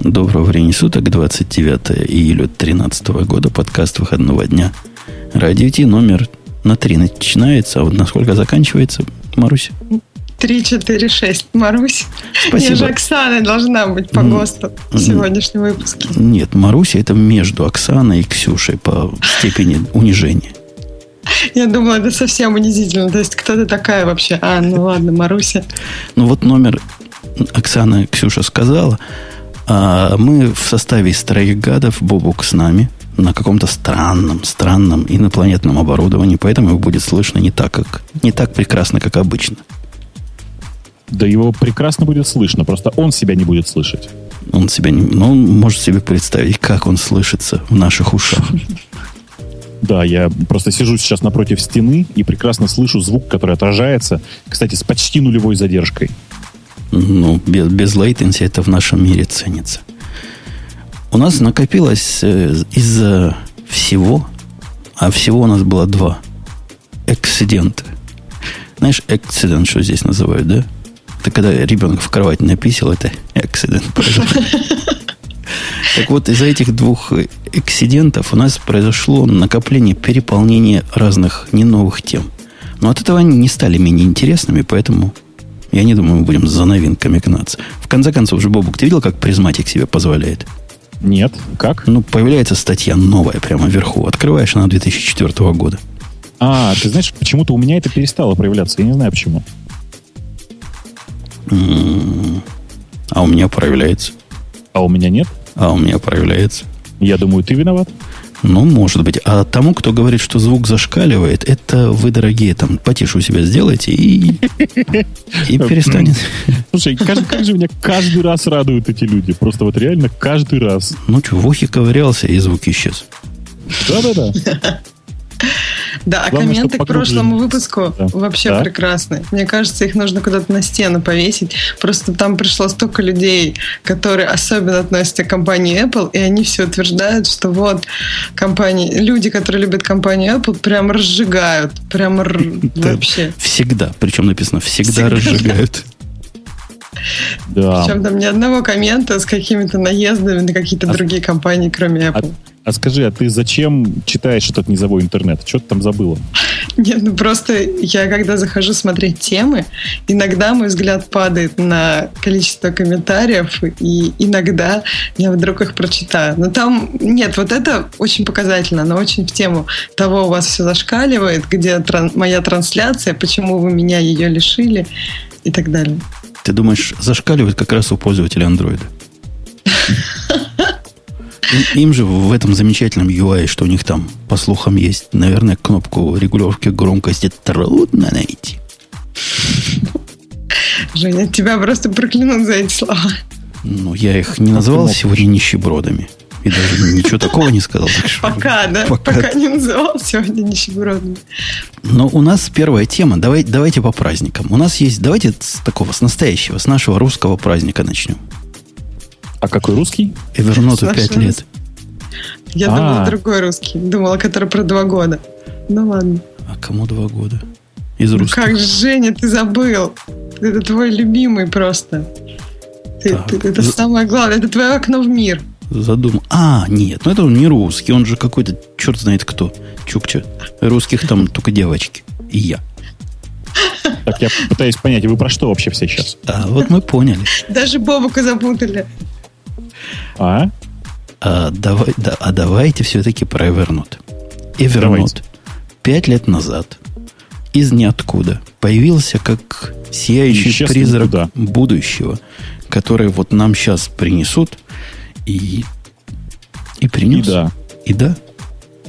Доброго времени суток, 29 июля 2013 года, подкаст выходного дня. Радио Ти номер на 3 начинается, а вот насколько заканчивается, Марусь? 3, 4, 6. Марусь. Спасибо. Я же Оксана должна быть по ГОСТу в сегодняшнем выпуске. Нет, Маруся это между Оксаной и Ксюшей по степени унижения. Я думала, это совсем унизительно. То есть, кто ты такая вообще? А, ну ладно, Маруся. Ну вот номер Оксана Ксюша сказала, а мы в составе из троих гадов, Бобук с нами, на каком-то странном, странном инопланетном оборудовании, поэтому его будет слышно не так, как, не так прекрасно, как обычно. Да его прекрасно будет слышно, просто он себя не будет слышать. Он себя не... Ну, он может себе представить, как он слышится в наших ушах. Да, я просто сижу сейчас напротив стены и прекрасно слышу звук, который отражается, кстати, с почти нулевой задержкой. Ну, без, без latency это в нашем мире ценится. У нас накопилось э, из-за всего, а всего у нас было два эксцидента. Знаешь, эксцидент, что здесь называют, да? Это когда ребенок в кровать написал, это эксцидент. Так вот, из-за этих двух эксцидентов у нас произошло накопление, переполнение разных не новых тем. Но от этого они не стали менее интересными, поэтому я не думаю, мы будем за новинками гнаться. В конце концов, же, Бобук, ты видел, как Prismatic себе позволяет? Нет. Как? Ну, появляется статья новая прямо вверху. Открываешь, она 2004 года. А, ты знаешь, почему-то у меня это перестало проявляться. Я не знаю почему. А у меня проявляется. А у меня нет? А у меня проявляется. Я думаю, ты виноват. Ну, может быть. А тому, кто говорит, что звук зашкаливает, это вы, дорогие, там, потише у себя сделайте и, и перестанет. Слушай, как, как же меня каждый раз радуют эти люди. Просто вот реально каждый раз. Ну что, в ухе ковырялся, и звук исчез. Да-да-да. Да, а Главное, комменты к прошлому выпуску Да. вообще Да. прекрасны. Мне кажется, их нужно куда-то на стену повесить. Просто там пришло столько людей, которые особенно относятся к компании Apple, и они все утверждают, что вот компании, люди, которые любят компанию Apple, прям разжигают. Прям р- Да. вообще. Всегда. Причем написано всегда, Всегда. разжигают. Да. Причем там ни одного коммента с какими-то наездами на какие-то А- другие компании, кроме Apple. А скажи, а ты зачем читаешь этот низовой интернет? Что ты там забыла? Нет, ну просто я когда захожу смотреть темы, иногда мой взгляд падает на количество комментариев, и иногда я вдруг их прочитаю. Но там, нет, вот это очень показательно, но очень в тему того у вас все зашкаливает, где тран- моя трансляция, почему вы меня ее лишили и так далее. Ты думаешь, зашкаливает как раз у пользователя андроида? Им, им же в этом замечательном UI, что у них там, по слухам, есть, наверное, кнопку регулировки громкости трудно найти. Женя, тебя просто проклянут за эти слова. Ну, я их не назвал мог? сегодня нищебродами. И даже ничего такого не сказал. так что- Пока, да? Пока. Пока, не называл сегодня нищебродным. Но у нас первая тема. Давай, давайте по праздникам. У нас есть... Давайте с такого, с настоящего, с нашего русского праздника начнем. А какой русский? Эверноту С 5 нашего лет. Я А. думала, другой русский. Думала, который про два года. Ну ладно. А кому два года? Из Ну русских. как же, Женя, ты забыл. Это твой любимый просто. Ты- Так. ты- это За- самое главное. Это твое окно в мир. Задумал. А, нет, ну это он не русский, он же какой-то черт знает кто. Чукча. Русских там только девочки. И я. Так я пытаюсь понять, вы про что вообще все сейчас? А вот мы поняли. Даже Бобука запутали. А? А, давай, да, а давайте все-таки про Evernote. Давайте. Evernote пять лет назад из ниоткуда появился как сияющий Исчез призрак никуда. будущего, который вот нам сейчас принесут и, и И принес. да. И да.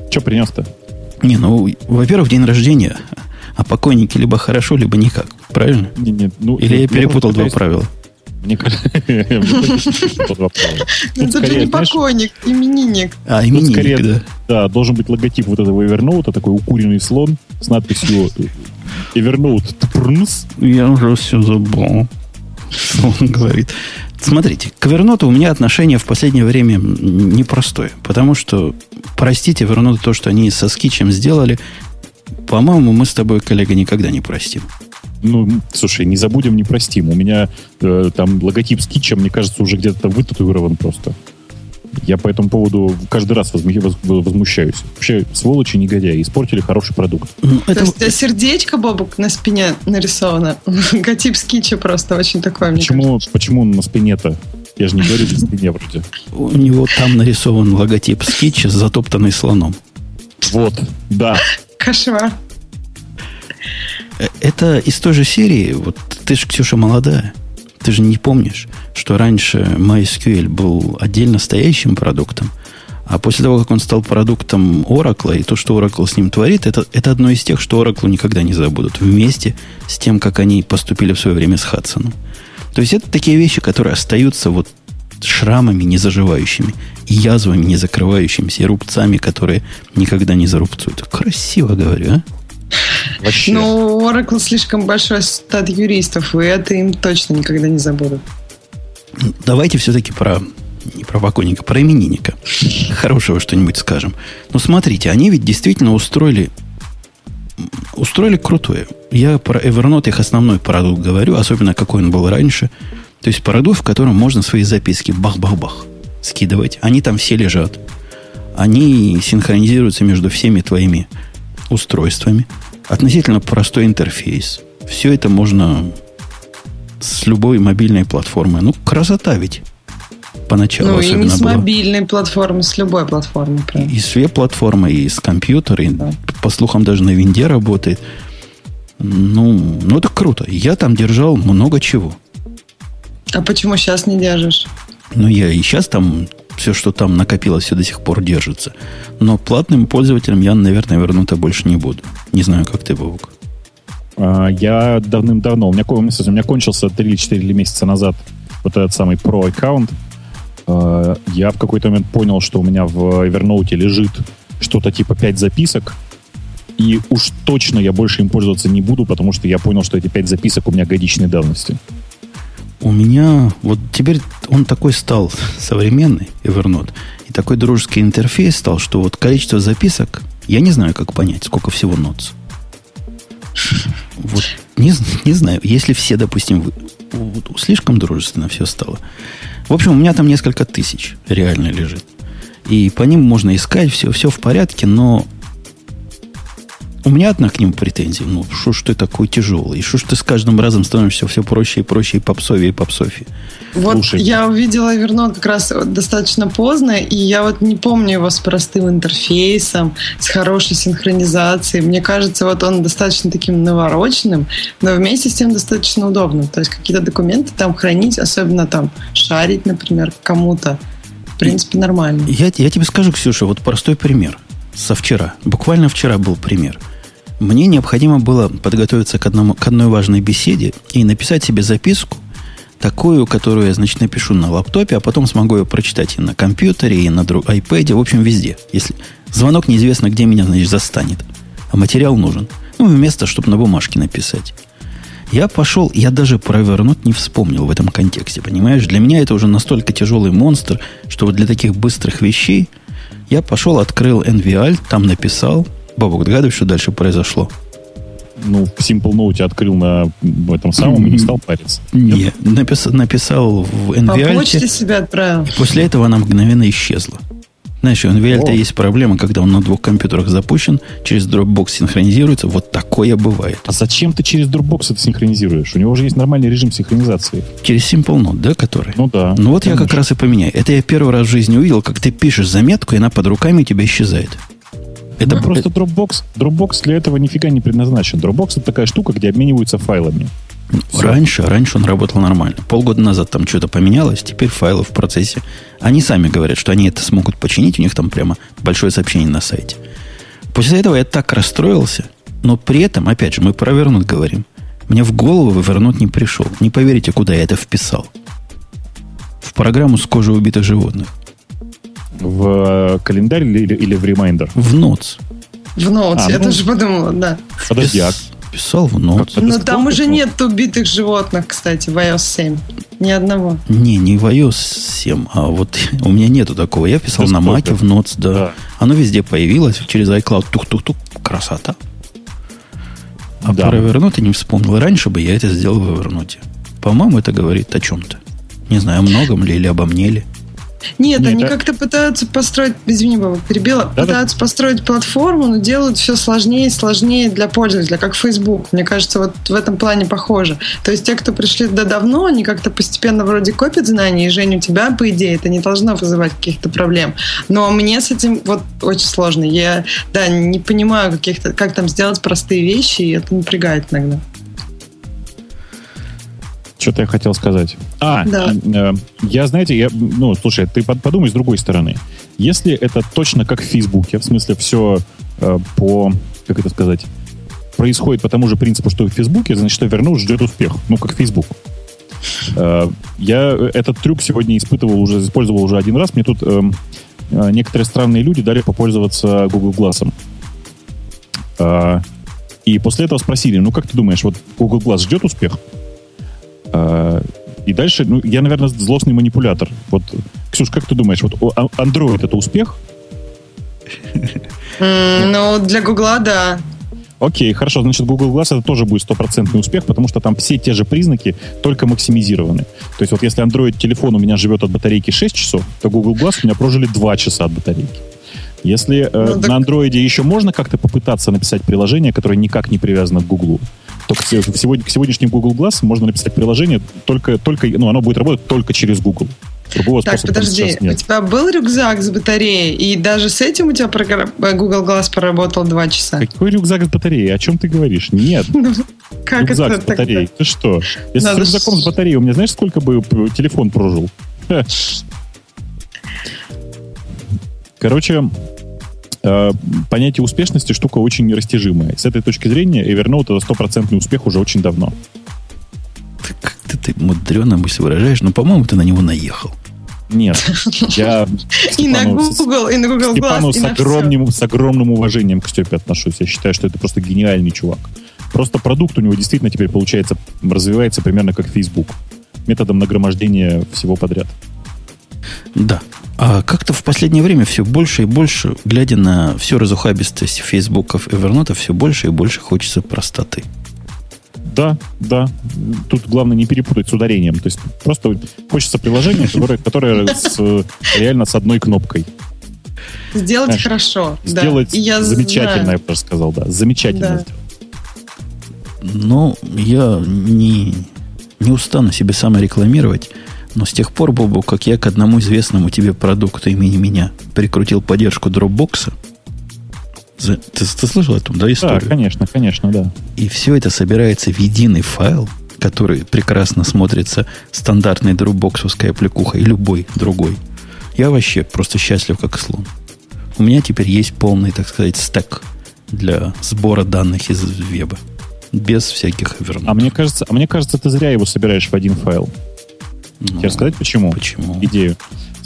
Что принес-то? Не, ну, во-первых, день рождения, а покойники либо хорошо, либо никак. Правильно? Не, не, ну, Или я я перепутал два правила? Мне кажется, это же скорее, не покойник, именинник. А, именинник, да. да, должен быть логотип вот этого Evernote, такой укуренный слон с надписью Evernote. Я уже все забыл. Что он говорит? Смотрите, к Evernote у меня отношение в последнее время непростое. Потому что, простите, Evernote то, что они со скетчем сделали, по-моему, мы с тобой, коллега, никогда не простим. Ну, слушай, не забудем, не простим. У меня э, там логотип скетча, мне кажется, уже где-то вытатуирован просто. Я по этому поводу каждый раз возмущаюсь. Вообще, сволочи, негодяи, испортили хороший продукт. Ну, это... То есть у тебя сердечко, Бобок, на спине нарисовано? Логотип скетча просто очень такой, почему, Почему он на спине-то? Я же не говорю на спине вроде. У него там нарисован логотип скетча, затоптанный слоном. Вот, да. Кошмар. Это из той же серии, вот ты же, Ксюша, молодая. Ты же не помнишь, что раньше MySQL был отдельно стоящим продуктом, а после того, как он стал продуктом Oracle, и то, что Oracle с ним творит, это, это одно из тех, что Oracle никогда не забудут, вместе с тем, как они поступили в свое время с Хадсоном. То есть это такие вещи, которые остаются вот шрамами не заживающими, язвами не закрывающимися, и рубцами, которые никогда не зарубцуют. Красиво говорю, а? Вообще. Ну, Oracle слишком большой стат юристов, и это им точно никогда не забудут. Давайте все-таки про не про покойника, про именинника. Хорошего что-нибудь скажем. Ну, смотрите, они ведь действительно устроили устроили крутое. Я про Evernote их основной продукт говорю, особенно какой он был раньше. То есть продукт, в котором можно свои записки бах-бах-бах скидывать. Они там все лежат. Они синхронизируются между всеми твоими устройствами. Относительно простой интерфейс. Все это можно с любой мобильной платформы. Ну, красота ведь. Поначалу ну, и не с мобильной платформы, с любой платформы. И, и с веб-платформы, и с компьютера, и, да. по слухам, даже на винде работает. Ну, ну, это круто. Я там держал много чего. А почему сейчас не держишь? Ну, я и сейчас там все, что там накопилось, все до сих пор держится. Но платным пользователям я, наверное, вернуто больше не буду. Не знаю, как ты, Бабук. А, я давным-давно, у меня, у меня кончился 3-4 месяца назад вот этот самый Pro аккаунт. А, я в какой-то момент понял, что у меня в Evernote лежит что-то типа 5 записок, и уж точно я больше им пользоваться не буду, потому что я понял, что эти 5 записок у меня годичной давности. У меня вот теперь он такой стал современный, Evernote, и такой дружеский интерфейс стал, что вот количество записок, я не знаю, как понять, сколько всего ноц. Вот не, не знаю, если все, допустим, вот, слишком дружественно все стало. В общем, у меня там несколько тысяч реально лежит. И по ним можно искать, все, все в порядке, но у меня одна к ним претензия. Ну, что ж ты такой тяжелый? Что ж ты с каждым разом становишься все проще и проще, и попсовее, и попсофи? Вот Слушай. я увидела Вернот как раз достаточно поздно, и я вот не помню его с простым интерфейсом, с хорошей синхронизацией. Мне кажется, вот он достаточно таким навороченным, но вместе с тем достаточно удобным. То есть какие-то документы там хранить, особенно там шарить, например, кому-то. В принципе, нормально. Я, я тебе скажу, Ксюша, вот простой пример со вчера. Буквально вчера был пример – мне необходимо было подготовиться к, одному, к одной важной беседе и написать себе записку, такую, которую я, значит, напишу на лаптопе, а потом смогу ее прочитать и на компьютере, и на друг, iPad, в общем, везде. Если звонок неизвестно, где меня, значит, застанет. А материал нужен. Ну, вместо, чтобы на бумажке написать. Я пошел, я даже провернуть не вспомнил в этом контексте, понимаешь? Для меня это уже настолько тяжелый монстр, что вот для таких быстрых вещей я пошел, открыл NVAL, там написал, Бабок, догадываешь, что дальше произошло? Ну, в Simple Note открыл на в этом самом и не стал париться. Нет, напис, написал в NVALT. По почте себя отправил. И после этого она мгновенно исчезла. Знаешь, у NVALT есть проблема, когда он на двух компьютерах запущен, через Dropbox синхронизируется. Вот такое бывает. А зачем ты через Dropbox это синхронизируешь? У него уже есть нормальный режим синхронизации. Через Simple Note, да, который? Ну да. Ну вот конечно. я как раз и поменяю. Это я первый раз в жизни увидел, как ты пишешь заметку, и она под руками у тебя исчезает. Это ну, просто Dropbox. Dropbox для этого нифига не предназначен. Dropbox это такая штука, где обмениваются файлами. Все. Раньше, раньше он работал нормально. Полгода назад там что-то поменялось, теперь файлы в процессе. Они сами говорят, что они это смогут починить, у них там прямо большое сообщение на сайте. После этого я так расстроился, но при этом, опять же, мы про вернут говорим. Мне в голову вернуть не пришел. Не поверите, куда я это вписал. В программу с кожи убитых животных. В э, календарь или, или в ремайдер? В Notes. В Notes, а, я ну, тоже подумала, да. Подожди, а Писал в Notes. Но там уже нет убитых животных, кстати, в iOS 7. Ни одного. Не, не в iOS 7, а вот у меня нету такого. Я писал на Маке в Notes, да. да. Оно везде появилось через iCloud. Тук-тук-тук. Красота. А Да. про Evernote не вспомнил. Раньше бы я это сделал в Evernote. По-моему, это говорит о чем-то. Не знаю, о многом ли или обо мне ли. Нет, Нет, они а- как-то пытаются построить, извини, Баба, перебила, Да-да. пытаются построить платформу, но делают все сложнее и сложнее для пользователя, как Facebook. Мне кажется, вот в этом плане похоже. То есть те, кто пришли туда давно, они как-то постепенно вроде копят знания, и, Женя, у тебя, по идее, это не должно вызывать каких-то проблем. Но мне с этим вот очень сложно. Я, да, не понимаю, каких-то, как там сделать простые вещи, и это напрягает иногда. Что-то я хотел сказать. А, Да. э, я, знаете, я, ну, слушай, ты под- подумай с другой стороны. Если это точно как в Фейсбуке, в смысле все э, по, как это сказать, происходит по тому же принципу, что и в Фейсбуке, значит, Evernote ждет успех. Ну, как Facebook. Э, я этот трюк сегодня испытывал уже, использовал уже один раз. Мне тут эм, э, некоторые странные люди дали попользоваться Google Glass. Э, и после этого спросили, ну, как ты думаешь, вот Google Glass ждет успех? А, И дальше, ну, я, наверное, злостный манипулятор. Вот, Ксюш, как ты думаешь, вот а- Android это успех? Ну, для Гугла, да. Окей, хорошо, значит, Google Glass это тоже будет стопроцентный успех, потому что там все те же признаки, только максимизированы. То есть вот если Android телефон у меня живет от батарейки 6 часов, то Google Glass у меня прожили 2 часа от батарейки. Если э, Ну, так- на Android еще можно как-то попытаться написать приложение, которое никак не привязано к Google, то к, сегодня, сегодняшним Google Glass можно написать приложение только, только, ну, оно будет работать только через Google. Другого Так, подожди, у тебя был рюкзак с батареей, и даже с этим у тебя Google Glass поработал два часа? Какой рюкзак с батареей? О чем ты говоришь? Нет, Ну, Как рюкзак это с батареей. Ты что? Если с рюкзаком с- батареей, у меня знаешь, сколько бы телефон прожил? Короче, понятие успешности штука очень нерастяжимая. С этой точки зрения Evernote это стопроцентный успех уже очень давно. Ты как-то ты мудрено мысль выражаешь, но, по-моему, ты на него наехал. Нет, я И на Google, и на Google Степану с огромным, с огромным уважением к Степе отношусь. Я считаю, что это просто гениальный чувак. Просто продукт у него действительно теперь получается, развивается примерно как Facebook. Методом нагромождения всего подряд. Да. А как-то в последнее время все больше и больше, глядя на всю разухабистость фейсбуков и Evernote, все больше и больше хочется простоты. Да, да. Тут главное не перепутать с ударением. То есть просто хочется приложение, которое, которое с, реально с одной кнопкой. Сделать Знаешь, хорошо. да. Сделать И я замечательно, знаю. я бы даже сказал, да. Замечательно. Да. сделать. Но я не, не устану себе саморекламировать. Но с тех пор, Бобу, как я к одному известному тебе продукту имени меня прикрутил поддержку за- ты, ты слышал эту, да, Да, историю? конечно, конечно, да. И все это собирается в единый файл, который прекрасно смотрится стандартной дропбоксовской аппликухой и любой другой. Я вообще просто счастлив, как слон. У меня теперь есть полный, так сказать, стек для сбора данных из веба. Без всяких вернут. А мне кажется, а мне кажется, ты зря его собираешь в один файл. Ну, Тебе рассказать почему? Почему? Идею.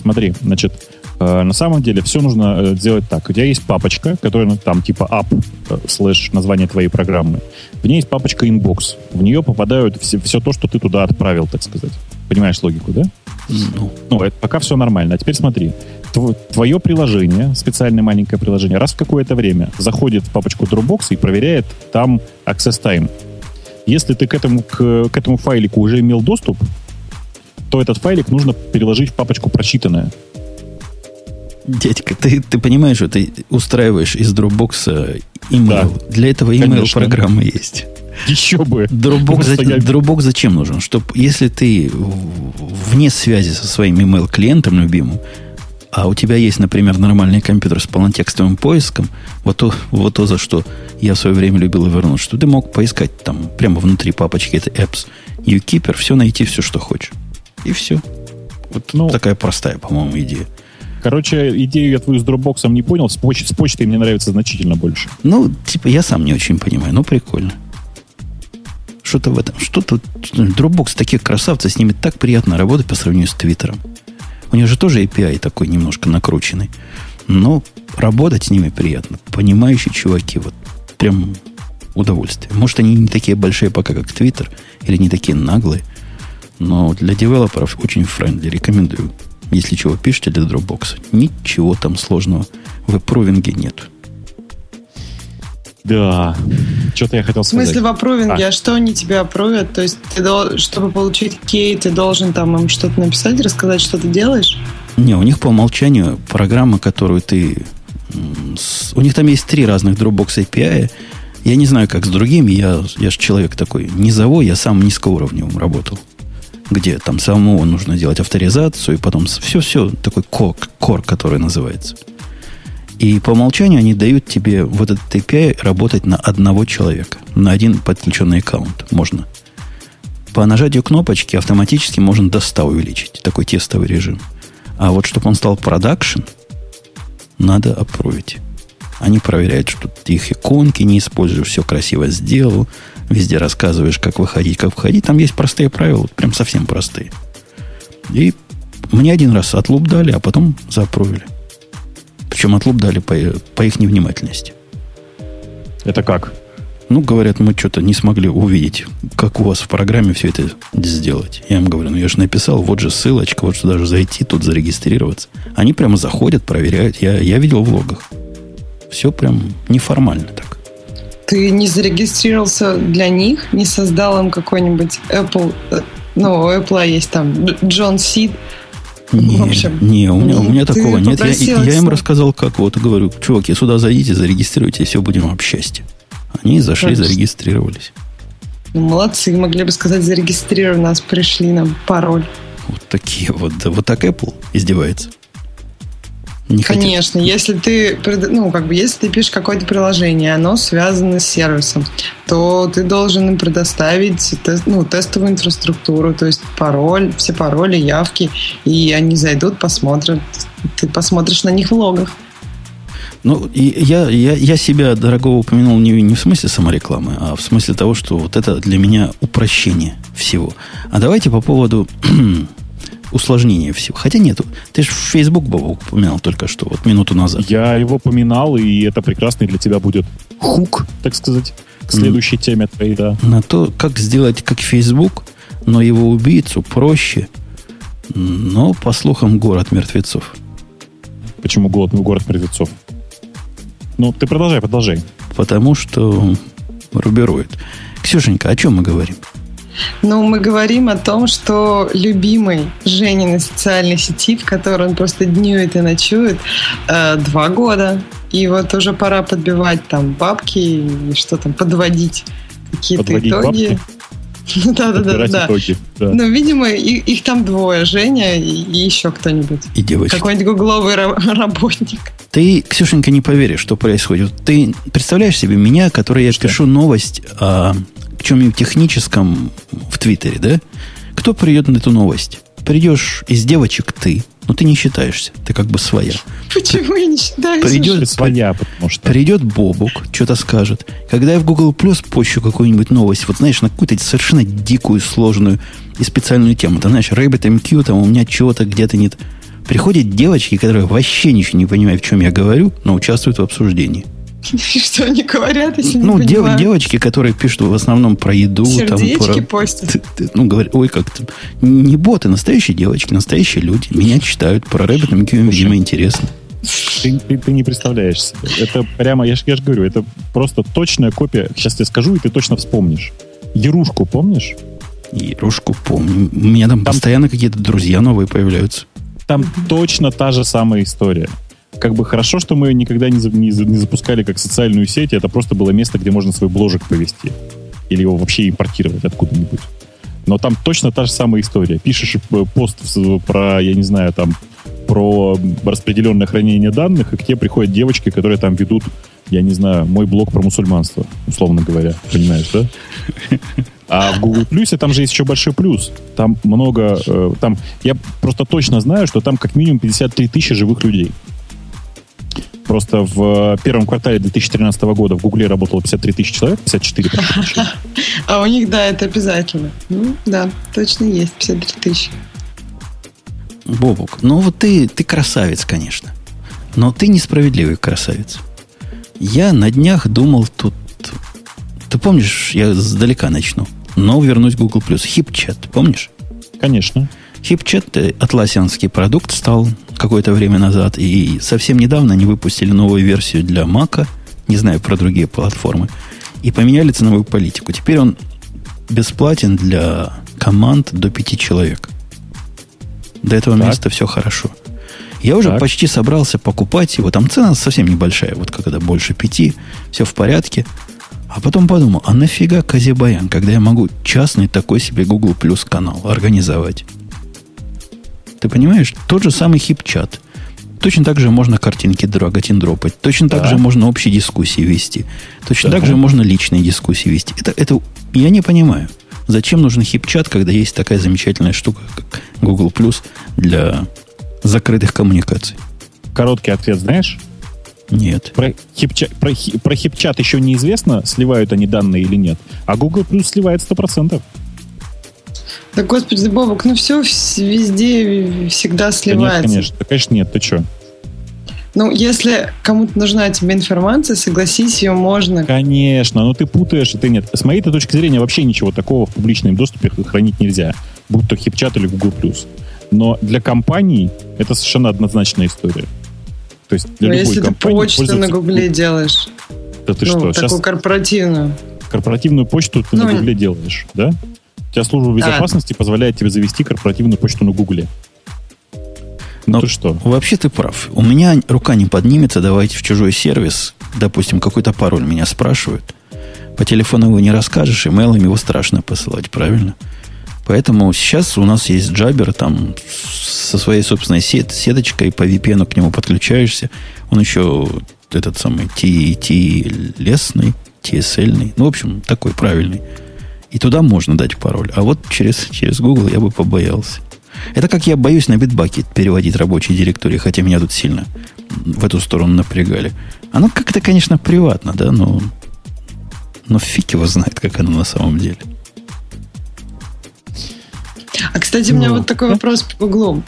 Смотри, значит, э, на самом деле все нужно э, сделать так. У тебя есть папочка, которая ну, там типа app э, слэш название твоей программы. В ней есть папочка inbox. В нее попадают все, все то, что ты туда отправил, так сказать. Понимаешь логику, да? Ну, Ну, это пока все нормально. А теперь смотри. Тв- Твое приложение, специальное маленькое приложение, раз в какое-то время заходит в папочку Dropbox и проверяет там access time. Если ты к этому, к, к этому файлику уже имел доступ, то этот файлик нужно переложить в папочку прочитанное. дядька, ты, ты понимаешь, что ты устраиваешь из Dropbox email. Для этого email программа есть. Еще бы. Dropbox, за- я- Dropbox зачем нужен? Чтоб, если ты вне связи со своим email клиентом любимым, а у тебя есть, например, нормальный компьютер с полнотекстовым поиском, вот то, вот то, за что я в свое время любил Evernote, что ты мог поискать там прямо внутри папочки, это apps, UKeeper, все найти, все, что хочешь. И все. Вот Ну, такая простая, по-моему, идея. Короче, идею я твою с Dropbox не понял. С, поч- с почтой мне нравится значительно больше. Ну, типа, я сам не очень понимаю, но прикольно. Что-то в этом. Что-то... Dropbox такие красавцы, с ними так приятно работать по сравнению с Твиттером. У них же тоже API такой немножко накрученный. Но работать с ними приятно. Понимающие чуваки, вот прям удовольствие. Может, они не такие большие пока, как Twitter, или не такие наглые. Но для девелоперов очень friendly. Рекомендую. Если чего пишете для Dropbox, ничего там сложного в approving'е нет. Да. Что-то я хотел сказать. В смысле в approving'е, а. а что они тебя approve'ят? То есть, ты, чтобы получить key, ты должен там им что-то написать, рассказать, что ты делаешь? Не, у них по умолчанию программа, которую ты... У них там есть три разных Dropbox API. Я не знаю, как с другими. Я, я же человек такой низовой, я сам низкоуровневым работал. Где там самому нужно делать авторизацию, и потом все-все, такой кор, кор, который называется. И по умолчанию они дают тебе вот этот API работать на одного человека, на один подключенный аккаунт. Можно. По нажатию кнопочки автоматически можно до 100 увеличить. Такой тестовый режим. А вот чтобы он стал продакшн, надо опровить. Они проверяют, что ты их иконки не используешь, все красиво сделал, везде рассказываешь, как выходить, как входить. Там есть простые правила, прям совсем простые. И мне один раз отлуп дали, а потом запровили. Причем отлуп дали по, по их невнимательности. Это как? Ну, говорят, мы что-то не смогли увидеть, как у вас в программе все это сделать. Я им говорю, ну я же написал, вот же ссылочка, вот сюда же зайти, тут зарегистрироваться. Они прямо заходят, проверяют. Я, я видел в логах. Все прям неформально так. Ты не зарегистрировался для них, не создал им какой-нибудь Apple, э, ну, у Apple есть там Джон Сид, не, в общем, не, у меня, у меня такого нет. Я, я им рассказал, как вот, говорю, чуваки, сюда зайдите, зарегистрируйте, и все, будем об счастье. Они зашли, Конечно. зарегистрировались. Ну, молодцы, могли бы сказать, зарегистрировали нас, пришли нам пароль. Вот такие вот. Да, вот так Apple издевается. Не Конечно, хотят. если ты, ну, как бы, если ты пишешь какое-то приложение, оно связано с сервисом, то ты должен им предоставить тест, ну, тестовую инфраструктуру, то есть пароль, все пароли, явки, и они зайдут, посмотрят, ты посмотришь на них в логах. Ну, и я, я, я себя, дорогого, упомянул не, не в смысле саморекламы, а в смысле того, что вот это для меня упрощение всего. А давайте по поводу усложнения всего. Хотя нет, ты же Facebook Баба упоминал только что, вот минуту назад. Я его поминал, и это прекрасный для тебя будет хук, так сказать, к следующей mm. теме твоей, да. На то, как сделать как Facebook, но его убийцу проще, но, по слухам, город мертвецов. Почему город, город мертвецов? Ну, ты продолжай, продолжай. Потому что рубирует. Ксюшенька, о чем мы говорим? Ну, мы говорим о том, что любимый Жениной социальной сети, в которой он просто днюет и ночует, э, два года. И вот уже пора подбивать там бабки и что там, подводить какие-то итоги. Бабки? Ну да, да, да, да. Итоги, да. Ну, видимо, их, их там двое: Женя и, и еще кто-нибудь. И девочка. Какой-нибудь гугловый работник. Ты, Ксюшенька, не поверишь, что происходит. Ты представляешь себе меня, который я что? пишу новость о чем-нибудь техническом в Твиттере, да? Кто придет на эту новость? Придешь из девочек ты, но ты не считаешься. Ты как бы своя. Почему я не считаюсь? Придет, своя, потому что... Придет Бобук, что-то скажет. Когда я в Google Plus пощу какую-нибудь новость, вот знаешь, на какую-то совершенно дикую, сложную и специальную тему. Ты знаешь, RabbitMQ, там у меня чего-то где-то нет. Приходят девочки, которые вообще ничего не понимают, в чем я говорю, но участвуют в обсуждении. Что они говорят, если ну, не дев, девочки, которые пишут в основном про еду. Сердечки там, про... постят. Ну, говорят, ой, как-то... Не боты, настоящие девочки, настоящие люди. Меня читают. Про Рэббит им, видимо, интересно. Ты, ты, ты не представляешь себе. Это прямо, я же я ж говорю, это просто точная копия. Сейчас тебе скажу, и ты точно вспомнишь. Ярушку помнишь? Ярушку помню. У меня там, там постоянно какие-то друзья новые появляются. Там точно та же самая история как бы хорошо, что мы никогда не, не, не запускали как социальную сеть, это просто было место, где можно свой бложек повести. Или его вообще импортировать откуда-нибудь. Но там точно та же самая история. Пишешь э, пост про, я не знаю, там, про распределенное хранение данных, и к тебе приходят девочки, которые там ведут, я не знаю, мой блог про мусульманство, условно говоря. Понимаешь, да? А в Google Plus там же есть еще большой плюс. Там много... Э, там, я просто точно знаю, что там как минимум 53 тысячи живых людей. Просто в первом квартале 2013 года в Гугле работало 53 тысячи человек, 54 тысячи. А у них, да, это обязательно. Ну, да, точно есть 53 тысячи. Бобук, ну вот ты, ты красавец, конечно. Но ты несправедливый красавец. Я на днях думал тут... Ты помнишь, я сдалека начну. Но вернусь Google+. Хипчат, помнишь? Конечно. Хипчат, атласианский продукт, стал какое-то время назад. И совсем недавно они выпустили новую версию для Мака Не знаю про другие платформы. И поменяли ценовую политику. Теперь он бесплатен для команд до пяти человек. До этого так. места все хорошо. Я уже так. почти собрался покупать его. Там цена совсем небольшая. Вот когда больше пяти, все в порядке. А потом подумал, а нафига Казибаян, когда я могу частный такой себе Google Plus канал организовать? Ты понимаешь? Тот же самый хип-чат. Точно так же можно картинки драгать и дропать. Точно да. так же можно общие дискуссии вести. Точно да. так же можно личные дискуссии вести. Это, это я не понимаю. Зачем нужен хип-чат, когда есть такая замечательная штука, как Google Plus для закрытых коммуникаций? Короткий ответ знаешь? Нет. Про хипчат, про, про хипчат еще неизвестно, сливают они данные или нет. А Google Plus сливает 100%. Да, господи, Бобок, ну все везде всегда сливается. Да нет, конечно. Да, конечно, нет. Ты что? Ну, если кому-то нужна тебе информация, согласись, ее можно. Конечно, но ты путаешь, и ты нет. С моей точки зрения, вообще ничего такого в публичном доступе хранить нельзя. Будь то хипчат или Google+. Но для компаний это совершенно однозначная история. То есть для Но любой если компании ты почту на Гугле делаешь, да ты ну, что, такую сейчас... корпоративную. Корпоративную почту ты ну, на Гугле делаешь, да? Тебя служба безопасности а. позволяет тебе завести корпоративную почту на Гугле. Но ты что? Вообще ты прав. У меня рука не поднимется давайте в чужой сервис, допустим, какой-то пароль меня спрашивают. По телефону его не расскажешь, имейлом его страшно посылать, правильно? Поэтому сейчас у нас есть джабер, там со своей собственной сет, сеточкой по VPN к нему подключаешься. Он еще этот самый T, лесный, TSL, ну, в общем, такой правильный. И туда можно дать пароль. А вот через, через Google я бы побоялся. Это как я боюсь на битбаке переводить рабочие директории, хотя меня тут сильно в эту сторону напрягали. Оно как-то, конечно, приватно, да, но, но фиг его знает, как оно на самом деле. А, кстати, у меня ну, вот такой вопрос по Гуглу.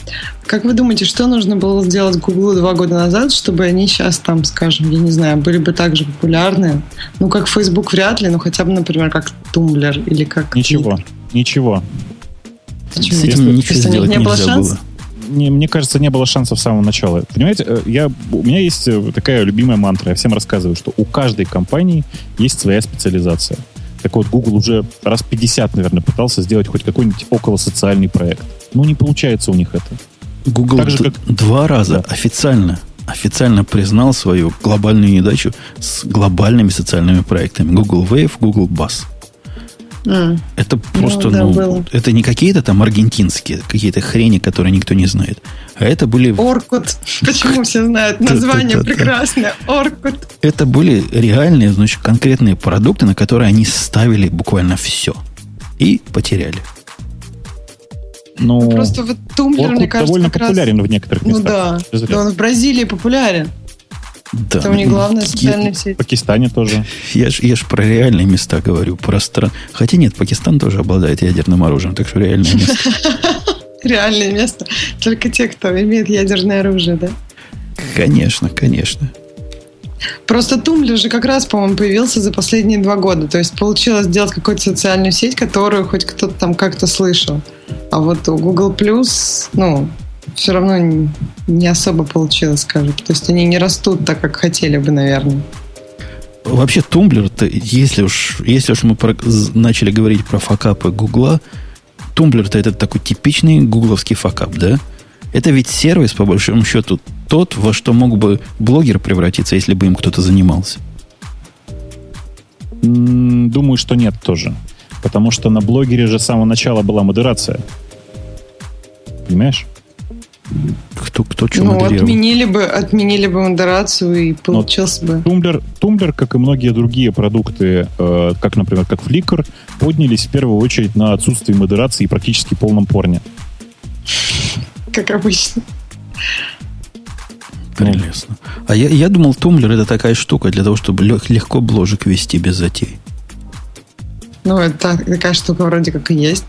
Как вы думаете, что нужно было сделать Гуглу два года назад, чтобы они сейчас там, скажем, я не знаю, были бы так же популярны? Ну, как Facebook вряд ли, но хотя бы, например, как Tumblr или как... Ничего, ничего. Почему? С этим ничего сделать не было шанс? было. Не, мне кажется, не было шансов с самого начала. Понимаете, э, я, у меня есть э, такая любимая мантра. Я всем рассказываю, что у каждой компании есть своя специализация. Так вот, Google уже раз 50, наверное, пытался сделать хоть какой-нибудь около социальный проект. Ну, не получается у них это. Google так же, как... два раза да. официально официально признал свою глобальную недачу с глобальными социальными проектами. Google Wave, Google Buzz. Mm. Это просто, ну, да, ну это не какие-то там аргентинские, какие-то хрени, которые никто не знает. А это были... Оркут. Почему все знают? Название прекрасное. Оркут. Это были реальные, значит, конкретные продукты, на которые они ставили буквально все. И потеряли. Ну, ну просто вот Тумблер, мне кажется, довольно популярен раз... в некоторых местах. Ну да, да, он в Бразилии популярен. Да. Это у них главная социальная сеть. В Пакистане тоже. Я ж, я ж про реальные места говорю. Про стран... Хотя нет, Пакистан тоже обладает ядерным оружием, так что реальное место. Реальное место. Только те, кто имеет ядерное оружие, да? Конечно, конечно. Просто Tumblr же как раз, по-моему, появился за последние два года. То есть получилось сделать какую-то социальную сеть, которую хоть кто-то там как-то слышал. А вот у Google Plus, ну, все равно не особо получилось, скажем. То есть они не растут так, как хотели бы, наверное. Вообще, Tumblr, если уж, если уж мы про, начали говорить про факапы Google'а, Tumblr-то это такой типичный гугловский факап, да? Это ведь сервис, по большому счету, тот, во что мог бы Blogger превратиться, если бы им кто-то занимался. Думаю, что нет тоже. Потому что на Blogger'е же с самого начала была модерация. Понимаешь? Кто, кто что ну, модерировал? отменили бы, отменили бы модерацию и получился Но бы. Tumblr, Tumblr, как и многие другие продукты, э, как, например, как Flickr, поднялись в первую очередь на отсутствие модерации и практически полном порне. Как обычно. Прелестно. А я, я думал, Тумблер это такая штука для того, чтобы легко бложек вести без затей. Ну, это такая штука вроде как и есть.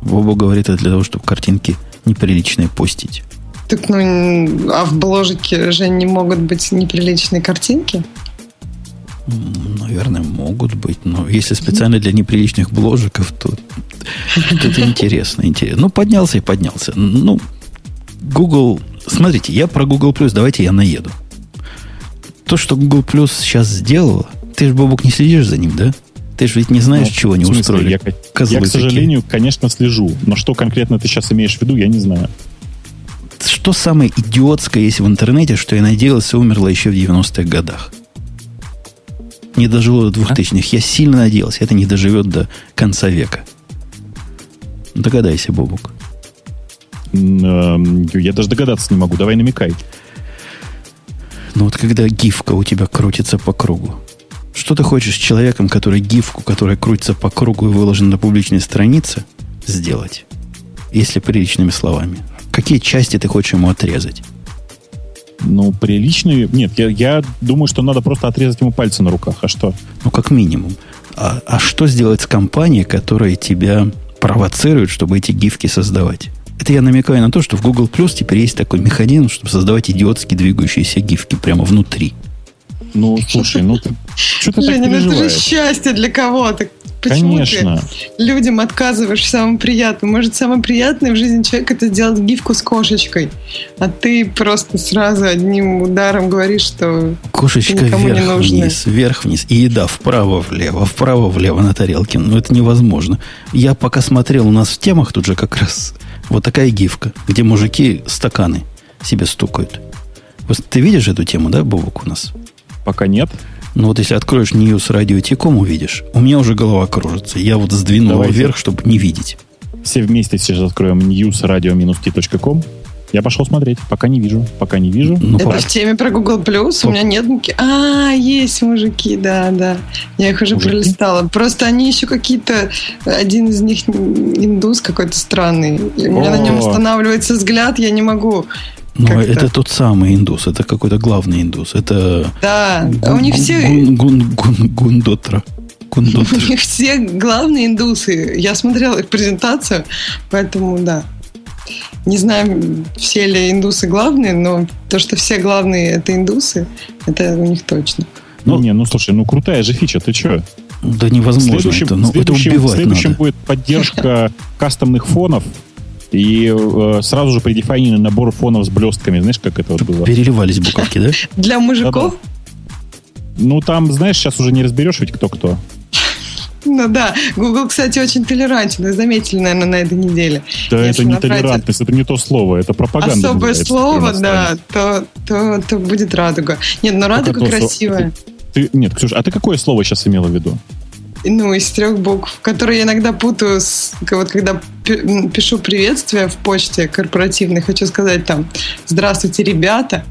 Вова говорит, это для того, чтобы картинки неприличные постить. Так, ну, а в бложике же не могут быть неприличные картинки? Наверное, могут быть, но если специально для неприличных бложиков, то это интересно, интересно. Ну, поднялся и поднялся. Ну, Google... Смотрите, я про Google Plus, давайте я наеду. то, что Google Plus сейчас сделала, ты же, Бобук, не следишь за ним, да? Ты же ведь не знаешь, ну, чего смысле, устроили. Я, я, к сожалению, такие. конечно, слежу. Но что конкретно ты сейчас имеешь в виду, я не знаю. Что самое идиотское есть в интернете, что я надеялся, умерло еще в 90-х годах? Не дожило до 2000-х. А? Я сильно надеялся, это не доживет до конца века. Догадайся, Бобук. Эм, я даже догадаться не могу. Давай намекай. Ну вот когда гифка у тебя крутится по кругу, что ты хочешь с человеком, который гифку, которая крутится по кругу и выложена на публичной странице, сделать? Если приличными словами. Какие части ты хочешь ему отрезать? Ну, приличные... Нет, я, я думаю, что надо просто отрезать ему пальцы на руках. А что? Ну, как минимум. А, а что сделать с компанией, которая тебя провоцирует, чтобы эти гифки создавать? Это я намекаю на то, что в Google Plus теперь есть такой механизм, чтобы создавать идиотски двигающиеся гифки прямо внутри. Ну, слушай, ну ты что ты Женя, так ну это же счастье для кого-то. Почему Конечно. ты людям отказываешь в самом приятном? Может, самое приятное в жизни человека это сделать гифку с кошечкой, а ты просто сразу одним ударом говоришь, что кошечка вверх-вниз, вверх-вниз, и еда вправо-влево, вправо-влево на тарелке. Ну, это невозможно. Я пока смотрел, у нас в темах тут же как раз вот такая гифка, где мужики стаканы себе стукают. Ты видишь эту тему, да, Бобок, у нас? Пока нет. Ну вот если откроешь News Radio Тиком, увидишь. У меня уже голова кружится. Я вот сдвинул Давайте. вверх, чтобы не видеть. Все вместе сейчас откроем newsradio-t.com. Я пошел смотреть. Пока не вижу. Пока не вижу. Ну, Это в теме про Google Plus. У меня нет... А, есть мужики, да, да. Я их уже мужики? пролистала. Просто они еще какие-то... Один из них индус какой-то странный. И у меня на нем останавливается взгляд, я не могу но это тот самый индус, это какой-то главный индус. Это да, гун, у них все... Гун, гун, гун, гундотра. У них все главные индусы. Я смотрела их презентацию, поэтому да. Не знаю, все ли индусы главные, но то, что все главные это индусы, это у них точно. Ну, не, ну слушай, ну крутая же фича, ты что? Да невозможно следующем, это, ну, следующем, это следующем надо. будет поддержка кастомных фонов, и э, сразу же предефинированный набор фонов с блестками. Знаешь, как это вот было? Переливались буковки, да? Для мужиков? Ну, там, знаешь, сейчас уже не разберешь ведь кто-кто. Ну да, Google, кстати, очень толерантен. Вы заметили, наверное, на этой неделе. Да, Если это не толерантность, это не то слово, это пропаганда. Особое слово, да, то, то, то будет радуга. Нет, но радуга красивая. Ты, нет, Ксюша, а ты какое слово сейчас имела в виду? Ну, из трех букв, которые я иногда путаю с, вот когда пишу приветствие в почте корпоративной, хочу сказать там «Здравствуйте, ребята»,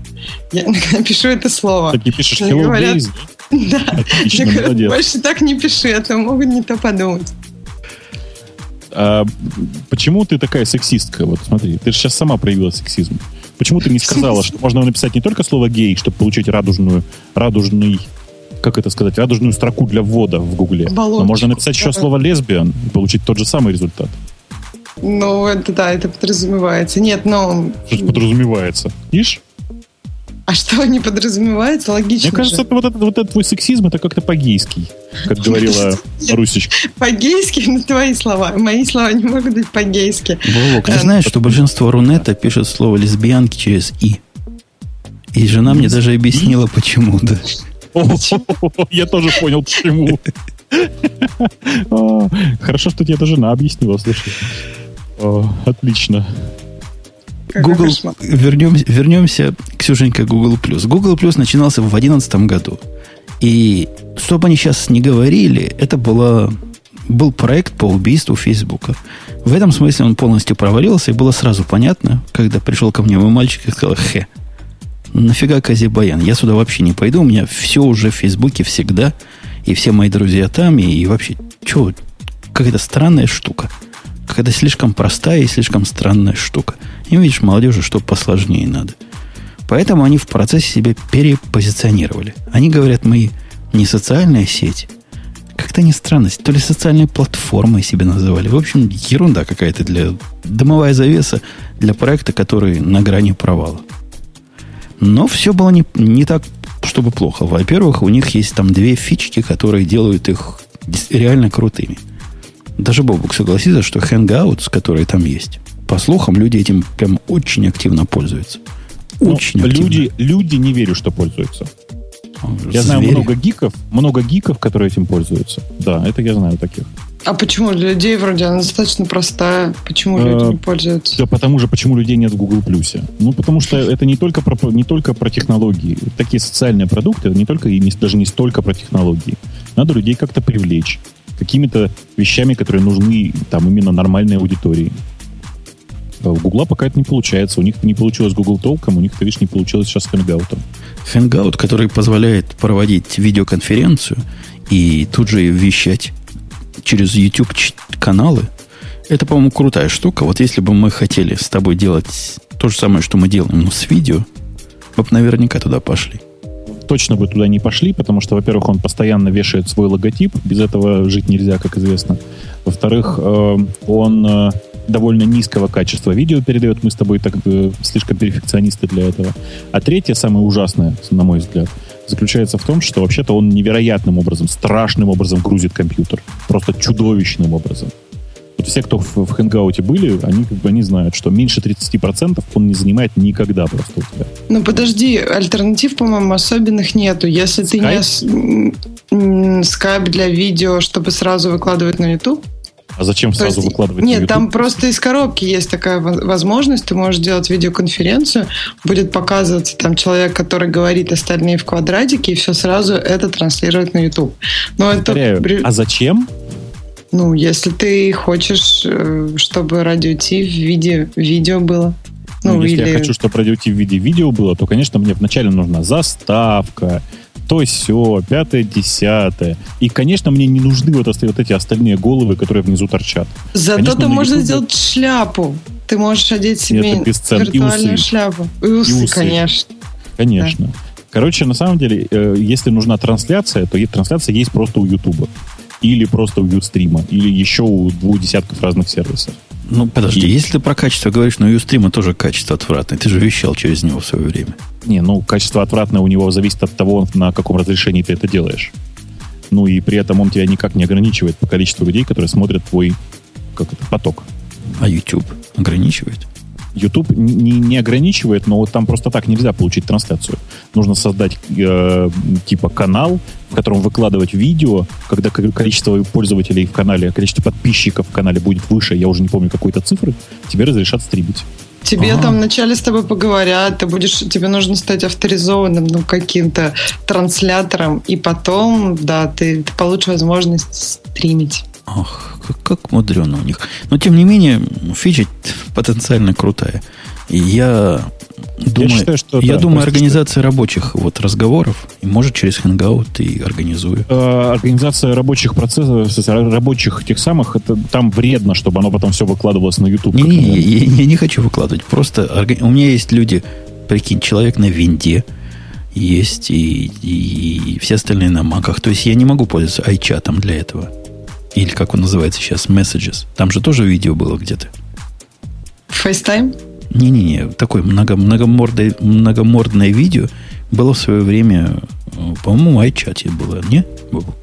я иногда пишу это слово. Так не пишешь «Hello, говорят, days», да? Отлично, говорят, молодец. больше так не пиши, а то могут не то подумать. А почему ты такая сексистка? Вот смотри, ты же сейчас сама проявила сексизм. Почему ты не сказала, что можно написать не только слово гей, чтобы получить радужную, радужный как это сказать, радужную строку для ввода в Гугле. Но можно написать еще слово лесбиян и получить тот же самый результат. Ну, это да, это подразумевается. Нет, но... Что подразумевается? Видишь? А что не подразумевается? Логично. Мне кажется, это, вот, этот, вот этот твой сексизм это как-то по-гейский, как говорила Русичка. По-гейски, ну твои слова. Мои слова не могут быть по-гейски. Вовок, ты знаешь, что большинство рунета пишет слово лесбиянки через «и». И жена мне даже объяснила, почему, да. Я тоже понял, почему. Хорошо, что тебе эта жена объяснила, слушай. Отлично. Google, вернемся, вернемся, Ксюшенька, Google+. Google Plus начинался в 2011 году. И что бы они сейчас не говорили, это была, был проект по убийству Фейсбука. В этом смысле он полностью провалился, и было сразу понятно, когда пришел ко мне мой мальчик и сказал, хе, нафига Казибаян? Я сюда вообще не пойду, у меня все уже в Фейсбуке всегда, и все мои друзья там, и, и вообще, что, какая-то странная штука. Какая-то слишком простая и слишком странная штука. И видишь, молодежи, что посложнее надо. Поэтому они в процессе себя перепозиционировали. Они говорят, мы не социальная сеть. Как-то не странность. То ли социальной платформой себе называли. В общем, ерунда какая-то для... Дымовая завеса для проекта, который на грани провала. Но все было не, не так, чтобы плохо. Во-первых, у них есть там две фички, которые делают их реально крутыми. Даже Бобук согласится, что Hangouts, которые там есть, по слухам, люди этим прям очень активно пользуются. Ну, очень Но активно. Люди, люди не верю, что пользуются. Я знаю много гиков, много гиков, которые этим пользуются. Да, это я знаю таких. А почему для людей вроде она достаточно простая? Почему люди не пользуются? Да потому же, почему людей нет в Google Плюсе. Ну, потому что это не только про, не только про технологии. Такие социальные продукты, это не только и не, даже не столько про технологии. Надо людей как-то привлечь какими-то вещами, которые нужны там именно нормальной аудитории. У Гугла пока это не получается. У них не получилось Google толком, у них, ты видишь, не получилось сейчас с Hangout. Hangout, который позволяет проводить видеоконференцию и тут же вещать через YouTube каналы, это, по-моему, крутая штука. Вот если бы мы хотели с тобой делать то же самое, что мы делаем, но с видео, мы бы наверняка туда пошли. Точно бы туда не пошли, потому что, во-первых, он постоянно вешает свой логотип. Без этого жить нельзя, как известно. Во-вторых, э, он э, довольно низкого качества видео передает. Мы с тобой так э, слишком перфекционисты для этого. А третье, самое ужасное, на мой взгляд, заключается в том, что вообще-то он невероятным образом, страшным образом грузит компьютер. Просто чудовищным образом. Вот все, кто в, в Hangout были, они как бы они знают, что меньше 30% он не занимает никогда просто у тебя. Ну подожди, альтернатив, по-моему, особенных нету. Если Skype? ты не скайп для видео, чтобы сразу выкладывать на YouTube, а зачем сразу есть, выкладывать Нет, там просто из коробки есть такая возможность. Ты можешь делать видеоконференцию, будет показываться там человек, который говорит остальные в квадратике, и все сразу это транслировать на YouTube. Но Повторяю, это... а зачем? Ну, если ты хочешь, э, чтобы радио Ти в виде видео было. Ну, ну если или... я хочу, чтобы радио Ти в виде видео было, то, конечно, мне вначале нужна заставка, то все, пятое, десятое. И, конечно, мне не нужны вот, вот эти остальные головы, которые внизу торчат. Зато ты можно YouTube... сделать шляпу. Ты можешь одеть себе Нет, виртуальную и усы. шляпу. И усы, и усы. конечно. Конечно. Да. Короче, на самом деле, э, если нужна трансляция, то трансляция есть просто у Ютуба. Или просто у Ютстрима. Или еще у двух десятков разных сервисов. Ну, подожди, и... если ты про качество говоришь, но у стрима тоже качество отвратное. Ты же вещал через него в свое время. Не, ну, качество отвратное у него зависит от того, на каком разрешении ты это делаешь. Ну, и при этом он тебя никак не ограничивает по количеству людей, которые смотрят твой как это, поток. А YouTube ограничивает? YouTube не, не ограничивает, но вот там просто так нельзя получить трансляцию. Нужно создать э, типа канал, в котором выкладывать видео, когда количество пользователей в канале, количество подписчиков в канале будет выше, я уже не помню какой-то цифры, тебе разрешат стримить. Тебе А-а-а. там вначале с тобой поговорят, ты будешь, тебе нужно стать авторизованным ну, каким-то транслятором, и потом, да, ты, ты получишь возможность стримить. Ох, как, как мудрено у них. Но, тем не менее, фича потенциально крутая. И я думаю, я, считаю, что, я да, думаю организация что... рабочих вот разговоров, и может через Hangout и организую. Э, организация рабочих процессов, рабочих тех самых, это там вредно, чтобы оно потом все выкладывалось на YouTube. Не, не, я, я не хочу выкладывать. Просто у меня есть люди, прикинь, человек на винде, есть и, и, и все остальные на маках. То есть я не могу пользоваться iChat для этого. Или как он называется сейчас, Messages. Там же тоже видео было где-то. FaceTime? Не-не-не, такое много, многомордное, многомордное видео было в свое время, э, по-моему, в iChat было, не?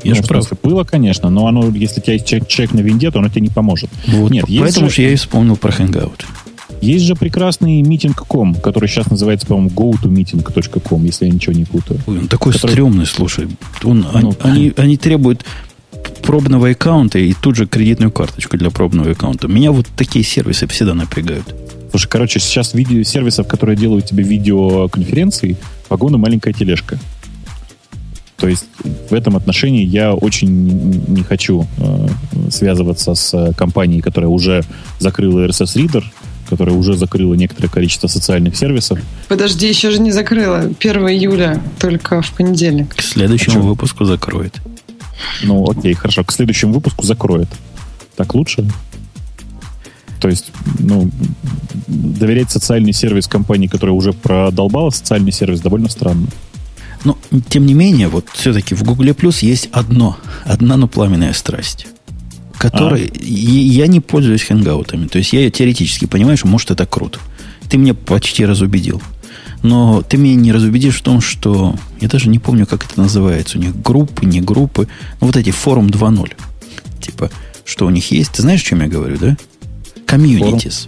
Я ну, же прав. Было, конечно, но оно, если у тебя есть человек на винде, то оно тебе не поможет. Вот, Нет, поэтому же я и вспомнил про Hangout. Есть же прекрасный митинг.ком, который сейчас называется, по-моему, go-to-meeting.com, если я ничего не путаю. Ой, он такой который... стрёмный, слушай. Он, ну, они, они, они требуют пробного аккаунта и тут же кредитную карточку для пробного аккаунта. Меня вот такие сервисы всегда напрягают. Слушай, короче, сейчас видео сервисов, которые делают тебе видеоконференции, погона маленькая тележка. То есть в этом отношении я очень не хочу э, связываться с компанией, которая уже закрыла RSS Reader, которая уже закрыла некоторое количество социальных сервисов. Подожди, еще же не закрыла. 1 июля, только в понедельник. К следующему а выпуску закроет. Ну, окей, хорошо. К следующему выпуску закроет. Так лучше? То есть, ну, доверять социальный сервис компании, которая уже продолбала социальный сервис, довольно странно. Но, тем не менее, вот все-таки в Google Plus есть одно, одна, но пламенная страсть, которой а? я не пользуюсь хэнгаутами. То есть, я теоретически понимаю, что, может, это круто. Ты меня почти разубедил. Но ты меня не разубедишь в том, что... Я даже не помню, как это называется. У них группы, не группы. Ну, вот эти форум 2.0. Типа, что у них есть. Ты знаешь, о чем я говорю, да? Communities.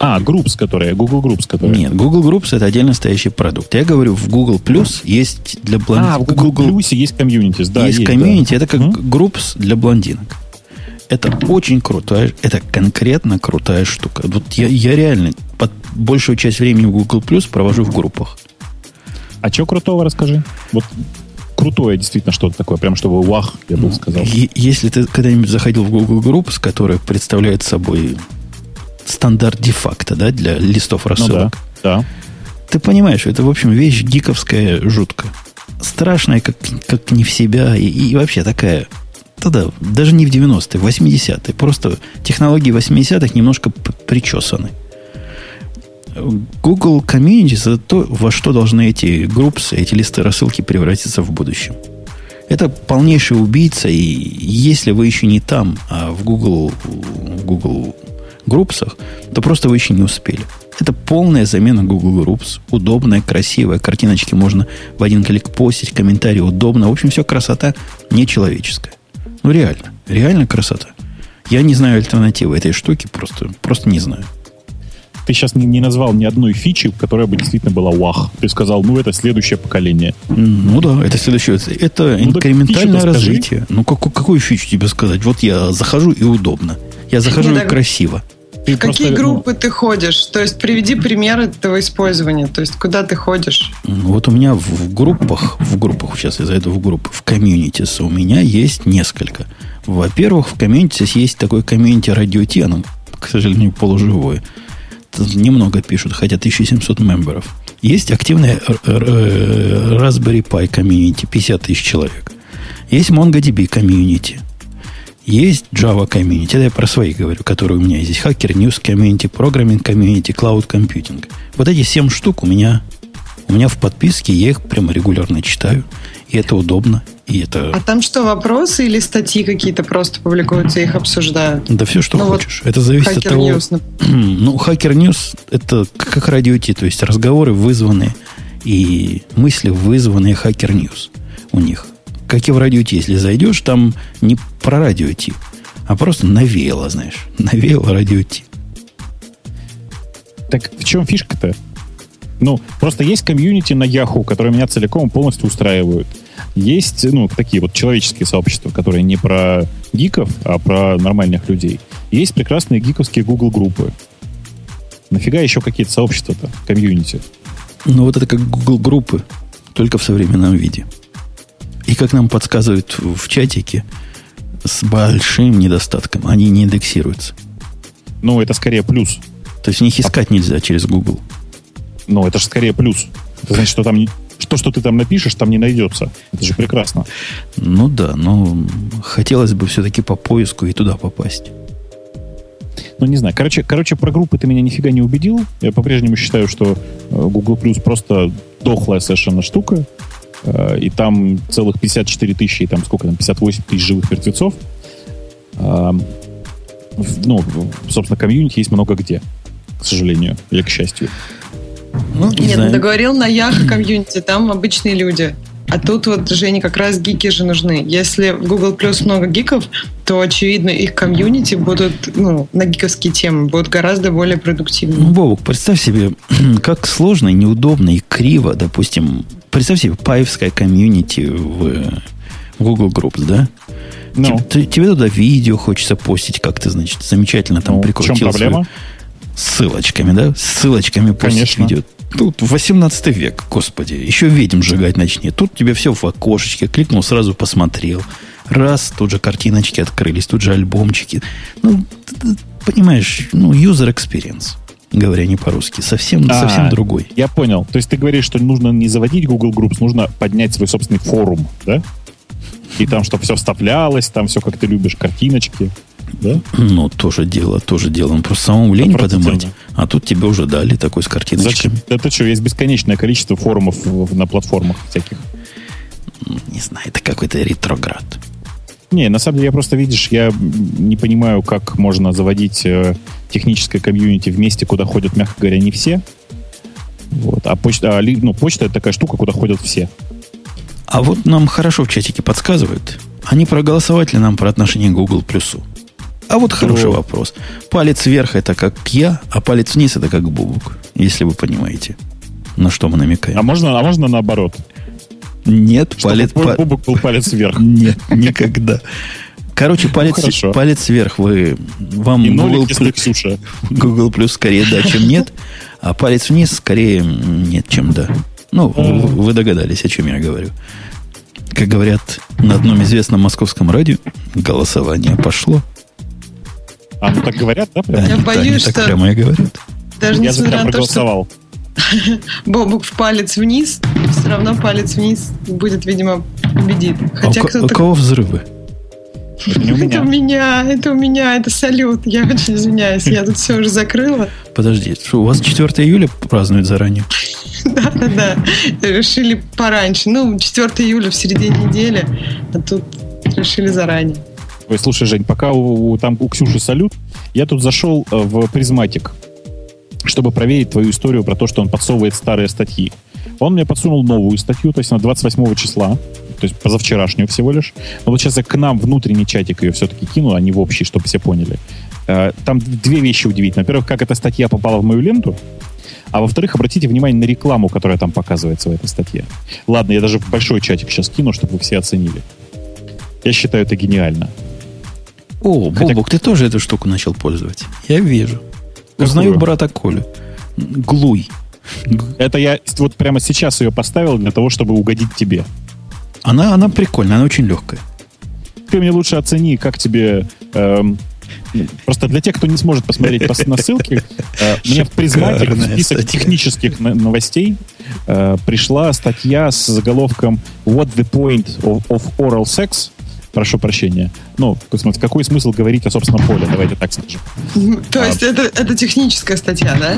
А, Groups, которые, Google Groups, которые. Нет, Google Groups это отдельно стоящий продукт. Я говорю, в Google Plus есть для блондинок. А, в Google, Google Plus есть комьюнити, да. Есть, есть комьюнити, да. это как Groups для блондинок. Это очень крутая, это конкретно крутая штука. Вот я, я реально под большую часть времени в Google Plus провожу в группах. А что крутого расскажи? Вот крутое действительно что-то такое, прям чтобы вах, я бы ну, сказал. Если ты когда-нибудь заходил в Google Groups, который представляет собой стандарт де-факто, да, для листов рассылок. Ну, да, да. Ты понимаешь, это, в общем, вещь гиковская жутко. Страшная, как, как не в себя, и, и вообще такая Тогда даже не в 90-е, в 80-е. Просто технологии 80-х немножко причесаны. Google Community это то, во что должны эти группы, эти листы рассылки превратиться в будущем. Это полнейший убийца, и если вы еще не там, а в Google, Google группсах, то просто вы еще не успели. Это полная замена Google Groups. Удобная, красивая. Картиночки можно в один клик постить, комментарии удобно. В общем, все красота нечеловеческая. Ну, реально. Реально красота. Я не знаю альтернативы этой штуки, просто, просто не знаю ты сейчас не, не назвал ни одной фичи, которая бы действительно была вах. Ты сказал, ну, это следующее поколение. Ну да, это следующее. Это ну, инкрементальное развитие. Ну, как, какую фичу тебе сказать? Вот я захожу и удобно. Я захожу и красиво. Ты в какие просто, группы ну, ты ходишь? То есть приведи пример этого использования. То есть куда ты ходишь? Ну, вот у меня в, в группах, в группах, сейчас я зайду в группы, в communities у меня есть несколько. Во-первых, в communities есть такой community Радио-Т, оно, к сожалению, полуживое немного пишут, хотя 1700 member'ов. Есть активная Raspberry Pi community, 50 тысяч человек. Есть MongoDB community. Есть Java community. Это я про свои говорю, которые у меня есть. Hacker News community, Programming community, Cloud Computing. Вот эти 7 штук у меня, у меня в подписке, я их прямо регулярно читаю. И это удобно. И это... А там что, вопросы или статьи какие-то просто публикуются, их обсуждают? Да все, что ну, хочешь. Вот это зависит от того... News, ну, Hacker News это как радио Ти, то есть разговоры вызванные и мысли вызванные Hacker News у них. Как и в радио Ти, если зайдешь, там не про радио Ти, а просто навеяло, знаешь. Навеяло радио Ти. Так в чем фишка-то? Ну, просто есть комьюнити на Yahoo, которые меня целиком полностью устраивают. Есть, ну, такие вот человеческие сообщества, которые не про гиков, а про нормальных людей. Есть прекрасные гиковские Google группы. Нафига еще какие-то сообщества-то, комьюнити? Ну, вот это как Google группы, только в современном виде. И как нам подсказывают в чатике, с большим недостатком. Они не индексируются. Ну, это скорее плюс. То есть в них искать нельзя через Google. Ну, это же скорее плюс. Это значит, что там то, что ты там напишешь, там не найдется. Это же прекрасно. Ну да, но хотелось бы все-таки по поиску и туда попасть. Ну, не знаю. Короче, короче, про группы ты меня нифига не убедил. Я по-прежнему считаю, что э, Google Plus просто дохлая совершенно штука. Э, и там целых 54 тысячи, там сколько там, 58 тысяч живых мертвецов. Э, ну, собственно, комьюнити есть много где, к сожалению, или к счастью. Ну, не Нет, знаю. договорил на Ях комьюнити, там обычные люди. А тут вот, Жене, как раз гики же нужны. Если в Google Plus много гиков, то, очевидно, их комьюнити будут, ну, на гиковские темы, будут гораздо более продуктивны. Ну, Бобок, представь себе, как сложно, неудобно и криво, допустим, представь себе паевская комьюнити в Google Groups, да? Ну. Тебе, тебе туда видео хочется постить, как ты, значит, замечательно там ну, прикрутил. В чем проблема? ссылочками, да? Ссылочками Конечно. идет. Тут 18 век, господи, еще ведьм сжигать начни. Тут тебе все в окошечке, кликнул, сразу посмотрел. Раз, тут же картиночки открылись, тут же альбомчики. Ну, понимаешь, ну, user experience, говоря не по-русски, совсем, а, совсем другой. Я понял. То есть ты говоришь, что нужно не заводить Google Groups, нужно поднять свой собственный форум, да? И там, чтобы все вставлялось, там все, как ты любишь, картиночки. Да? Ну, тоже дело, тоже дело. Он просто самому лень поднимать. А тут тебе уже дали такой с картиночками. Зачем? Это что, есть бесконечное количество форумов на платформах всяких. Не знаю, это какой-то ретроград. Не, на самом деле, я просто, видишь, я не понимаю, как можно заводить э, техническое комьюнити в месте, куда ходят, мягко говоря, не все. Вот. А почта, а, ну, почта это такая штука, куда ходят все. А вот нам хорошо в чатике подсказывают. Они проголосовать ли нам про отношение к Google Плюсу? А вот хороший вопрос. Палец вверх это как я, а палец вниз это как Бубук, если вы понимаете, на что мы намекаем. А можно, а можно наоборот? Нет, Чтобы палец... твой па- Бубук был палец вверх. Нет, никогда. Короче, палец, хорошо. палец вверх вы вам И Google, нолик, если плю- Ксюша. Google Plus скорее да, чем нет, а палец вниз скорее нет, чем да. Ну, вы догадались, о чем я говорю. Как говорят на одном известном московском радио, голосование пошло. А, ну так говорят, да? прям? Я Они- боюсь, они так что- прямо и говорят. Даже Я за на то, что проголосовал. Бобук в палец вниз, все равно палец вниз будет, видимо, победит. А у, Хотя у кто-то... кого взрывы? Это не у Это у меня. меня, это у меня, это салют. Я очень извиняюсь, я тут все уже закрыла. Подожди, что, у вас 4 июля празднуют заранее? Да-да-да, решили пораньше. Ну, 4 июля в середине недели, а тут решили заранее. Ой, слушай, Жень, пока у, там у Ксюши салют, я тут зашел э, в Prismatic, чтобы проверить твою историю про то, что он подсовывает старые статьи. Он мне подсунул новую статью, то есть на 28 числа, то есть позавчерашнюю всего лишь. Но вот сейчас я к нам внутренний чатик ее все-таки кину, а не в общий, чтобы все поняли. Э, Там две вещи удивительные. Во-первых, как эта статья попала в мою ленту, а во-вторых, обратите внимание на рекламу, которая там показывается в этой статье. Ладно, я даже большой чатик сейчас кину, чтобы вы все оценили. Я считаю это гениально. О, Хотя- Бобок, ты тоже эту штуку начал пользоваться. Я вижу. Узнаю Какую? брата Колю. Глуй. Это я вот прямо сейчас ее поставил для того, чтобы угодить тебе. Она, она прикольная, она очень легкая. Ты мне лучше оцени, как тебе... эм, просто для тех, кто не сможет посмотреть пос- на ссылки, э, мне в Prismatic, в список статья. технических но- новостей э, пришла статья с заголовком «What the point of, of oral sex?» Прошу прощения. Ну, какой смысл говорить о собственном поле? Давайте так скажем. То А. есть это, это техническая статья, да?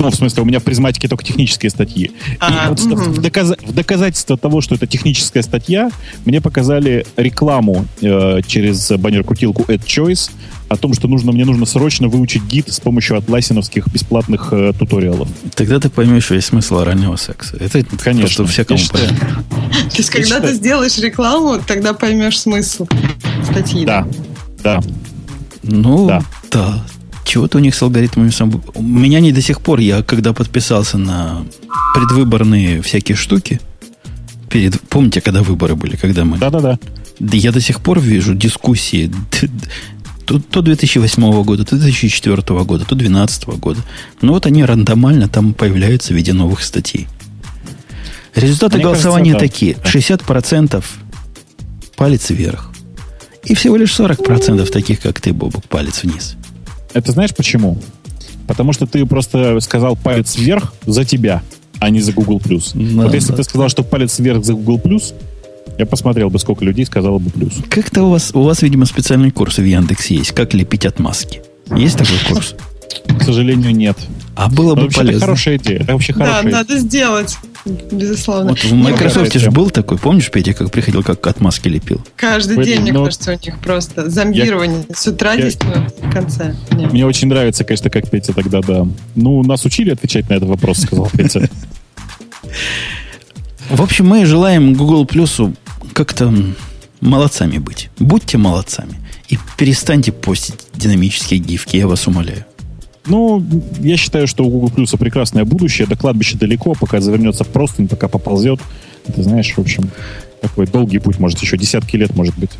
Ну, в смысле, у меня в Prismatic'е только технические статьи. А, вот мгм. в, доказа- в доказательство того, что это техническая статья, мне показали рекламу э, через баннер-крутилку AdChoice о том, что нужно, мне нужно срочно выучить гид с помощью атласиновских бесплатных э, туториалов. Тогда ты поймешь весь смысл орального секса. Это Конечно. всякому Я считаю- понятно. То есть, когда ты сделаешь рекламу, тогда поймешь смысл статьи. Да, да. Ну, Да. да. Чего-то у них с алгоритмами сам... У меня не до сих пор, я когда подписался на предвыборные всякие штуки, перед... Помните, когда выборы были, когда мы... Да-да-да. Да я до сих пор вижу дискуссии то, то 2008 года, то 2004 года, то 2012 года. Ну вот они рандомально там появляются в виде новых статей. Результаты Мне голосования кажется, да. такие. 60% палец вверх. И всего лишь 40% таких, как ты, Бобок, палец вниз. Это знаешь почему? Потому что ты просто сказал палец вверх за тебя, а не за Google+. Да, вот если да. ты сказал, что палец вверх за Google+, я посмотрел бы, сколько людей сказало бы плюс. Как-то у вас, у вас, видимо, специальные курсы в Яндексе есть. Как лепить отмазки. Есть такой курс? К сожалению, нет. А было бы вообще это полезно. хорошая идея. Это вообще Да, хорошая надо сделать. Безусловно. Вот в Microsoft же был такой, помнишь, Петя, как приходил, как отмазки лепил? Каждый Вы- день, мне ну, кажется, у них просто зомбирование. С утра я- 10 минут, в конце. Нет. Мне очень нравится, конечно, как Петя тогда, да. Ну, нас учили отвечать на этот вопрос, сказал Петя. В общем, мы желаем Google Плюсу как-то молодцами быть. Будьте молодцами. И перестаньте постить динамические гифки, я вас умоляю. Ну, я считаю, что у Google Плюса прекрасное будущее. До кладбища далеко, пока завернется в простынь, пока поползет. Ты знаешь, в общем, такой долгий путь, может, еще десятки лет, может быть.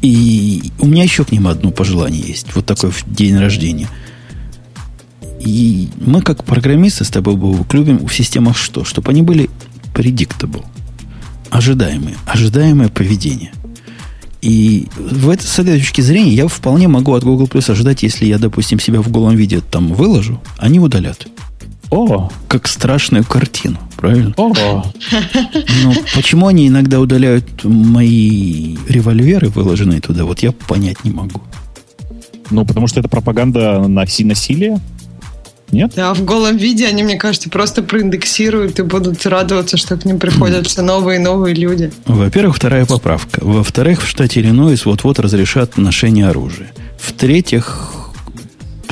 И у меня еще к ним одно пожелание есть. Вот такой в день рождения. И мы, как программисты с тобой, Бобок, любим в системах что? Чтобы они были predictable. Ожидаемые. Ожидаемое поведение. И в это, с этой точки зрения я вполне могу от Google Plus ожидать, если я, допустим, себя в голом виде там выложу, они удалят. О, Как страшную картину, правильно? о, Но почему они иногда удаляют мои револьверы, выложенные туда, вот я понять не могу. ну, потому что это пропаганда наси- насилия. Нет? Да, в голом виде они, мне кажется, просто проиндексируют и будут радоваться, что к ним приходят все новые и новые люди. Во-первых, вторая поправка. Во-вторых, в штате Иллинойс вот-вот разрешат ношение оружия. В-третьих,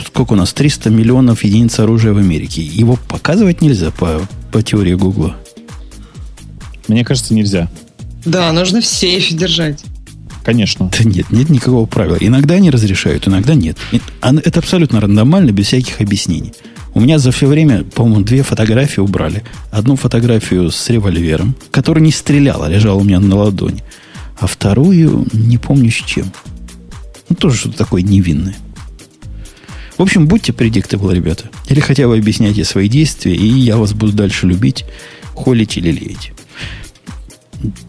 сколько у нас? 300 миллионов единиц оружия в Америке. Его показывать нельзя по, по теории Гугла. Мне кажется, нельзя. Да, нужно в сейфе держать. конечно. Да нет, нет никакого правила. Иногда они разрешают, иногда нет. Это абсолютно рандомально, без всяких объяснений. У меня за все время, по-моему, две фотографии убрали. Одну фотографию с револьвером, который не стрелял, а лежал у меня на ладони. А вторую не помню с чем. Ну, тоже что-то такое невинное. В общем, будьте предиктабл, ребята. Или хотя бы объясняйте свои действия, и я вас буду дальше любить, холить или леять.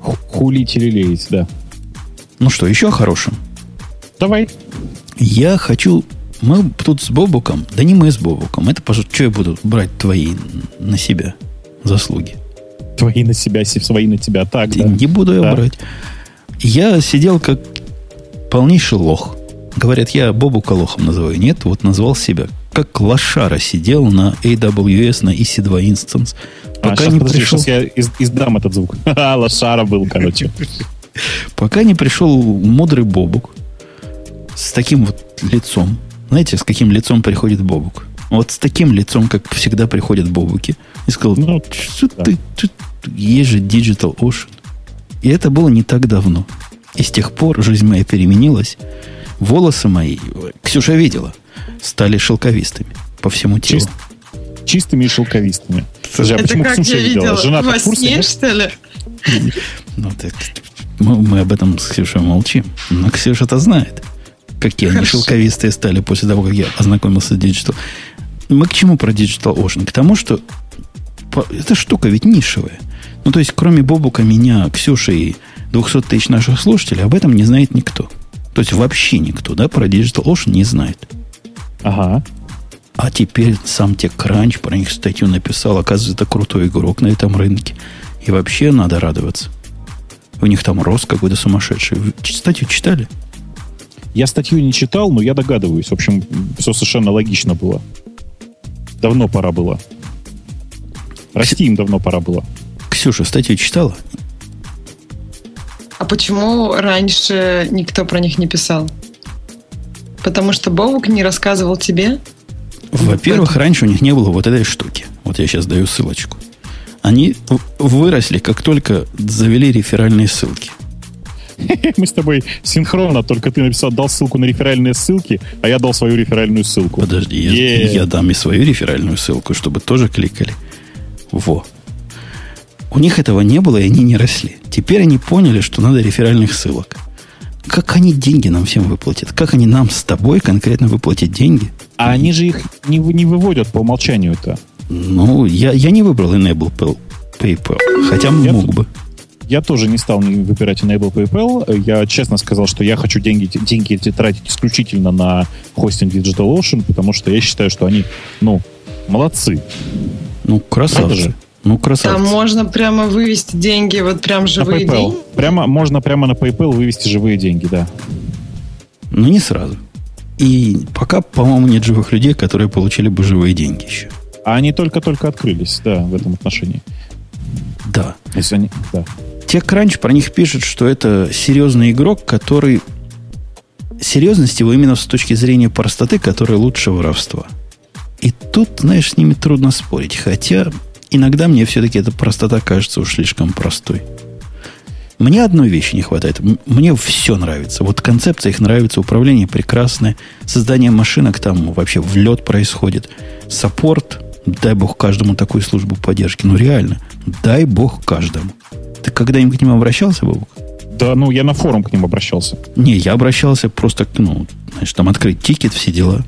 Хулить или леять, да. Ну что, еще о хорошем? Давай. Я хочу... Мы тут с Бобуком... Да не мы с Бобуком. Это, пожалуйста, что я буду брать твои на себя заслуги? Твои на себя, свои на тебя. Так, да. Не буду я да. брать. Я сидел как полнейший лох. Говорят, я Бобука лохом называю. Нет, вот назвал себя. Как лошара сидел на AWS, на EC2 Instance. Пока а, не подожди, пришел... Сейчас я из, издам этот звук. лошара был, короче. Пока не пришел мудрый Бобук с таким вот лицом. Знаете, с каким лицом приходит Бобук? Вот с таким лицом, как всегда приходят Бобуки. И сказал, ну, что да. ты, ты, есть же Digital Ocean. И это было не так давно. И с тех пор жизнь моя переменилась. Волосы мои, Ксюша видела, стали шелковистыми по всему телу. Чист, чистыми и шелковистыми. Слушай, а это почему как Ксюша я видела? Жена Во сне, что ли? Ну, так, мы, мы об этом с Ксюшей молчим. Но Ксюша-то знает, какие Хорошо. они шелковистые стали после того, как я ознакомился с Digital. Мы к чему про Digital Ocean? К тому, что эта штука ведь нишевая. Ну, то есть, кроме Бобука, меня, Ксюши и 200 тысяч наших слушателей, об этом не знает никто. То есть, вообще никто, да, про Digital Ocean не знает. Ага. А теперь сам те Кранч про них статью написал. Оказывается, это крутой игрок на этом рынке. И вообще надо радоваться. У них там рост какой-то сумасшедший. Вы статью читали? Я статью не читал, но я догадываюсь. В общем, все совершенно логично было. Давно пора было. Расти им давно пора было. Ксюша, статью читала? А почему раньше никто про них не писал? Потому что Бобук не рассказывал тебе? Во-первых, раньше у них не было вот этой штуки. Вот я сейчас даю ссылочку. Они выросли, как только завели реферальные ссылки. Мы с тобой синхронно, только ты написал, дал ссылку на реферальные ссылки, а я дал свою реферальную ссылку. Подожди, я, я дам и свою реферальную ссылку, чтобы тоже кликали. Во. У них этого не было, и они не росли. Теперь они поняли, что надо реферальных ссылок. Как они деньги нам всем выплатят? Как они нам с тобой конкретно выплатят деньги? А они же их не, не выводят по умолчанию-то. Ну, я, я не выбрал Enable PayPal, хотя я мог бы. Я тоже не стал выбирать Enable PayPal. Я честно сказал, что я хочу деньги, деньги эти тратить исключительно на хостинг DigitalOcean, потому что я считаю, что они, ну, молодцы. Ну, красавцы. Ну, красавцы. Там можно прямо вывести деньги, вот прям живые деньги? Прямо, можно прямо на PayPal вывести живые деньги, да. Ну, не сразу. И пока, по-моему, нет живых людей, которые получили бы живые деньги еще. А они только-только открылись, да, в этом отношении. Да. Если они, да. TechCrunch про них пишет, что это серьезный игрок, который... Серьезность его именно с точки зрения простоты, который лучше воровства. И тут, знаешь, с ними трудно спорить. Хотя иногда мне все-таки эта простота кажется уж слишком простой. Мне одной вещи не хватает. Мне все нравится. Вот концепция их нравится, управление прекрасное, создание машинок там вообще в лед происходит. Саппорт, дай бог каждому такую службу поддержки. Ну реально, дай бог каждому. Ты когда-нибудь к ним обращался, Бобок? Да, ну я на форум к ним обращался. Не, я обращался просто, ну, знаешь, там открыть тикет, все дела.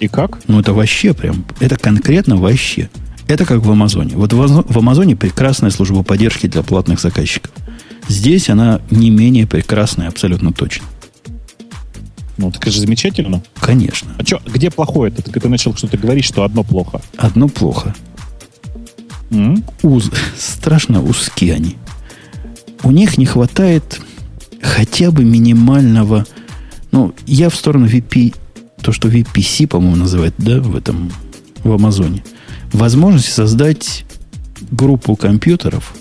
И как? Ну, это вообще прям, это конкретно вообще. Это как в Амазоне. Вот в Амазоне прекрасная служба поддержки для платных заказчиков. Здесь она не менее прекрасная, абсолютно точно. Ну, так это же замечательно. Конечно. А что, где плохое это? Ты, ты начал что-то говорить, что одно плохо. Одно плохо. Mm? Уз, страшно узкие они. У них не хватает хотя бы минимального... Ну, я в сторону VP, то, что VPC, по-моему, называют, да, в этом, в Амазоне – возможность создать группу компьютеров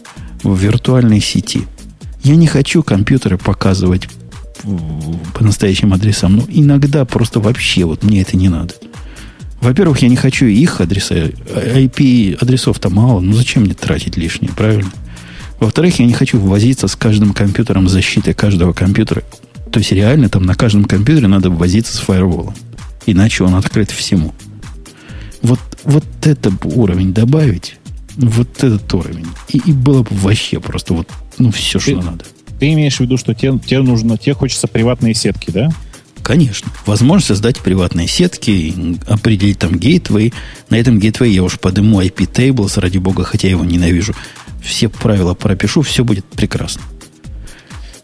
в виртуальной сети. Я не хочу компьютеры показывать по настоящим адресам. Но иногда просто вообще вот мне это не надо. Во-первых, я не хочу их адреса. IP-адресов-то мало. Ну зачем мне тратить лишнее, правильно? Во-вторых, я не хочу возиться с каждым компьютером защиты каждого компьютера. То есть реально там на каждом компьютере надо возиться с фаерволом. Иначе он открыт всему. Вот, вот это уровень добавить, вот этот уровень. И, и было бы вообще просто вот, ну, все, что ты, надо. Ты имеешь в виду, что тебе, тебе нужно, тебе хочется приватные сетки, да? Конечно. Возможность создать приватные сетки, определить там гейтвей. На этом гейтвей я уж подыму IP tables, ради бога, хотя я его ненавижу. Все правила пропишу, все будет прекрасно.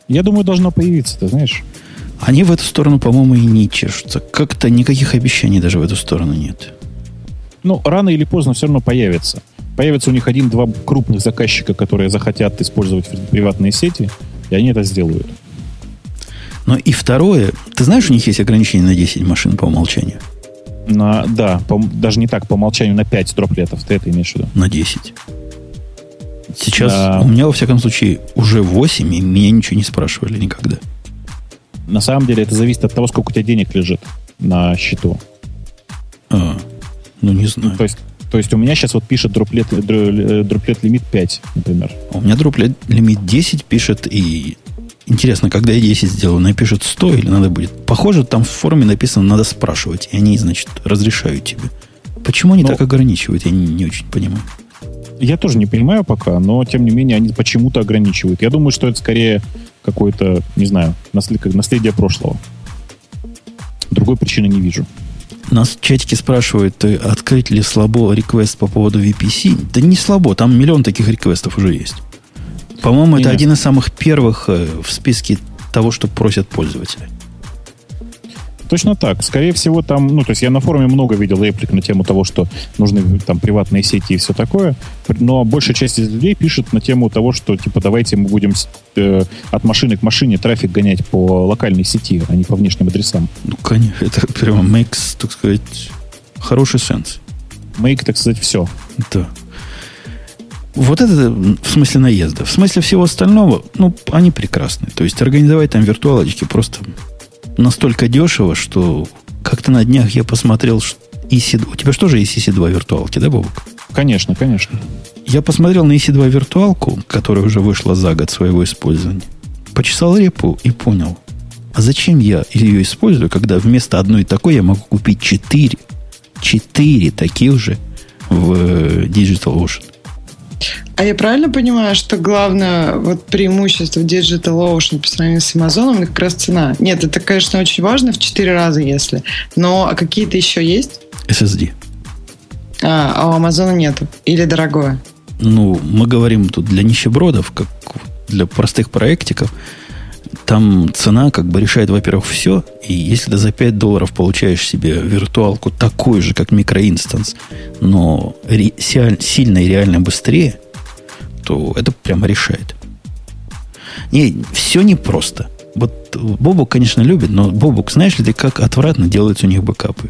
Я думаю, должно появиться, ты знаешь. Они в эту сторону, по-моему, и не чешутся. Как-то никаких обещаний даже в эту сторону нет. Ну, рано или поздно все равно появится. Появится у них один-два крупных заказчика, которые захотят использовать приватные сети, и они это сделают. Но и второе, ты знаешь, у них есть ограничение на 10 машин по умолчанию? На, да, по, даже не так, по умолчанию на 5 дроплетов. Ты это имеешь в виду? На 10. Сейчас а... у меня, во всяком случае, уже 8, и меня ничего не спрашивали никогда. На самом деле это зависит от того, сколько у тебя денег лежит на счету. А, ну не знаю. Ну, то есть то есть у меня сейчас вот пишет дроплет, дроплет лимит 5, например. А у меня дроплет лимит 10 пишет, и интересно, когда я 10 сделаю, напишут 100 или надо будет? Похоже, там в форме написано «надо спрашивать», и они, значит, разрешают тебе. Почему они но, ну, так ограничивают, я не, не очень понимаю. Я тоже не понимаю пока, но, тем не менее, они почему-то ограничивают. Я думаю, что это скорее какое-то, не знаю, наслед, наследие прошлого. Другой причины не вижу. Нас в чатике спрашивают, открыть ли слабо реквест по поводу VPC. Да не слабо, там миллион таких реквестов уже есть. По-моему, это один из самых первых э, в списке того, что просят пользователи. Точно так. Скорее всего, там, ну, то есть я на форуме много видел реплик на тему того, что нужны там приватные сети и все такое, но большая часть из людей пишет на тему того, что, типа, давайте мы будем э, от машины к машине трафик гонять по локальной сети, а не по внешним адресам. Ну, конечно, это прямо makes, так сказать, хороший сенс. Make, так сказать, все. Да. Вот это в смысле наезда. В смысле всего остального, ну, они прекрасны. То есть организовать там виртуалочки просто настолько дешево, что как-то на днях я посмотрел, что EC... У тебя же есть EC2 виртуалки, да, Бобок? Конечно, конечно. Я посмотрел на EC2 виртуалку, которая уже вышла за год своего использования. Почесал репу и понял, а зачем я ее использую, когда вместо одной такой я могу купить четыре, четыре таких же в э, Digital Ocean. А я правильно понимаю, что главное вот преимущество Digital Ocean по сравнению с Amazon как раз цена? Нет, это, конечно, очень важно в 4 раза, если. Но а какие-то еще есть? SSD. А, а у Amazon нету? Или дорогое? Ну, мы говорим тут для нищебродов, как для простых проектиков. Там цена как бы решает, во-первых, все. И если ты за 5 долларов получаешь себе виртуалку такой же, как микроинстанс, но ре- сильно и реально быстрее, то это прямо решает. Не, все непросто. Вот Бобук, конечно, любит, но Бобук, знаешь ли ты, как отвратно делаются у них бэкапы?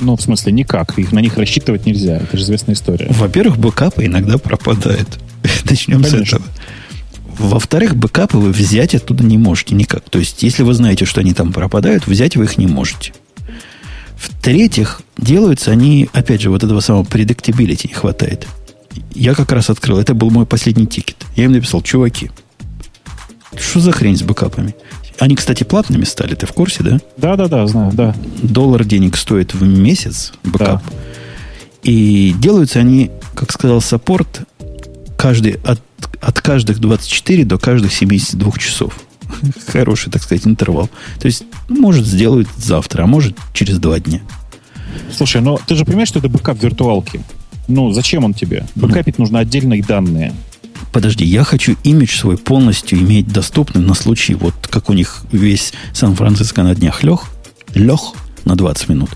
Ну, в смысле, никак. Их, на них рассчитывать нельзя. Это же известная история. Во-первых, бэкапы иногда пропадают. Начнем Конечно. с этого. Во-вторых, бэкапы вы взять оттуда не можете никак. То есть, если вы знаете, что они там пропадают, взять вы их не можете. В-третьих, делаются они, опять же, вот этого самого predictability не хватает я как раз открыл. Это был мой последний тикет. Я им написал, чуваки, что за хрень с бэкапами? Они, кстати, платными стали, ты в курсе, да? Да, да, да, знаю, да. Доллар денег стоит в месяц бэкап. Да. И делаются они, как сказал саппорт, каждый от, от каждых 24 до каждых 72 часов. Хороший, так сказать, интервал. То есть, может, сделают завтра, а может, через два дня. Слушай, но ты же понимаешь, что это бэкап виртуалки? Ну, зачем он тебе? Бэкапить нужно отдельные данные. Подожди, я хочу имидж свой полностью иметь доступным на случай, вот как у них весь Сан-Франциско на днях лег, лег на 20 минут.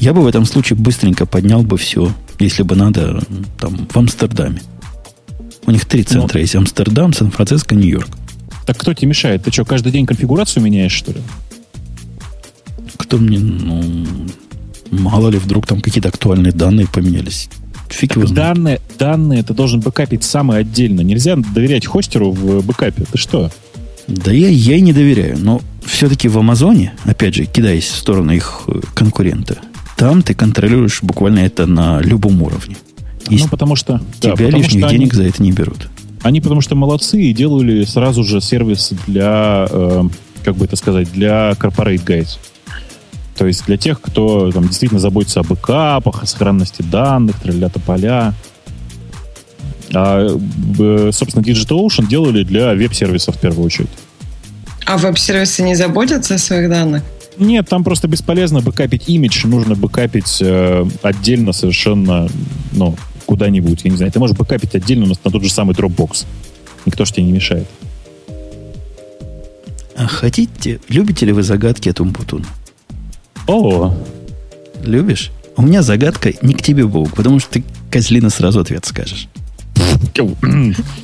Я бы в этом случае быстренько поднял бы все, если бы надо, там, в Амстердаме. У них три ну. центра ну, есть. Амстердам, Сан-Франциско, Нью-Йорк. Так кто тебе мешает? Ты что, каждый день конфигурацию меняешь, что ли? Кто мне, ну, мало ли вдруг там какие-то актуальные данные поменялись. Фиг его данные, данные ты должен бэкапить самый отдельно. Нельзя доверять хостеру в бэкапе. Ты что? Да я, я и не доверяю. Но все-таки в Амазоне, опять же, кидаясь в сторону их э, конкурента, там ты контролируешь буквально это на любом уровне. И ну, потому что... Тебя да, лишних денег они, за это не берут. Они потому что молодцы и делали сразу же сервис для... Э, как бы это сказать, для corporate guys. То есть для тех, кто там, действительно заботится о бэкапах, о сохранности данных, тролля поля. А, собственно, DigitalOcean делали для веб-сервисов в первую очередь. А веб-сервисы не заботятся о своих данных? Нет, там просто бесполезно бэкапить имидж, нужно бэкапить э, отдельно совершенно, ну, куда-нибудь, я не знаю. Ты можешь бэкапить отдельно на, на тот же самый Dropbox. Никто же тебе не мешает. А хотите, любите ли вы загадки от Умпутуна? О! Любишь? У меня загадка не к тебе, Бог, потому что ты, козлина, сразу ответ скажешь.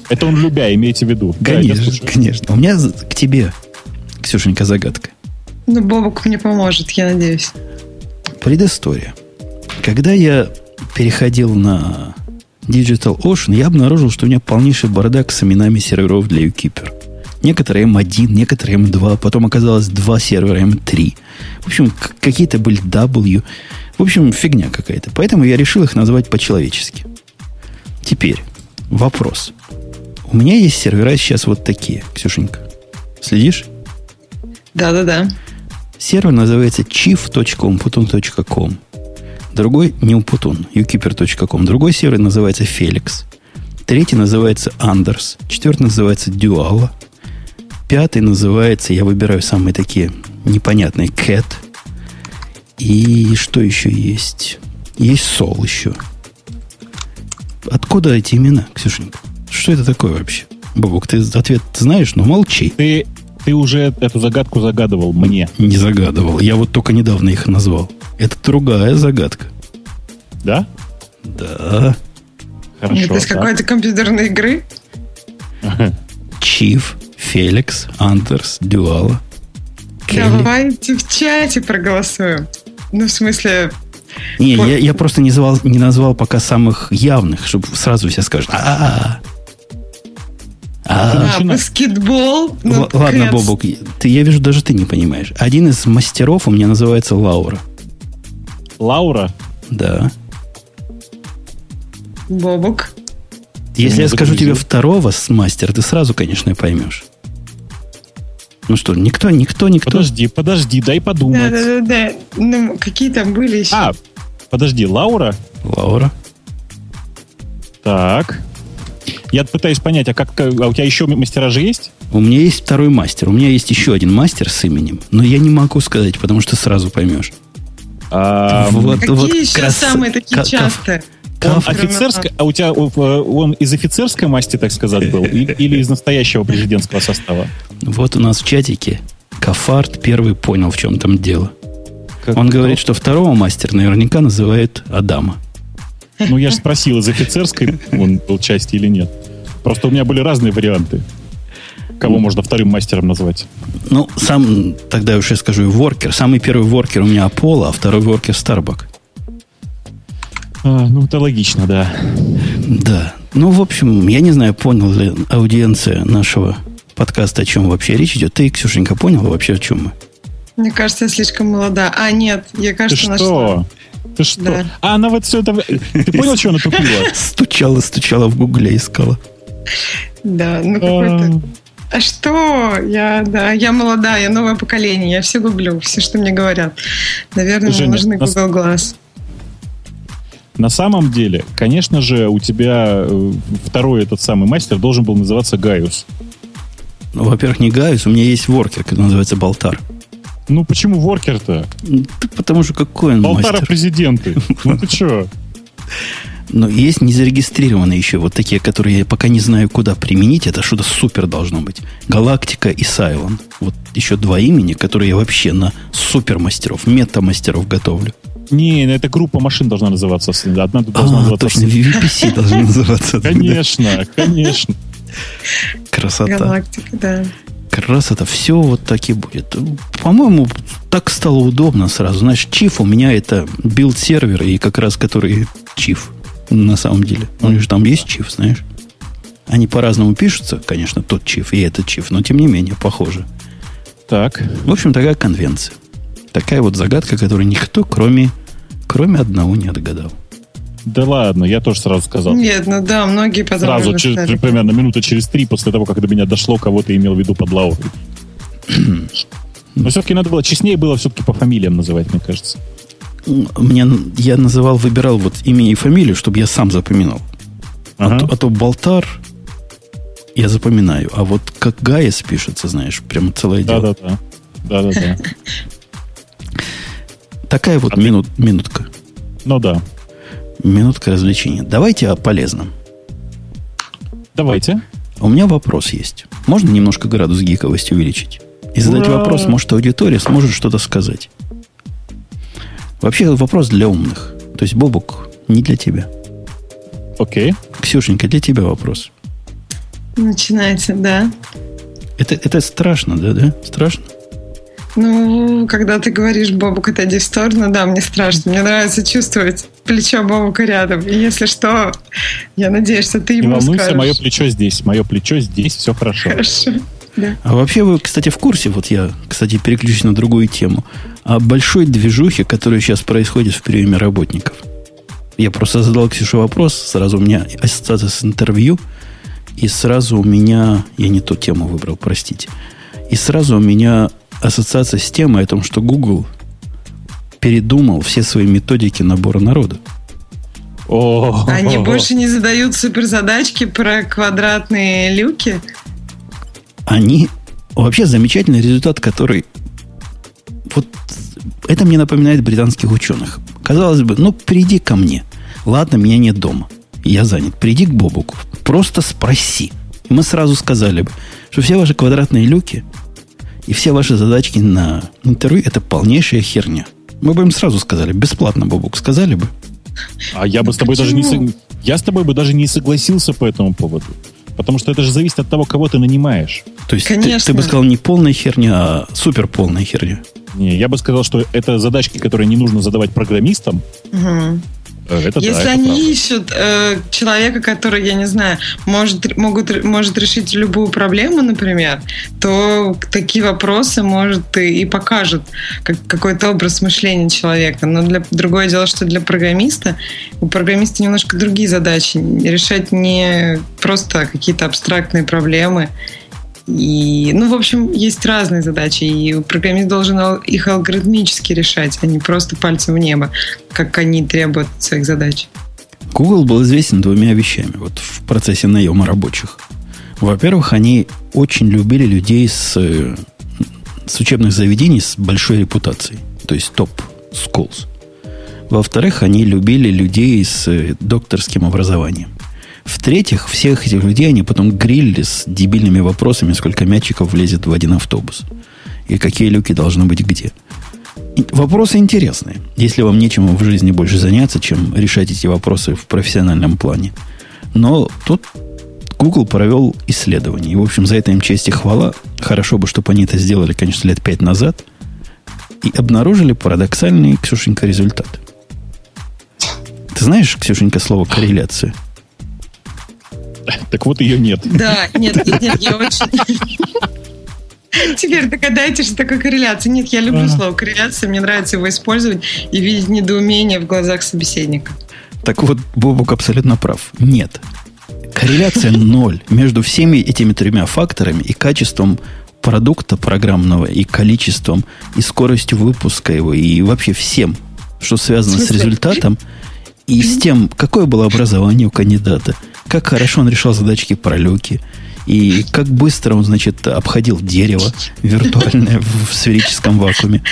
Это он любя, имейте в виду. Конечно, да, конечно. У меня к тебе, Ксюшенька, загадка. Ну, Бобок мне поможет, я надеюсь. Предыстория. Когда я переходил на Digital Ocean, я обнаружил, что у меня полнейший бардак с именами серверов для UKeeper. Некоторые M1, некоторые M2, потом оказалось два сервера M3. В общем, какие-то были W. В общем, фигня какая-то. Поэтому я решил их назвать по-человечески. Теперь, вопрос. У меня есть сервера сейчас вот такие, Ксюшенька. Следишь? Да-да-да. Сервер называется chief.umputun.com. Другой не Умпутун, ukeeper.com. Другой сервер называется Felix. Третий называется Anders. Четвертый называется Duala. Пятый называется, я выбираю самые такие непонятные, Cat. И что еще есть? Есть Soul еще. Откуда эти имена, Ксюшенька? Что это такое вообще? Бабук, ты ответ знаешь, но молчи. Ты ты уже эту загадку загадывал мне. Не загадывал. Я вот только недавно их назвал. Это другая загадка. Да? Да. Хорошо. Это из какой-то компьютерной игры? Чиф, Феликс, Андерс, Дюала. Давайте в чате проголосуем. Ну, в смысле... Не, по... я, я просто не, звал, не назвал пока самых явных, чтобы сразу все скажут. А-а-а. А, а баскетбол? Ну, Л- ладно, Бобок, ты, я вижу, даже ты не понимаешь. Один из мастеров у меня называется Лаура. Лаура? Да. Бобок? Если я скажу тебе второго с мастер, ты сразу, конечно, поймешь. Ну что, никто, никто, никто. Подожди, подожди, дай подумать. Да, да, да, да. Ну, какие там были еще? А, подожди, Лаура? Лаура. Так. Я пытаюсь понять, а как а у тебя еще мастера же есть? У меня есть второй мастер. У меня есть еще один мастер с именем, но я не могу сказать, потому что сразу поймешь. А, вот, Какие вот еще крас... самые такие частые? Он офицерская, а у тебя он из офицерской масти, так сказать, был, или из настоящего президентского состава? Вот у нас в чатике Кафарт первый понял, в чем там дело. Как он говорит, что второго мастера наверняка называют Адама. Ну, я же спросил, из офицерской он был части или нет. Просто у меня были разные варианты. Кого можно вторым мастером назвать? Ну, сам, тогда уж я скажу, воркер. Самый первый воркер у меня Apollo, а второй воркер Starbuck. А, ну, это логично, да. Да. Ну, в общем, я не знаю, понял ли аудиенция нашего подкаста, о чем вообще речь идет. Ты, Ксюшенька, понял вообще, о чем мы? Мне кажется, я слишком молода. А, нет, я, кажется, Ты что? нашла. Ты что? Да. А она вот все это... Ты понял, что она тупила? Стучала, стучала в гугле, искала. Да, ну какой-то... А что? Я, да, я молодая, я новое поколение, я все гуглю, все, что мне говорят. Наверное, Женя, мне нужны Google на... На самом деле, конечно же, у тебя э, второй этот самый мастер должен был называться Гaius. Ну, во-первых, не Гaius, у меня есть воркер, который называется Болтар. Ну, почему воркер-то? Потому что какой он Полтора мастер? президенты. Ну, ты что? Но есть незарегистрированные еще, вот такие, которые я пока не знаю, куда применить. Это что-то супер должно быть. Galactica и Cylon. Вот еще два имени, которые я вообще на супермастеров, мета-мастеров готовлю. Не, это группа машин должна называться. Одна должна а, называться... точно, VPC должна называться. Конечно, конечно. Красота. Galactica, да как раз это все вот так и будет. По-моему, так стало удобно сразу. Знаешь, чиф у меня это build server, и как раз который чиф на самом деле. Он же там есть чиф, знаешь. Они по-разному пишутся, конечно, тот чиф и этот чиф, но тем не менее похоже. Так. В общем, такая конвенция. Такая вот загадка, которую никто, кроме, кроме одного, не отгадал. Да ладно, я тоже сразу сказал. Нет, ну да, многие потом Сразу, через, примерно минута через три после того, как до меня дошло, кого ты имел в виду под Лаурой. Но все-таки надо было, честнее было все-таки по фамилиям называть, мне кажется. Мне, я называл, выбирал вот имя и фамилию, чтобы я сам запоминал. Ага. А, то, а то болтар я запоминаю. А вот как Гайес пишется, знаешь, прям целое дело. Да-да-да. Да-да-да. Такая вот а минут, ты... минутка. Ну да. Минутка развлечения. Давайте о полезном. Давайте. У меня вопрос есть. Можно немножко градус гиковости увеличить? И задать Ура! вопрос, может, аудитория сможет что-то сказать. Вообще вопрос для умных. То есть, Бобук, не для тебя. Окей. Ксюшенька, для тебя вопрос. Начинается, да. Это, это страшно, да, да? Страшно? Ну, когда ты говоришь Бобук, отойди в сторону, да, мне страшно. Мне нравится чувствовать плечо Бобука рядом. И если что, я надеюсь, что ты ему Не волнуйся, скажешь. мое плечо здесь. Мое плечо здесь, все хорошо. Хорошо. Да. А вообще вы, кстати, в курсе, вот я, кстати, переключусь на другую тему, о большой движухе, которая сейчас происходит в приеме работников. Я просто задал Ксюше вопрос, сразу у меня ассоциация с интервью, и сразу у меня... Я не ту тему выбрал, простите. И сразу у меня ассоциация с темой о том, что Google передумал все свои методики набора народа. О, Они больше не задают суперзадачки про квадратные люки? Они... Вообще замечательный результат, который... Вот это мне напоминает британских ученых. Казалось бы, ну, приди ко мне. Ладно, меня нет дома. Я занят. Приди к Бобуку. Просто спроси. И мы сразу сказали бы, что все ваши квадратные люки и все ваши задачки на интервью это полнейшая херня. Мы бы им сразу сказали, бесплатно, Бобук, сказали бы. А я бы с тобой даже не я с тобой бы даже не согласился по этому поводу. Потому что это же зависит от того, кого ты нанимаешь. То есть ты, ты бы сказал не полная херня, а супер полная херня. Не, я бы сказал, что это задачки, которые не нужно задавать программистам. Угу. Это Если да, они правда. ищут э, человека, который, я не знаю, может, могут, может решить любую проблему, например, то такие вопросы, может, и, и покажут как, какой-то образ мышления человека. Но для, другое дело, что для программиста, у программиста немножко другие задачи. Решать не просто какие-то абстрактные проблемы, и, ну, в общем, есть разные задачи, и программист должен их алгоритмически решать, а не просто пальцем в небо, как они требуют своих задач. Google был известен двумя вещами вот в процессе наема рабочих. Во-первых, они очень любили людей с, с учебных заведений с большой репутацией, то есть топ schools. Во-вторых, они любили людей с докторским образованием. В-третьих, всех этих людей они потом грилли с дебильными вопросами, сколько мячиков влезет в один автобус. И какие люки должны быть где. И вопросы интересные. Если вам нечем в жизни больше заняться, чем решать эти вопросы в профессиональном плане. Но тут Google провел исследование. И, в общем, за это им честь и хвала. Хорошо бы, чтобы они это сделали, конечно, лет пять назад. И обнаружили парадоксальный, Ксюшенька, результат. Ты знаешь, Ксюшенька, слово корреляция? Так вот ее нет. Да, нет, нет, нет, я очень... Теперь догадайтесь, что такое корреляция. Нет, я люблю слово корреляция, мне нравится его использовать и видеть недоумение в глазах собеседника. Так вот, Бобук абсолютно прав. Нет. Корреляция ноль между всеми этими тремя факторами и качеством продукта программного, и количеством, и скоростью выпуска его, и вообще всем, что связано с результатом, и с тем, какое было образование у кандидата – как хорошо он решал задачки про люки. И как быстро он, значит, обходил дерево виртуальное в сферическом вакууме.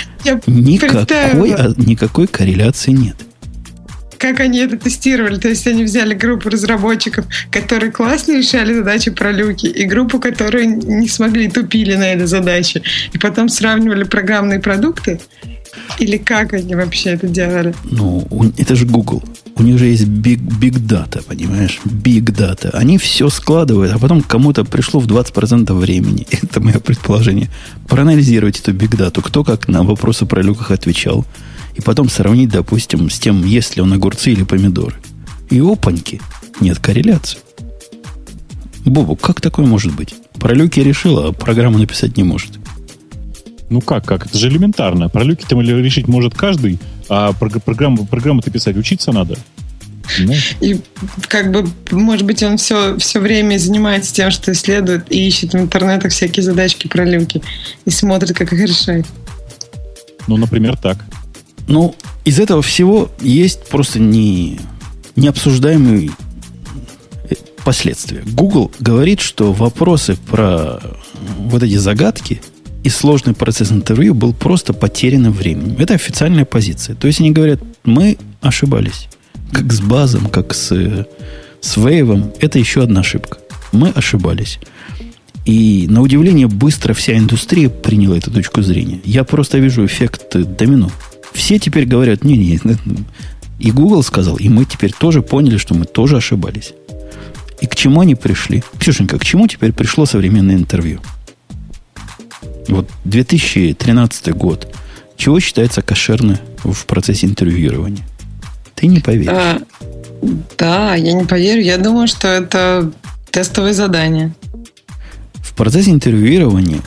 Никакой, а, никакой корреляции нет как они это тестировали. То есть они взяли группу разработчиков, которые классно решали задачи про люки, и группу, которые не смогли, тупили на этой задаче. И потом сравнивали программные продукты. Или как они вообще это делали? Ну, это же Google у них же есть big, big data, понимаешь? Big data. Они все складывают, а потом кому-то пришло в 20% времени. Это мое предположение. Проанализировать эту big data, кто как на вопросы про люках отвечал. И потом сравнить, допустим, с тем, есть ли он огурцы или помидоры. И опаньки. Нет корреляции. Бобу, как такое может быть? Про люки решила, а программу написать не может. Ну как, как? Это же элементарно. Про люки там решить может каждый, а программу, программу-то писать учиться надо. Ну. И как бы, может быть, он все, все время занимается тем, что исследует и ищет в интернетах всякие задачки про люки и смотрит, как их решать. Ну, например, так. Ну, из этого всего есть просто не, необсуждаемые э, последствия. Google говорит, что вопросы про вот эти загадки и сложный процесс интервью был просто потерянным временем. Это официальная позиция. То есть они говорят, мы ошибались. Как с базом, как с, с вейвом. Это еще одна ошибка. Мы ошибались. И на удивление быстро вся индустрия приняла эту точку зрения. Я просто вижу эффект домино. Все теперь говорят, не-не, и Google сказал, и мы теперь тоже поняли, что мы тоже ошибались. И к чему они пришли? Ксюшенька, к чему теперь пришло современное интервью? Вот 2013 год. Чего считается кошерно в процессе интервьюирования? Ты не поверишь. А, да, я не поверю. Я думаю, что это тестовые задания. В процессе интервьюирования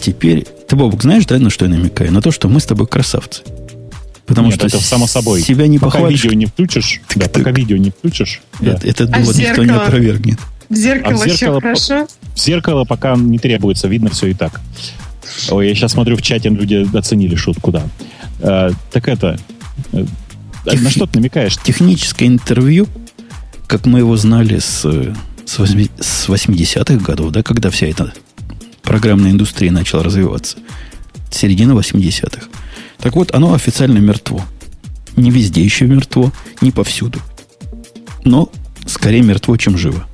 теперь... Ты, Бобок, знаешь, да, на что я намекаю? На то, что мы с тобой красавцы. Потому Нет, что это само собой. Себя не пока похвалишь. видео не включишь, так, да, так. пока видео не включишь. Это, да. Этот довод а никто не опровергнет. В зеркало, а в зеркало хорошо? В зеркало пока не требуется, видно все и так. Ой, я сейчас смотрю в чате, люди оценили шутку, да. А, так это... Э, Тех... На что ты намекаешь? Техническое интервью, как мы его знали с, с 80-х годов, да, когда вся эта программная индустрия начала развиваться. Середина 80-х. Так вот, оно официально мертво. Не везде еще мертво, не повсюду. Но скорее мертво, чем живо.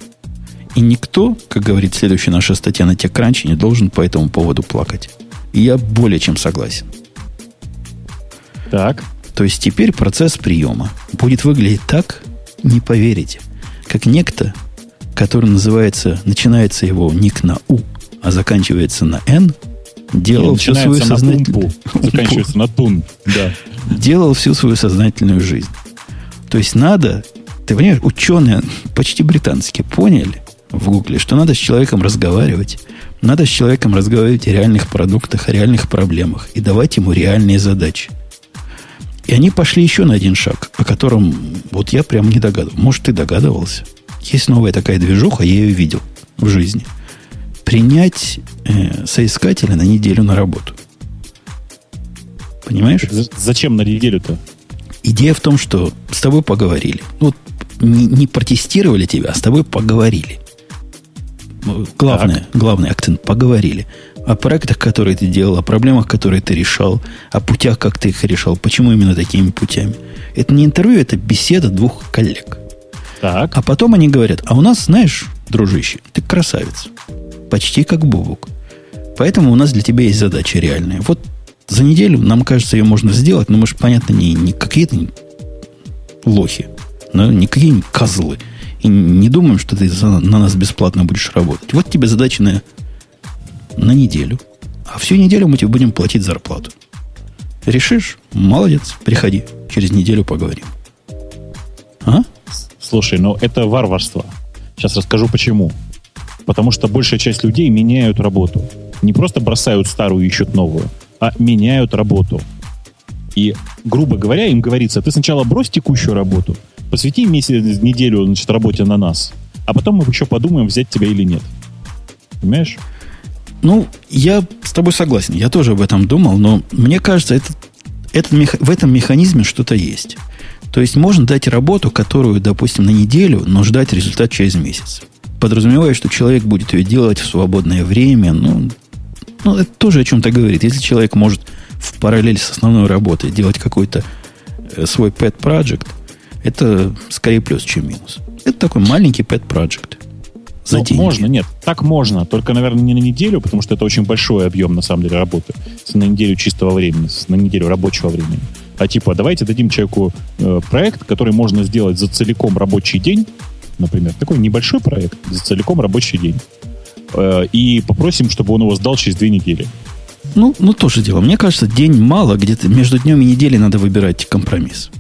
И никто, как говорит следующая наша статья на TechCrunch, не должен по этому поводу плакать. И я более чем согласен. Так. То есть теперь процесс приема будет выглядеть так, не поверите, как некто, который называется, начинается его ник на У, а заканчивается на Н, делал всю свою сознательную... Заканчивается на тун, да. Делал всю свою сознательную жизнь. То есть надо, ты понимаешь, ученые, почти британские, поняли в Гугле, что надо с человеком разговаривать, надо с человеком разговаривать о реальных продуктах, о реальных проблемах и давать ему реальные задачи. И они пошли еще на один шаг, о котором вот я прям не догадывался. Может, ты догадывался? Есть новая такая движуха, я ее видел в жизни – принять э, соискателя на неделю на работу. Понимаешь? Зачем на неделю-то? Идея в том, что с тобой поговорили. Ну, не, не протестировали тебя, а с тобой поговорили. Главное, так. главный акцент поговорили. О проектах, которые ты делал, о проблемах, которые ты решал, о путях, как ты их решал, почему именно такими путями. Это не интервью, это беседа двух коллег. Так. А потом они говорят, а у нас, знаешь, дружище, ты красавец почти как Бобук. Поэтому у нас для тебя есть задача реальная. Вот за неделю, нам кажется, ее можно сделать, но мы же, понятно, не, не какие-то лохи, но не какие-нибудь козлы. И не думаем, что ты за, на нас бесплатно будешь работать. Вот тебе задача на, на неделю. А всю неделю мы тебе будем платить зарплату. Решишь? Молодец, приходи. Через неделю поговорим. А? Слушай, ну это варварство. Сейчас расскажу почему. Потому что большая часть людей меняют работу. Не просто бросают старую и ищут новую, а меняют работу. И, грубо говоря, им говорится, ты сначала брось текущую работу, посвяти месяц, неделю значит, работе на нас, а потом мы еще подумаем, взять тебя или нет. Понимаешь? Ну, я с тобой согласен. Я тоже об этом думал, но мне кажется, этот мех... в этом механизме что-то есть. То есть можно дать работу, которую, допустим, на неделю, но ждать результат через месяц подразумевая, что человек будет ее делать в свободное время, ну, ну это тоже о чем-то говорит. Если человек может в параллель с основной работой делать какой-то э, свой pet project, это скорее плюс, чем минус. Это такой маленький pet project. За ну, можно, нет, так можно, только, наверное, не на неделю, потому что это очень большой объем, на самом деле, работы. На неделю чистого времени, на неделю рабочего времени. А типа, давайте дадим человеку э, проект, который можно сделать за целиком рабочий день, например, такой небольшой проект за целиком рабочий день. Э, и попросим, чтобы он его сдал через две недели. Ну, ну, тоже дело. Мне кажется, день мало, где-то между днем и неделей надо выбирать компромисс.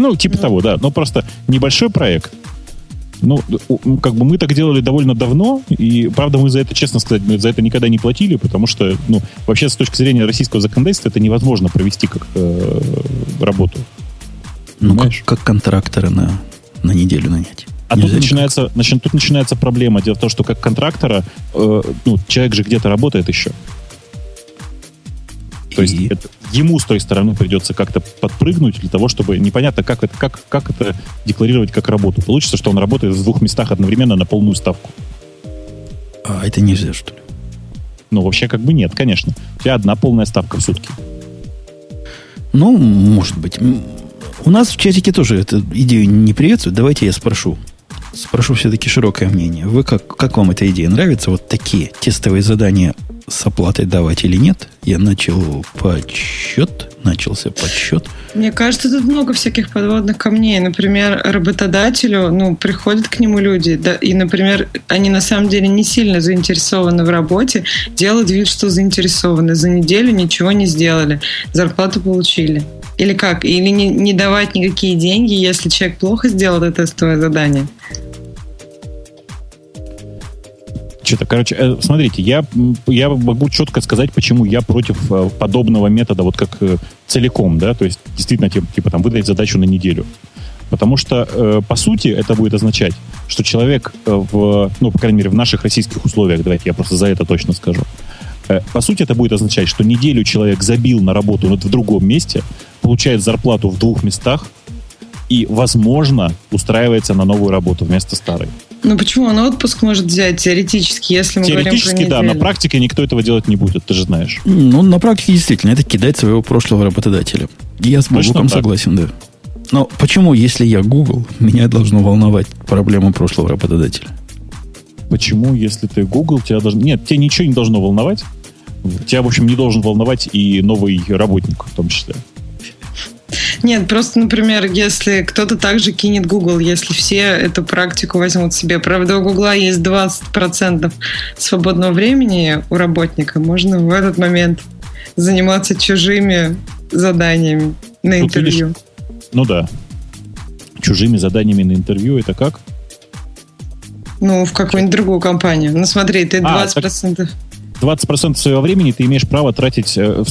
Ну, типа ну. того, да. Но просто небольшой проект. Ну, как бы мы так делали довольно давно, и, правда, мы за это, честно сказать, мы за это никогда не платили, потому что, ну, вообще, с точки зрения российского законодательства, это невозможно провести как э, работу. Ну, как, как контракторы на, на неделю нанять. А тут начинается, значит, тут начинается проблема. Дело в том, что как контрактора, э, ну, человек же где-то работает еще. То есть это, ему с той стороны придется как-то подпрыгнуть для того, чтобы непонятно, как это, как, как это декларировать как работу. Получится, что он работает в двух местах одновременно на полную ставку. А это нельзя, что ли? Ну, вообще как бы нет, конечно. У тебя одна полная ставка в сутки. Ну, может быть. У нас в чатике тоже эту идею не приветствуют. Давайте я спрошу. Спрошу все-таки широкое мнение. Вы как, как вам эта идея? Нравится вот такие тестовые задания с оплатой давать или нет? Я начал подсчет, начался подсчет. Мне кажется, тут много всяких подводных камней. Например, работодателю, ну, приходят к нему люди, да, и, например, они на самом деле не сильно заинтересованы в работе, делают вид, что заинтересованы. За неделю ничего не сделали, зарплату получили. Или как? Или не, не давать никакие деньги, если человек плохо сделал это тестовое задание? Что-то, короче, э, смотрите, я, я могу четко сказать, почему я против э, подобного метода, вот как э, целиком, да, то есть действительно, типа, там выдать задачу на неделю. Потому что, по сути, это будет означать, что человек в, ну, по крайней мере, в наших российских условиях, давайте я просто за это точно скажу, по сути, это будет означать, что неделю человек забил на работу в другом месте, получает зарплату в двух местах и, возможно, устраивается на новую работу вместо старой. Ну почему? Он отпуск может взять теоретически, если мы теоретически, говорим про да, на практике никто этого делать не будет, ты же знаешь. Ну, на практике действительно, это кидать своего прошлого работодателя. Я с Богуком согласен, да. Но почему, если я Google, меня должно волновать проблема прошлого работодателя? Почему, если ты Google, тебя должно... Нет, тебя ничего не должно волновать. Тебя, в общем, не должен волновать и новый работник в том числе. Нет, просто, например, если кто-то также кинет Google, если все эту практику возьмут себе. Правда, у Google есть 20% свободного времени у работника. Можно в этот момент заниматься чужими заданиями на Тут интервью. Видишь, ну да. Чужими заданиями на интервью это как? Ну, в какую-нибудь другую компанию. Ну, смотри, ты 20%... А, так... 20% своего времени ты имеешь право тратить... Э,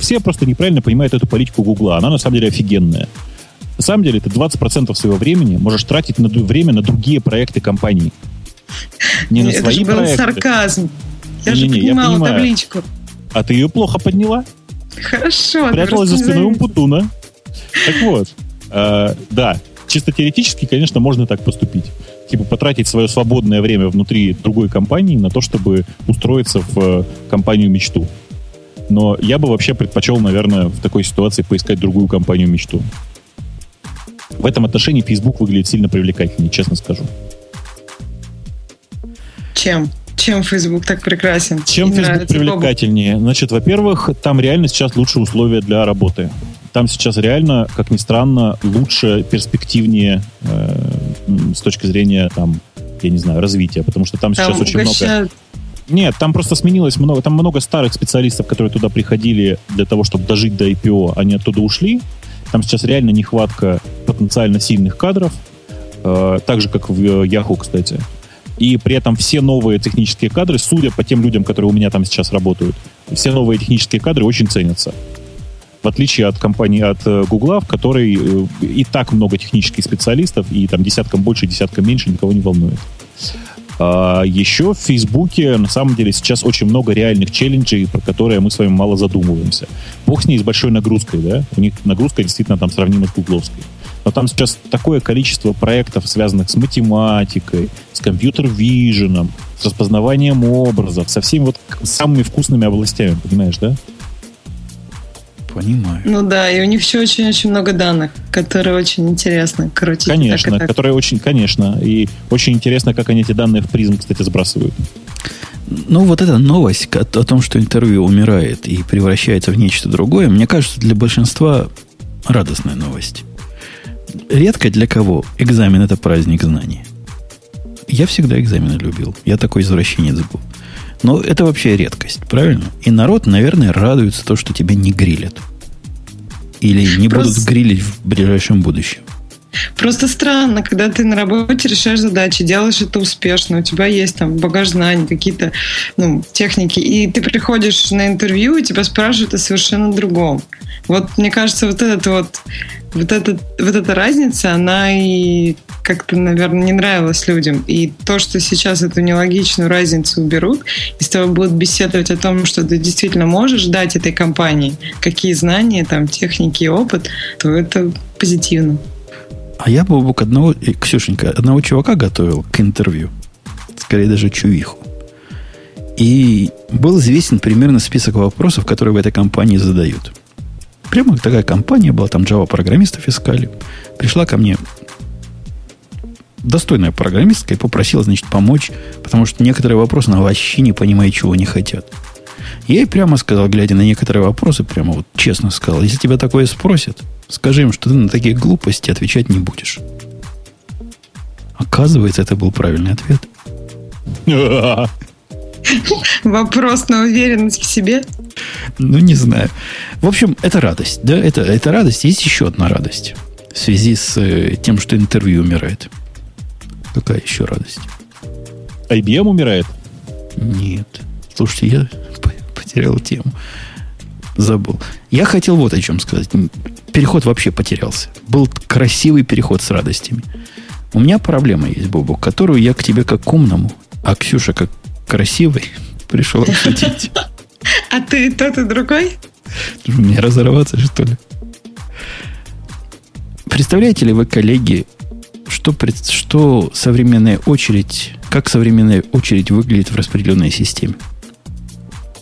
все просто неправильно понимают эту политику Гугла. Она на самом деле офигенная. На самом деле ты 20% своего времени можешь тратить на время на другие проекты компании. Не на Это свои же был проекты. сарказм. Я не, же не, поднимала я понимаю. табличку. А ты ее плохо подняла? Хорошо. Пряталась за спиной Умпутуна. Так вот, э, да, чисто теоретически, конечно, можно так поступить типа потратить свое свободное время внутри другой компании на то, чтобы устроиться в э, компанию мечту. Но я бы вообще предпочел, наверное, в такой ситуации поискать другую компанию мечту. В этом отношении Facebook выглядит сильно привлекательнее, честно скажу. Чем? Чем Facebook так прекрасен? Чем Мне Facebook привлекательнее? Значит, во-первых, там реально сейчас лучшие условия для работы. Там сейчас реально, как ни странно, лучше, перспективнее э, с точки зрения, там, я не знаю, развития, потому что там, там сейчас очень много... Нет, там просто сменилось много, там много старых специалистов, которые туда приходили для того, чтобы дожить до IPO, они оттуда ушли. Там сейчас реально нехватка потенциально сильных кадров, э, так же, как в Yahoo, кстати. И при этом все новые технические кадры, судя по тем людям, которые у меня там сейчас работают, все новые технические кадры очень ценятся в отличие от компании, от э, Гугла, в которой э, и так много технических специалистов, и там десяткам больше, десяткам меньше никого не волнует. А еще в Фейсбуке на самом деле сейчас очень много реальных челленджей, про которые мы с вами мало задумываемся. Бог с ней с большой нагрузкой, да? У них нагрузка действительно там сравнима с гугловской. Но там сейчас такое количество проектов, связанных с математикой, компьютер-виженом, с распознаванием образов, со всеми вот самыми вкусными областями, понимаешь, да? Понимаю. Ну да, и у них еще очень-очень много данных, которые очень интересно крутить. Конечно, так так. которые очень, конечно. И очень интересно, как они эти данные в призм, кстати, сбрасывают. Ну, вот эта новость о, о том, что интервью умирает и превращается в нечто другое, мне кажется, для большинства радостная новость. Редко для кого экзамен это праздник знаний. Я всегда экзамены любил. Я такой извращенец был. Но это вообще редкость, правильно? И народ, наверное, радуется то, что тебя не грилят. Или не Просто... будут грилить в ближайшем будущем. Просто странно, когда ты на работе решаешь задачи, делаешь это успешно, у тебя есть там багаж знаний, какие-то ну, техники, и ты приходишь на интервью, и тебя спрашивают о совершенно другом. Вот мне кажется, вот этот вот вот, этот, вот эта разница, она и как-то, наверное, не нравилась людям. И то, что сейчас эту нелогичную разницу уберут, и с тобой будут беседовать о том, что ты действительно можешь дать этой компании, какие знания, там, техники и опыт, то это позитивно. А я бы к одного, Ксюшенька, одного чувака готовил к интервью. Скорее даже чувиху. И был известен примерно список вопросов, которые в этой компании задают. Прямо такая компания была, там Java-программистов искали. Пришла ко мне достойная программистка и попросила, значит, помочь, потому что некоторые вопросы она вообще не понимает, чего они хотят. Я ей прямо сказал, глядя на некоторые вопросы, прямо вот честно сказал, если тебя такое спросят, скажи им, что ты на такие глупости отвечать не будешь. Оказывается, это был правильный ответ. Вопрос на уверенность в себе? Ну, не знаю. В общем, это радость. Да, это, это радость. Есть еще одна радость в связи с э, тем, что интервью умирает. Какая еще радость? IBM умирает? Нет. Слушайте, я потерял тему. Забыл. Я хотел вот о чем сказать. Переход вообще потерялся. Был красивый переход с радостями. У меня проблема есть, Бобу, которую я к тебе как к умному, а Ксюша как красивый пришел обсудить. А ты тот и другой? Мне разорваться, что ли? Представляете ли вы, коллеги, что, что современная очередь, как современная очередь выглядит в распределенной системе?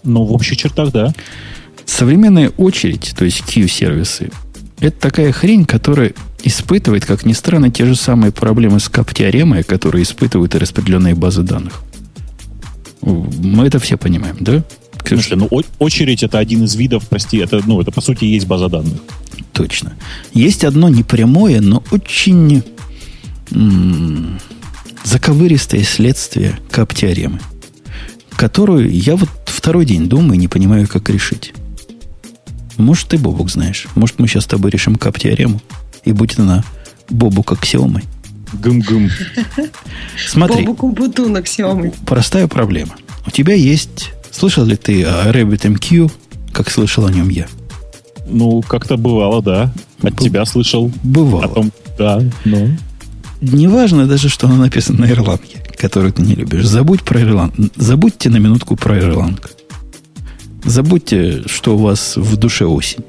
Ну, в общих чертах, да. Современная очередь, то есть Q-сервисы, это такая хрень, которая испытывает, как ни странно, те же самые проблемы с кап-теоремой, которые испытывают и распределенные базы данных. Мы это все понимаем, да? Слушай, ну очередь это один из видов, прости, это, ну, это по сути есть база данных. Точно. Есть одно непрямое, но очень м- заковыристое следствие кап-теоремы, которую я вот второй день думаю и не понимаю, как решить. Может, ты, Бобук, знаешь. Может, мы сейчас с тобой решим кап-теорему, и будет она Бобук аксиомой. Гум-гум. Смотри. Бобуку Бутун аксиомой. Простая проблема. У тебя есть Слышал ли ты о RabbitMQ, как слышал о нем я? Ну, как-то бывало, да. От Б- тебя слышал. Бывало. О том, да, но... Неважно даже, что оно написано на ирландке, которую ты не любишь. Забудь про Ирланд. Забудьте на минутку про Ирландку. Забудьте, что у вас в душе осень.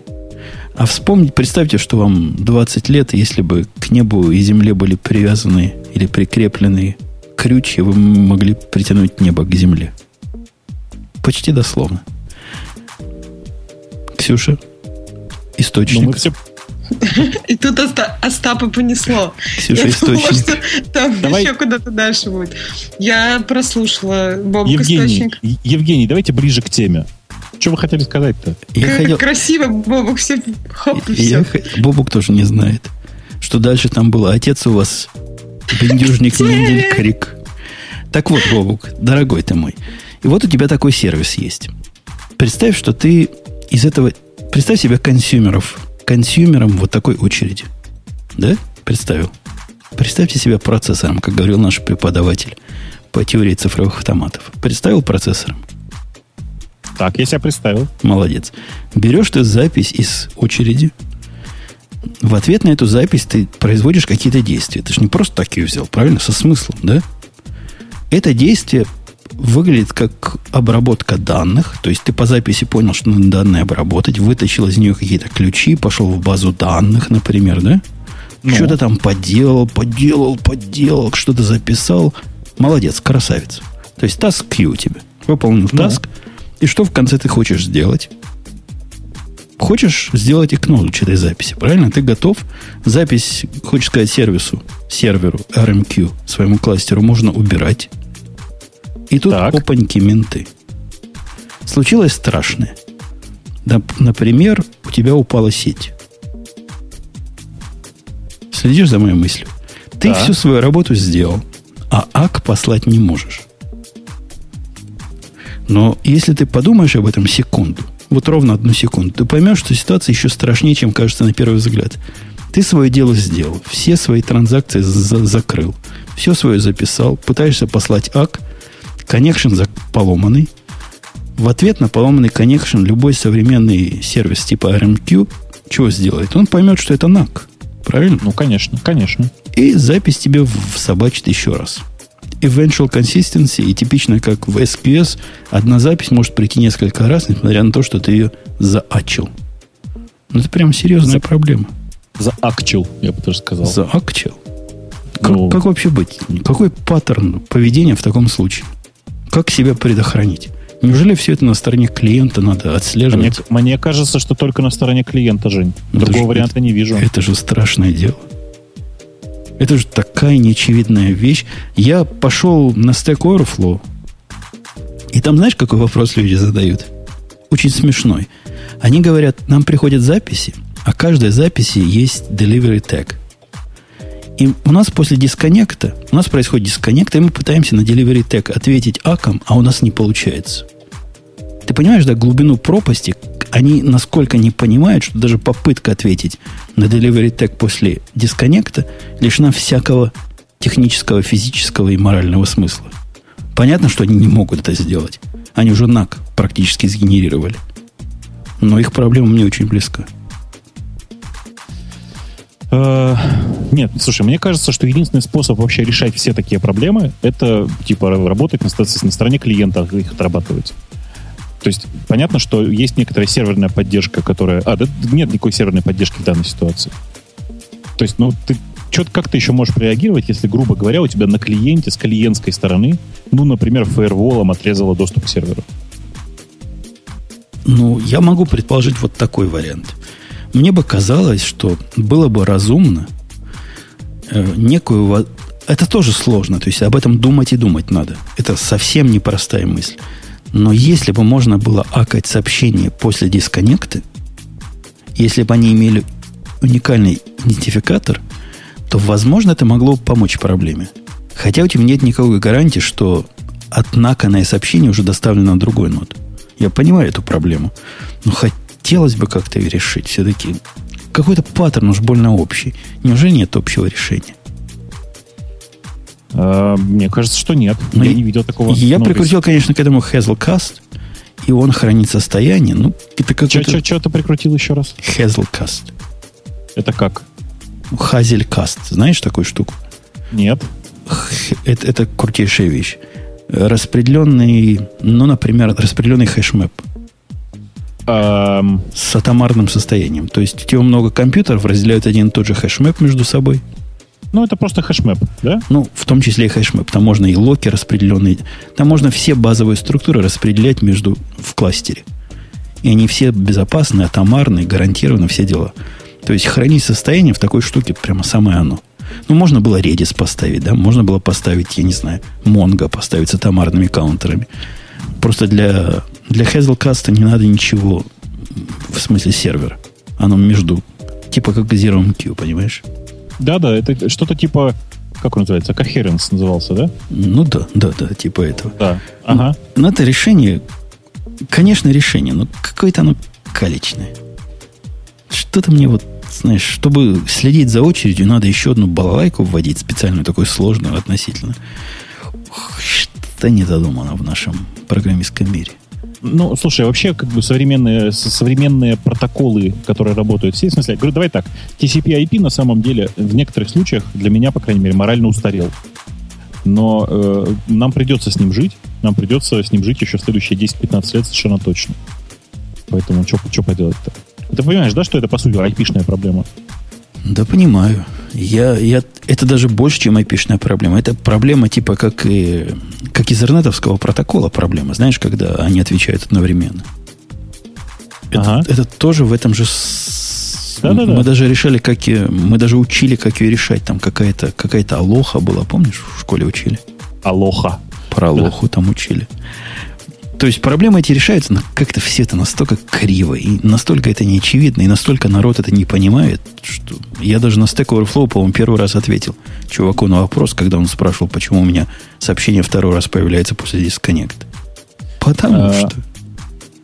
А вспомните, представьте, что вам 20 лет, если бы к небу и земле были привязаны или прикреплены крючья, вы могли притянуть небо к земле. Почти дословно. Ксюша, источник. Ну, все... И тут Остапа понесло. Ксюша, источник. там Давай. еще куда-то дальше будет. Я прослушала Бобок Евгений, источник. Евгений, давайте ближе к теме. Что вы хотели сказать-то? Я как хотел... красиво, Бобук, все, хоп, и все. Я... Бобук тоже не знает, что дальше там было. Отец у вас бендюжник Мендель Крик. Так вот, Бобук, дорогой ты мой, и вот у тебя такой сервис есть. Представь, что ты из этого... Представь себе консюмеров, консюмером вот такой очереди. Да? Представил? Представьте себя процессором, как говорил наш преподаватель по теории цифровых автоматов. Представил процессором? Так, я себя представил. Молодец. Берешь ты запись из очереди. В ответ на эту запись ты производишь какие-то действия. Ты же не просто так ее взял, правильно? Со смыслом, да? Это действие выглядит как обработка данных. То есть ты по записи понял, что надо данные обработать, вытащил из нее какие-то ключи, пошел в базу данных, например, да? Ну. Что-то там поделал, поделал, поделал, что-то записал. Молодец, красавец. То есть таск Q у тебя. Выполнил ну. таск. И что в конце ты хочешь сделать? Хочешь сделать acknowledge этой записи, правильно? Ты готов. Запись, хочешь сказать сервису, серверу RMQ, своему кластеру можно убирать. И тут так. опаньки менты. Случилось страшное. Например, у тебя упала сеть. Следишь за моей мыслью? Ты да. всю свою работу сделал, а ак послать не можешь. Но если ты подумаешь об этом секунду, вот ровно одну секунду, ты поймешь, что ситуация еще страшнее, чем кажется на первый взгляд. Ты свое дело сделал, все свои транзакции за закрыл, все свое записал, пытаешься послать ак, коннекшн поломанный. В ответ на поломанный коннекшн любой современный сервис типа RMQ чего сделает? Он поймет, что это NAC. Правильно? Ну, конечно, конечно. И запись тебе собачит еще раз. Eventual consistency, и типично как в SQS, одна запись может прийти несколько раз, несмотря на то, что ты ее заачил. Ну, это прям серьезная За... проблема. Заакчил, я бы тоже сказал. Заакчил. Как, ну... как вообще быть? Какой паттерн поведения в таком случае? Как себя предохранить? Неужели все это на стороне клиента надо отслеживать? Мне, мне кажется, что только на стороне клиента, Жень. Другого это варианта это, не вижу. Это же страшное дело. Это же такая неочевидная вещь. Я пошел на Stack Overflow, и там знаешь, какой вопрос люди задают? Очень смешной. Они говорят, нам приходят записи, а каждой записи есть delivery tag. И у нас после дисконнекта, у нас происходит дисконнект, и мы пытаемся на delivery tag ответить аком, а у нас не получается. Ты понимаешь, да, глубину пропасти, они насколько не понимают, что даже попытка ответить на delivery tag после дисконнекта лишена всякого технического, физического и морального смысла. Понятно, что они не могут это сделать. Они уже NAC практически сгенерировали. Но их проблема мне очень близка. Э, нет, слушай, мне кажется, что единственный способ вообще решать все такие проблемы, это типа работать на, на стороне клиента, их отрабатывать. То есть понятно, что есть некоторая серверная поддержка, которая... А, да, нет никакой серверной поддержки в данной ситуации. То есть, ну, ты что как ты еще можешь реагировать, если, грубо говоря, у тебя на клиенте с клиентской стороны, ну, например, фаерволом отрезало доступ к серверу? Ну, я могу предположить вот такой вариант. Мне бы казалось, что было бы разумно э, некую... Это тоже сложно, то есть об этом думать и думать надо. Это совсем непростая мысль. Но если бы можно было акать сообщения после дисконнекта, если бы они имели уникальный идентификатор, то, возможно, это могло бы помочь проблеме. Хотя у тебя нет никакой гарантии, что отнаканное сообщение уже доставлено на другой нод. Я понимаю эту проблему. Но хотелось бы как-то ее решить. Все-таки какой-то паттерн уж больно общий. Неужели нет общего решения? Э, мне кажется, что нет. Но я ну, не видел такого. Я ну, прикрутил, конечно, к этому Hazelcast, и он хранит состояние. Ну, это как Что что ты прикрутил еще раз? Hazelcast. Это как? Hazelcast. Знаешь такую штуку? Нет. Это, это крутейшая вещь. Распределенный, ну, например, распределенный hashmap. Эм... С атомарным состоянием. То есть у тебя много компьютеров разделяют один и тот же hashmap между собой – ну, это просто hashmap, да? Ну, в том числе и hashmap. Там можно и lock и распределенные. Там можно все базовые структуры распределять между в кластере. И они все безопасные, атомарные, гарантированно, все дела. То есть хранить состояние в такой штуке прямо самое оно. Ну, можно было Redis поставить, да? Можно было поставить, я не знаю, Mongo поставить с атомарными каунтерами. Просто для, для Hazelcast не надо ничего в смысле сервера. Оно между, типа как Zero MQ, понимаешь? Да-да, это что-то типа, как он называется, coherence назывался, да? Ну да, да, да, типа этого. Да, ага. Но, но это решение, конечно, решение, но какое-то оно калечное. Что-то мне вот, знаешь, чтобы следить за очередью, надо еще одну балалайку вводить, специальную, такую сложную относительно. Что-то не додумано в нашем программистском мире. Ну, слушай, вообще, как бы современные, современные протоколы, которые работают все, в смысле, говорю, давай так, TCP-IP на самом деле в некоторых случаях для меня, по крайней мере, морально устарел. Но э, нам придется с ним жить, нам придется с ним жить еще следующие 10-15 лет совершенно точно. Поэтому что поделать-то? Ты понимаешь, да, что это, по сути, IP-шная проблема? Да, понимаю. Я, я, это даже больше, чем айпишная проблема. Это проблема типа как, и, как из интернетовского протокола проблема. Знаешь, когда они отвечают одновременно. Ага. Это, это тоже в этом же... Да, да, да. Мы даже решали, как и, мы даже учили, как ее решать. Там какая-то какая алоха была, помнишь, в школе учили? Алоха. Про алоху да. там учили. То есть проблемы эти решаются, но как-то все это настолько криво, и настолько это неочевидно, и настолько народ это не понимает, что я даже на Stack Overflow, по-моему, первый раз ответил чуваку на вопрос, когда он спрашивал, почему у меня сообщение второй раз появляется после дисконнекта. Потому а, что...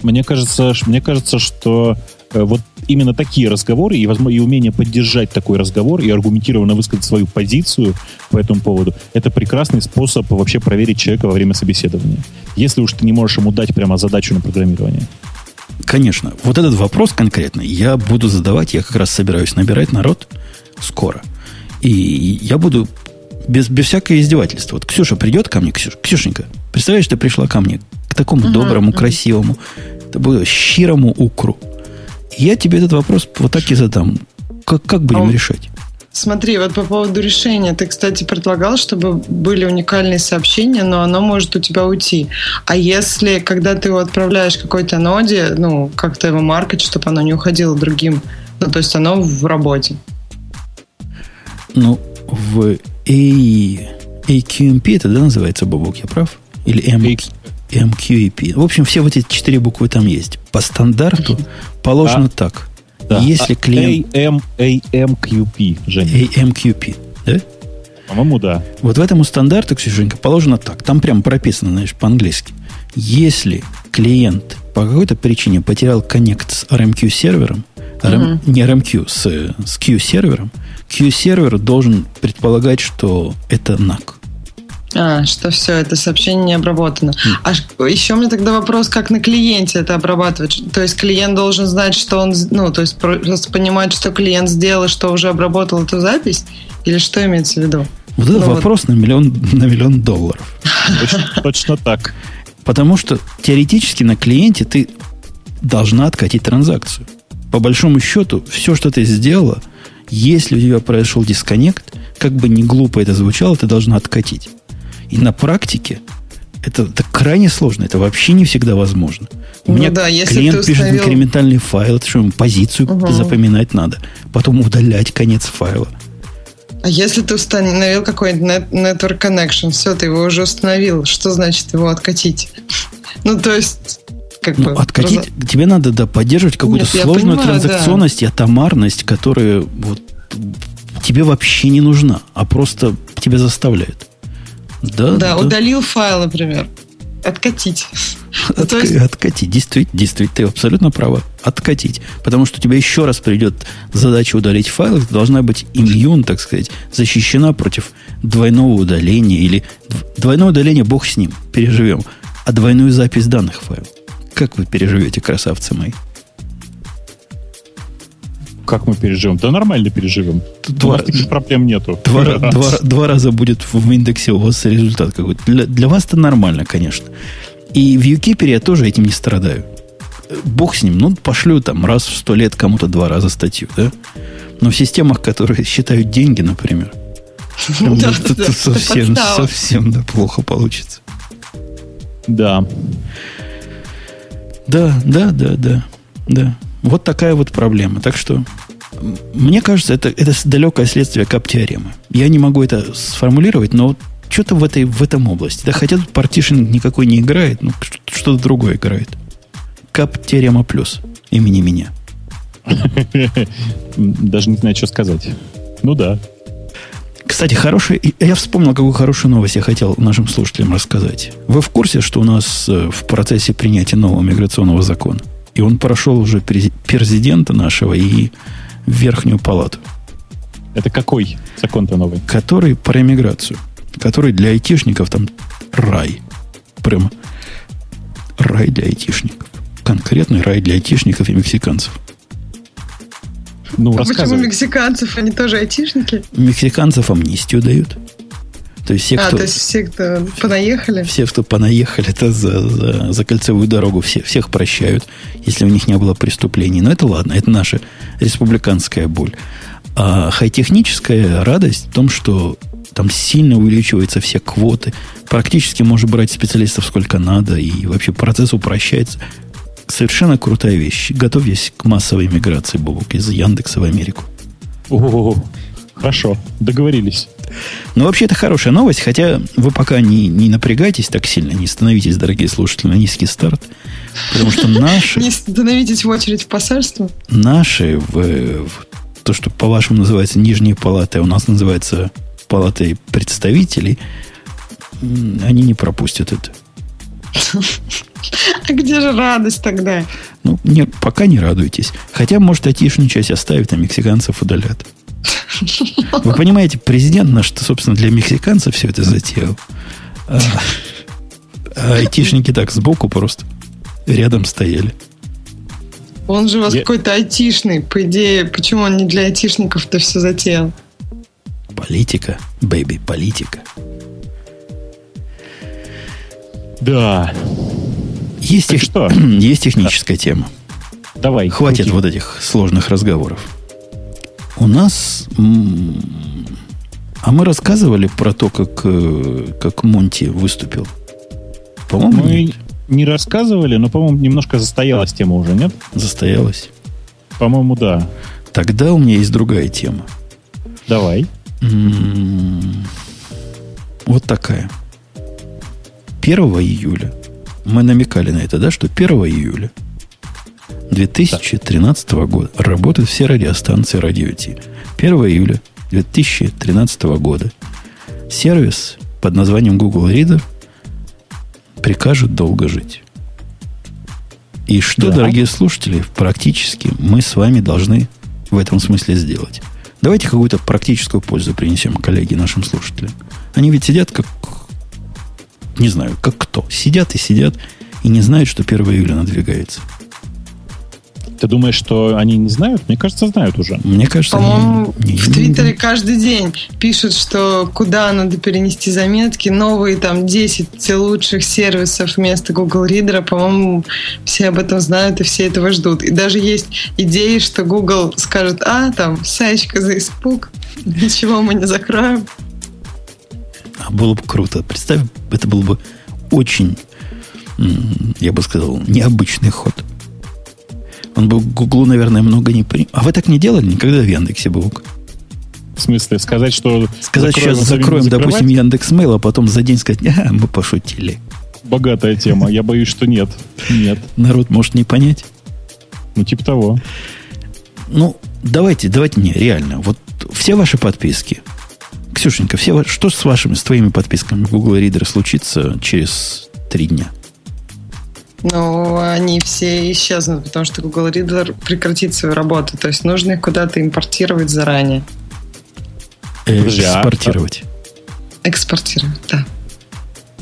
Мне кажется, мне кажется, что вот именно такие разговоры и, возможно, и умение поддержать такой разговор и аргументированно высказать свою позицию по этому поводу, это прекрасный способ вообще проверить человека во время собеседования. Если уж ты не можешь ему дать прямо задачу на программирование. Конечно. Вот этот вопрос конкретно я буду задавать, я как раз собираюсь набирать народ скоро. И я буду без, без всякого издевательства. Вот Ксюша придет ко мне, Ксюш, Ксюшенька, представляешь, ты пришла ко мне, к такому uh-huh, доброму, uh-huh. красивому, щирому укру. Я тебе этот вопрос вот так и задам. Как, как будем а, решать? Смотри, вот по поводу решения. Ты, кстати, предлагал, чтобы были уникальные сообщения, но оно может у тебя уйти. А если, когда ты его отправляешь какой-то ноде, ну, как-то его маркать, чтобы оно не уходило другим, ну, то есть оно в работе. Ну, в A, AQMP это, да, называется, Бобок, я прав? Или M, MQEP. В общем, все вот эти четыре буквы там есть. По стандарту положено а, так. Да. Если а клиент... AM, AMQP, Женя. AMQP, да? По-моему, да. Вот в этому стандарту, Ксюшенька, положено так. Там прям прописано, знаешь, по-английски. Если клиент по какой-то причине потерял коннект с RMQ сервером, RM, не RMQ, с, с Q сервером, Q сервер должен предполагать, что это NAC. А, что все, это сообщение не обработано. А еще у меня тогда вопрос, как на клиенте это обрабатывать? То есть клиент должен знать, что он, ну, то есть просто понимать, что клиент сделал, что уже обработал эту запись? Или что имеется в виду? Вот это ну, вопрос вот. на миллион, на миллион долларов. Точно, точно так. Потому что теоретически на клиенте ты должна откатить транзакцию. По большому счету, все, что ты сделала, если у тебя произошел дисконнект, как бы не глупо это звучало, ты должна откатить. И на практике это, это крайне сложно, это вообще не всегда возможно. У ну, меня да, если клиент установил... пишет инкрементальный файл, это что, ему позицию угу. запоминать надо, потом удалять конец файла. А если ты установил какой-нибудь network connection, все, ты его уже установил, что значит его откатить? Ну, то есть, как ну, бы... Откатить, раз... тебе надо да, поддерживать какую-то Нет, сложную понимаю, транзакционность да. и атомарность, которая вот, тебе вообще не нужна, а просто тебя заставляет. Да, да, да. удалил файл, например. Откатить. От, есть... Откатить. Действительно, действительно, ты абсолютно права. Откатить. Потому что у тебя еще раз придет задача удалить файл, ты должна быть иммун, так сказать, защищена против двойного удаления или двойное удаление, бог с ним, переживем. А двойную запись данных файла. Как вы переживете, красавцы мои? Как мы переживем? Да нормально переживем. Два, таких проблем нету. Два, два, два раза будет в индексе у вас результат какой-то. Для, для вас это нормально, конечно. И в UKIPer я тоже этим не страдаю. Бог с ним. Ну, пошлю там раз в сто лет кому-то два раза статью, да? Но в системах, которые считают деньги, например, совсем, совсем да, плохо получится. Да. Да, да, да, да. Да. Вот такая вот проблема. Так что, мне кажется, это, это далекое следствие кап-теоремы. Я не могу это сформулировать, но что-то в, этой, в этом области. Да, хотя тут партишинг никакой не играет, но что-то другое играет. Кап-теорема плюс имени меня. Даже не знаю, что сказать. Ну да. Кстати, хороший, я вспомнил, какую хорошую новость я хотел нашим слушателям рассказать. Вы в курсе, что у нас э, в процессе принятия нового миграционного закона? И он прошел уже президента нашего и верхнюю палату. Это какой закон-то новый? Который про иммиграцию. Который для айтишников там рай. Прям рай для айтишников. Конкретный рай для айтишников и мексиканцев. Ну, а почему мексиканцев? Они тоже айтишники? Мексиканцев амнистию дают. То есть все, а, кто, то есть все, кто понаехали? Все, кто понаехали, это за, за, за кольцевую дорогу все, всех прощают, если у них не было преступлений. Но это ладно, это наша республиканская боль. А хай-техническая радость в том, что там сильно увеличиваются все квоты. Практически можно брать специалистов сколько надо, и вообще процесс упрощается. Совершенно крутая вещь. Готовьтесь к массовой миграции, Бобок, из Яндекса в Америку. О, хорошо, договорились. Но вообще это хорошая новость, хотя вы пока не, не напрягайтесь так сильно, не становитесь, дорогие слушатели, на низкий старт, потому что наши... Не становитесь в очередь в посольство? Наши, в, в то, что по-вашему называется нижние палаты, а у нас называется палатой представителей, они не пропустят это. А где же радость тогда? Ну, не, пока не радуйтесь. Хотя, может, айтишную часть оставить, а мексиканцев удалят. Вы понимаете, президент наш, собственно, для мексиканцев все это затеял. А, а айтишники так сбоку просто рядом стояли. Он же у вас Я... какой-то айтишный. По идее, почему он не для айтишников-то все затеял? Политика, бэйби, политика. Да. Есть, тех... что? есть техническая да. тема. Давай. Хватит крути. вот этих сложных разговоров. У нас... А мы рассказывали про то, как, э, как Монти выступил. По-моему, мы нет. не рассказывали, но, по-моему, немножко застоялась тема уже, нет? Застоялась? По-моему, да. Тогда у меня есть другая тема. Давай. Вот такая. 1 июля мы намекали на это, да, что 1 июля 2013 да. года работают все радиостанции Радио Ти. 1 июля 2013 года сервис под названием Google Reader прикажет долго жить. И что, да. дорогие слушатели, практически мы с вами должны в этом смысле сделать? Давайте какую-то практическую пользу принесем, коллеги, нашим слушателям. Они ведь сидят как не знаю, как кто. Сидят и сидят и не знают, что 1 июля надвигается. Ты думаешь, что они не знают? Мне кажется, знают уже. Мне кажется, По-моему, не, в Твиттере каждый день пишут, что куда надо перенести заметки, новые там 10 лучших сервисов вместо Google Reader. По-моему, все об этом знают и все этого ждут. И даже есть идеи, что Google скажет, а, там, саечка за испуг, ничего мы не закроем. А было бы круто. Представь, это был бы очень, я бы сказал, необычный ход. Он бы Гуглу, наверное, много не принял. А вы так не делали никогда в Яндексе, Бог? В смысле, сказать, что... Сказать, закроем, сейчас закроем, допустим, Яндекс Мейл, а потом за день сказать, а, мы пошутили. Богатая тема. Я боюсь, что нет. Нет. Народ может не понять. Ну, типа того. Ну, давайте, давайте не, реально. Вот все ваши подписки, Ксюшенька, все, что с вашими, с твоими подписками Google Reader случится через три дня? Ну, они все исчезнут, потому что Google Reader прекратит свою работу. То есть нужно их куда-то импортировать заранее. Э, экспортировать. Экспортировать, да.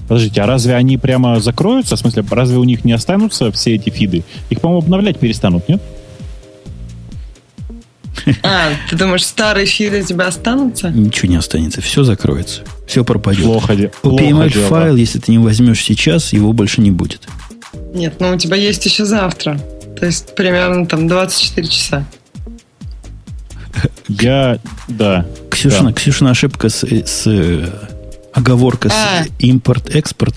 Подождите, а разве они прямо закроются? В смысле, разве у них не останутся все эти фиды? Их, по-моему, обновлять перестанут, нет? А, ты думаешь, старые файлы у тебя останутся? Ничего не останется, все закроется. Все пропадет. Плохо, PML файл, если ты не возьмешь сейчас, его больше не будет. Нет, ну у тебя есть еще завтра. То есть примерно там 24 часа. Я, да. Ксюшина, да. Ксюшина ошибка с, с оговорка а. с импорт-экспорт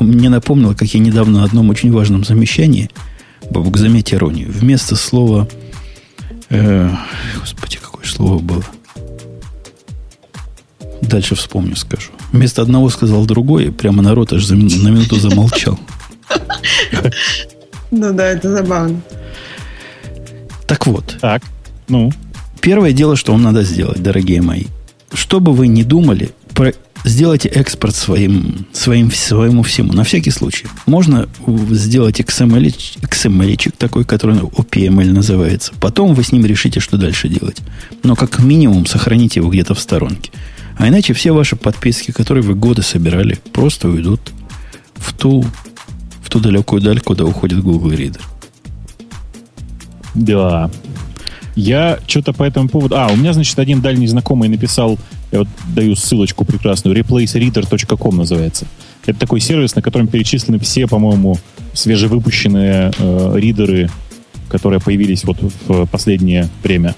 мне напомнила, как я недавно на одном очень важном замещании, Бабук, заметь иронию, вместо слова Э, господи, какое слово было. Дальше вспомню, скажу. Вместо одного сказал другое, прямо народ аж за, на минуту замолчал. Ну да, это забавно. Так вот. Так, ну. Первое дело, что вам надо сделать, дорогие мои. Что бы вы ни думали, про сделайте экспорт своим, своим, своему всему, на всякий случай. Можно сделать XML, XML такой, который OPML называется. Потом вы с ним решите, что дальше делать. Но как минимум сохраните его где-то в сторонке. А иначе все ваши подписки, которые вы годы собирали, просто уйдут в ту, в ту далекую даль, куда уходит Google Reader. Да. Я что-то по этому поводу... А, у меня, значит, один дальний знакомый написал я вот даю ссылочку прекрасную. replacereader.com называется. Это такой сервис, на котором перечислены все, по-моему, свежевыпущенные э, ридеры, которые появились вот в последнее время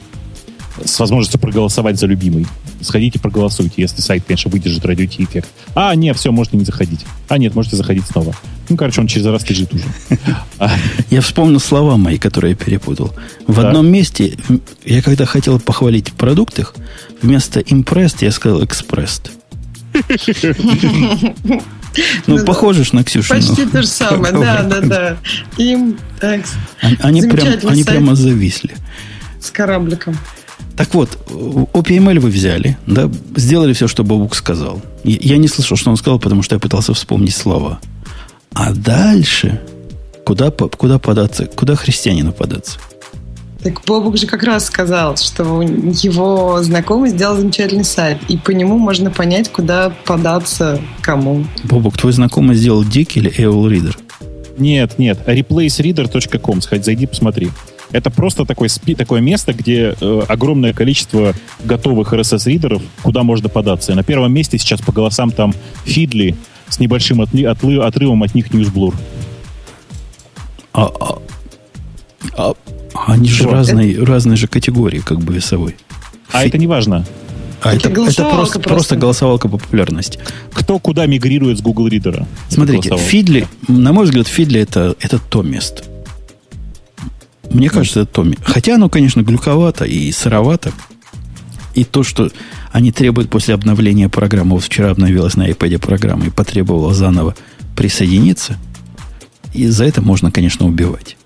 с возможностью проголосовать за любимый. Сходите, проголосуйте, если сайт, конечно, выдержит радио эффект. А, нет, все, можете не заходить. А, нет, можете заходить снова. Ну, короче, он через раз лежит уже. Я вспомнил слова мои, которые я перепутал. В одном месте, я когда хотел похвалить продукт их, вместо impressed я сказал expressed. Ну, похоже на Ксюшу. Почти то же самое, да, да, да. Им, Они прямо зависли. С корабликом. Так вот, OPML вы взяли, да, сделали все, что Бобук сказал. Я не слышал, что он сказал, потому что я пытался вспомнить слова. А дальше Куда, куда податься? Куда христианину податься? Так Бобук же как раз сказал, что его знакомый сделал замечательный сайт, и по нему можно понять, куда податься кому. Бобук, твой знакомый сделал Дик или AOL Reader? Нет, нет, replacereader.com, сходи, зайди, посмотри. Это просто такой, такое место, где э, огромное количество готовых RSS-ридеров, куда можно податься. И на первом месте сейчас по голосам там Фидли с небольшим отли, отлы, отрывом от них Newsblur. А, а, а, они же разные, разные же категории, как бы весовой. А Фи... это не важно. А это, это, это просто, просто. просто голосовалка по популярности. Кто куда мигрирует с Google Reader? Смотрите, Фидли, на мой взгляд, Фидли это, это то место. Мне кажется, это то Хотя оно, конечно, глюковато и сыровато. И то, что они требуют после обновления программы, вот вчера обновилась на iPad программа и потребовала заново присоединиться, и за это можно, конечно, убивать.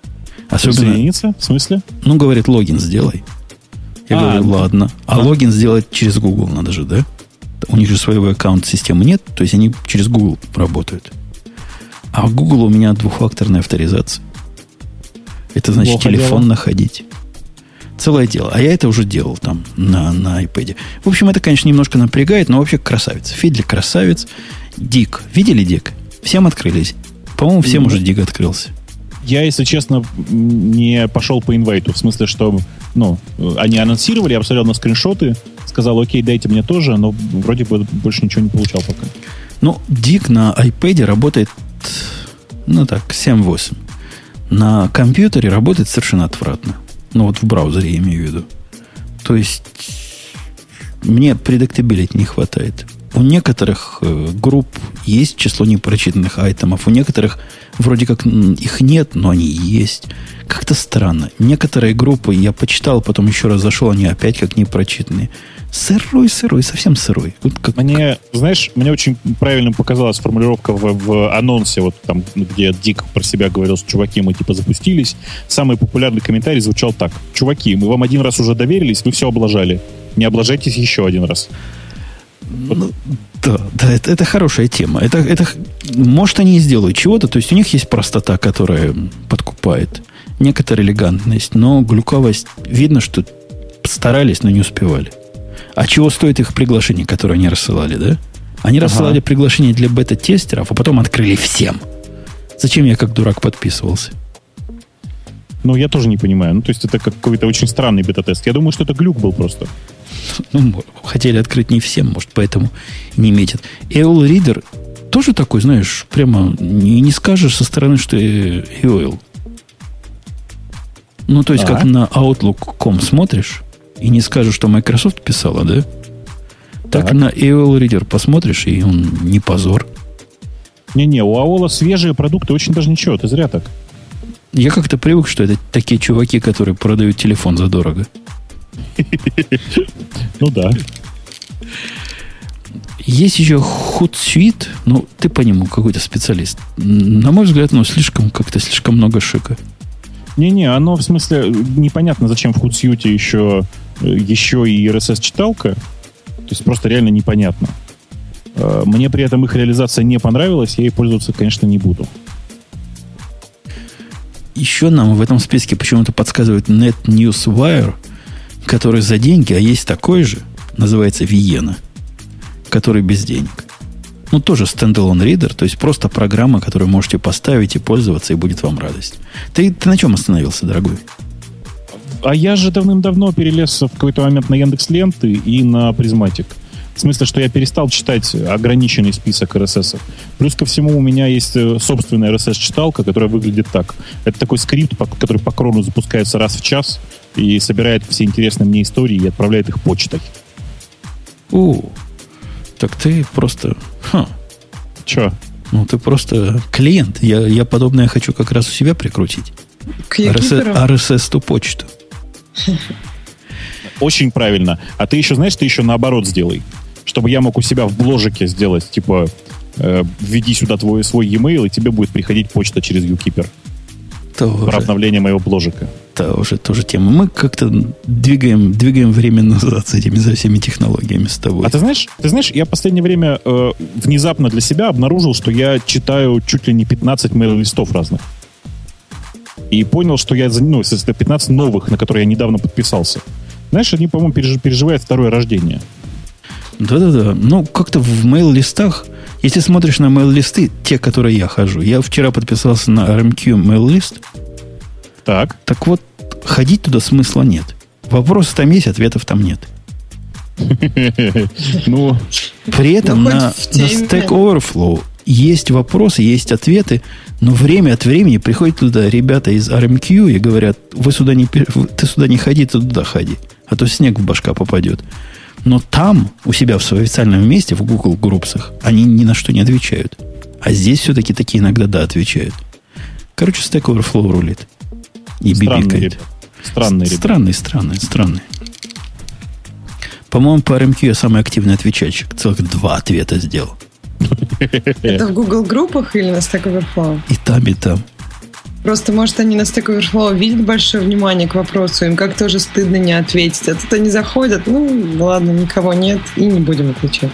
Особенно, присоединиться? В смысле? Ну, говорит, логин сделай. Я а, говорю, ладно. А, а логин сделать через Google надо же, да? У них же своего аккаунт-системы нет, то есть они через Google работают. А в Google у меня двухфакторная авторизация. Это значит Плохо телефон дело. находить. Целое дело. А я это уже делал там на, на iPad. В общем, это, конечно, немножко напрягает, но вообще красавец. Фидли красавец. Дик. Видели Дик? Всем открылись. По-моему, всем mm-hmm. уже Дик открылся. Я, если честно, не пошел по инвайту. В смысле, что ну, они анонсировали, я посмотрел на скриншоты, сказал, окей, дайте мне тоже, но вроде бы больше ничего не получал пока. Ну, Дик на iPad работает, ну так, 7-8. На компьютере работает совершенно отвратно. Ну, вот в браузере я имею в виду. То есть, мне предактабилити не хватает. У некоторых э, групп есть число непрочитанных айтемов, у некоторых вроде как их нет, но они есть. Как-то странно. Некоторые группы я почитал, потом еще раз зашел, они опять как непрочитанные. Сырой, сырой, совсем сырой. Вот как... Мне, знаешь, мне очень правильным показалась формулировка в, в анонсе, вот там, где Дик про себя говорил, что чуваки, мы типа запустились. Самый популярный комментарий звучал так. Чуваки, мы вам один раз уже доверились, вы все облажали. Не облажайтесь еще один раз. Ну, да, да, это, это хорошая тема. Это, это, может, они и сделают чего-то. То есть у них есть простота, которая подкупает. Некоторая элегантность, но глюковость. Видно, что старались, но не успевали. А чего стоит их приглашение, которое они рассылали, да? Они ага. рассылали приглашение для бета-тестеров, а потом открыли всем. Зачем я как дурак подписывался? Ну, я тоже не понимаю. Ну, то есть это какой-то очень странный бета-тест. Я думаю, что это глюк был просто. Ну, хотели открыть не всем, может, поэтому не метят. AOL Reader тоже такой, знаешь, прямо не, не скажешь со стороны, что AOL. Ну, то есть, а? как на Outlook.com смотришь, и не скажешь, что Microsoft писала, да? Так, так на AOL Reader посмотришь, и он не позор. Не-не, у AOL свежие продукты очень даже ничего, ты зря так. Я как-то привык, что это такие чуваки, которые продают телефон задорого. Ну да. Есть еще Hootsuite, ну, ты по нему какой-то специалист. На мой взгляд, ну, слишком, как-то слишком много шика. Не-не, оно в смысле непонятно, зачем в Hootsuite еще, еще и RSS-читалка. То есть просто реально непонятно. Э, мне при этом их реализация не понравилась, я ей пользоваться, конечно, не буду. Еще нам в этом списке почему-то подсказывает NetNewsWire – который за деньги, а есть такой же, называется Виена, который без денег. Ну, тоже стендалон ридер, то есть просто программа, которую можете поставить и пользоваться, и будет вам радость. Ты, ты на чем остановился, дорогой? А я же давным-давно перелез в какой-то момент на Яндекс Ленты и на Призматик. В смысле, что я перестал читать ограниченный список RSS. Плюс ко всему у меня есть э, собственная RSS-читалка, которая выглядит так. Это такой скрипт, который по крону запускается раз в час и собирает все интересные мне истории и отправляет их почтой. У, так ты просто... Ха. Че? Ну, ты просто клиент. Я, я подобное хочу как раз у себя прикрутить. К RSS, RSS ту почту. Очень правильно. А ты еще, знаешь, ты еще наоборот сделай. Чтобы я мог у себя в бложике сделать, типа, э, введи сюда твой свой e-mail, и тебе будет приходить почта через UKeeper. Тоже. Про обновление моего бложика. Это уже тоже тема. Мы как-то двигаем, двигаем время назад с этими за всеми технологиями с тобой. А ты знаешь, ты знаешь, я в последнее время э, внезапно для себя обнаружил, что я читаю чуть ли не 15 мейл-листов разных. И понял, что я, ну, это 15 новых, на которые я недавно подписался. Знаешь, они, по-моему, переживают второе рождение. Да-да-да. Ну, как-то в мейл-листах, если смотришь на мейл-листы, те, которые я хожу, я вчера подписался на RMQ мейл-лист. Так. Так вот, ходить туда смысла нет. Вопросы там есть, ответов там нет. Ну, при этом на, на Stack Overflow есть вопросы, есть ответы, но время от времени приходят туда ребята из RMQ и говорят, вы сюда не, ты сюда не ходи, ты туда ходи, а то снег в башка попадет. Но там, у себя в своем официальном месте, в Google группсах, они ни на что не отвечают. А здесь все-таки такие иногда да отвечают. Короче, Stack Overflow рулит. И бибикает. Странный, странный, странный, странный. По-моему, по RMQ я самый активный отвечальщик. Целых два ответа сделал. Это в Google группах или на Stack Overflow? И там, и там. Просто, может, они на Stack Overflow видят большое внимание к вопросу, им как-то уже стыдно не ответить. А тут они заходят, ну, ладно, никого нет, и не будем отвечать.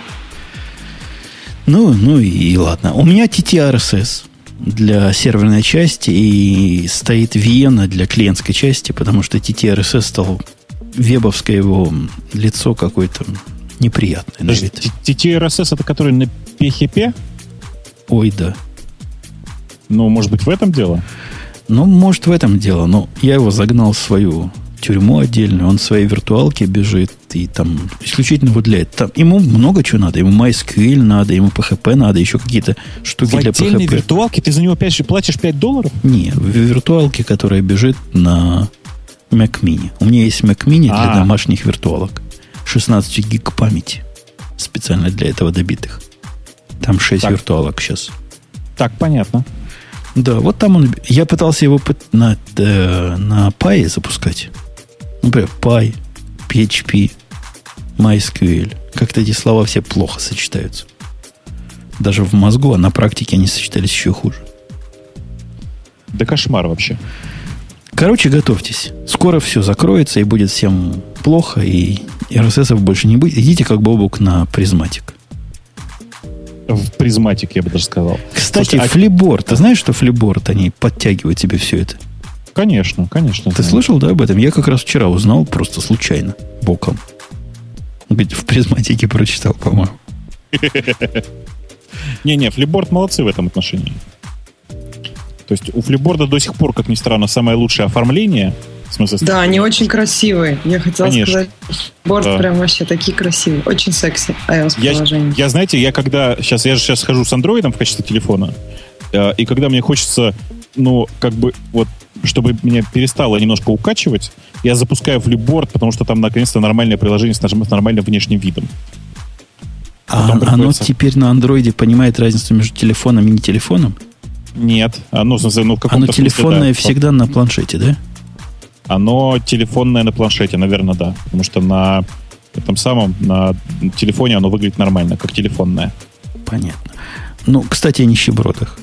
Ну, ну и ладно. У меня TTRSS для серверной части и стоит Виена для клиентской части, потому что TTRSS стал вебовское его лицо какое-то неприятное. TTRSS это который на PHP? Ой, да. Ну, может быть, в этом дело? Ну, может, в этом дело. Но я его загнал в свою тюрьму отдельную. Он в своей виртуалке бежит. И там исключительно вот для этого. Там, ему много чего надо. Ему MySQL надо, ему PHP надо, еще какие-то штуки в для PHP. В виртуалке ты за него опять же платишь 5 долларов? Не, в виртуалке, которая бежит на Mac Mini. У меня есть Mac Mini для а. домашних виртуалок. 16 гиг памяти. Специально для этого добитых. Там 6 так. виртуалок сейчас. Так, понятно. Да, вот там он... Я пытался его на, э, на Pi запускать. Например, Pi, PHP, MySQL. Как-то эти слова все плохо сочетаются. Даже в мозгу, а на практике они сочетались еще хуже. Да кошмар вообще. Короче, готовьтесь. Скоро все закроется и будет всем плохо, и RSS больше не будет. Идите как Бобук на Prismatic в Prismatic, я бы даже сказал. Кстати, Flipboard. А... Ты знаешь, что Flipboard, они подтягивают тебе все это? Конечно, конечно. Ты знаю. слышал, да, об этом? Я как раз вчера узнал, просто случайно, боком. Где в призматике прочитал, по-моему. Не-не, флиборд молодцы в этом отношении. То есть у флиборда до сих пор, как ни странно, самое лучшее оформление – в смысле, да, они очень красивые. Я хотела Конечно. сказать, борт да. прям вообще такие красивые. Очень секси iOS-приложение. Я, я, знаете, я когда... Сейчас, я же сейчас хожу с андроидом в качестве телефона, э, и когда мне хочется, ну, как бы, вот, чтобы меня перестало немножко укачивать, я запускаю флипборд, потому что там наконец-то нормальное приложение с нормальным внешним видом. А приходится... оно теперь на андроиде понимает разницу между телефоном и не телефоном? Нет. Оно, ну, в оно телефонное смысле, да. всегда на планшете, да? Оно телефонное на планшете, наверное, да. Потому что на этом самом, на телефоне оно выглядит нормально, как телефонное. Понятно. Ну, кстати, о нищебродах.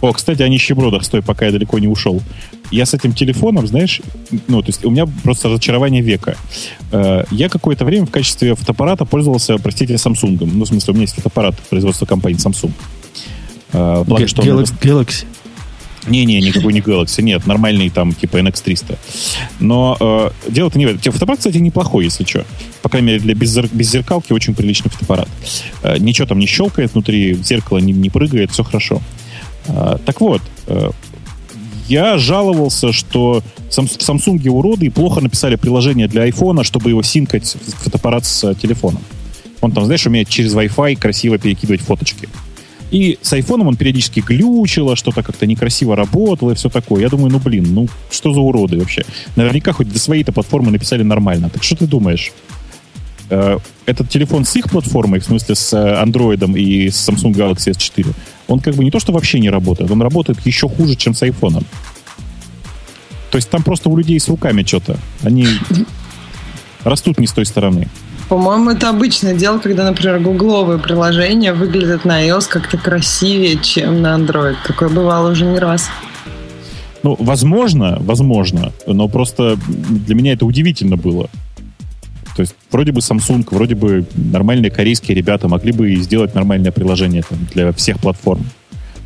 О, кстати, о нищебродах, стой, пока я далеко не ушел. Я с этим телефоном, знаешь, ну, то есть у меня просто разочарование века. Э, я какое-то время в качестве фотоаппарата пользовался, простите, Samsung. Ну, в смысле, у меня есть фотоаппарат производства компании Samsung. Э, благо, что Galaxy? Не-не, никакой не Galaxy, нет, нормальный там типа NX300. Но э, дело-то не в этом. Фотоаппарат, кстати, неплохой, если что. По крайней мере, для беззер... беззеркалки очень приличный фотоаппарат. Э, ничего там не щелкает внутри, зеркало не, не прыгает, все хорошо. Э, так вот, э, я жаловался, что в Samsung уроды плохо написали приложение для iPhone, чтобы его синкать в фотоаппарат с телефоном. Он там, знаешь, умеет через Wi-Fi красиво перекидывать фоточки. И с айфоном он периодически глючило, что-то как-то некрасиво работало и все такое. Я думаю, ну блин, ну что за уроды вообще? Наверняка хоть для своей-то платформы написали нормально. Так что ты думаешь? Э, этот телефон с их платформой, в смысле с Android и с Samsung Galaxy S4, он как бы не то, что вообще не работает, он работает еще хуже, чем с айфоном. То есть там просто у людей с руками что-то. Они растут не с той стороны. По-моему, это обычное дело, когда, например, гугловые приложения выглядят на iOS как-то красивее, чем на Android. Такое бывало уже не раз. Ну, возможно, возможно, но просто для меня это удивительно было. То есть вроде бы Samsung, вроде бы нормальные корейские ребята могли бы сделать нормальное приложение там, для всех платформ.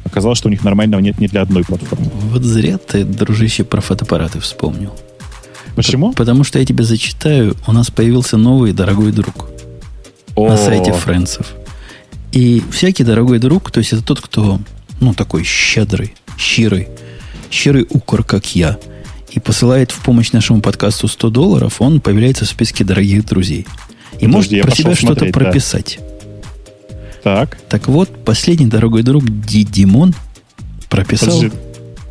оказалось, что у них нормального нет ни для одной платформы. Вот зря ты, дружище, про фотоаппараты вспомнил. Почему? Потому что я тебе зачитаю, у нас появился новый дорогой друг О, на сайте Фрэнсов. И всякий дорогой друг, то есть это тот, кто, ну, такой щедрый, щирый, щирый укор, как я, и посылает в помощь нашему подкасту 100 долларов, он появляется в списке дорогих друзей. И Подожди, может про себя что-то да. прописать. Так, Так вот, последний дорогой друг Ди Димон прописал подожди.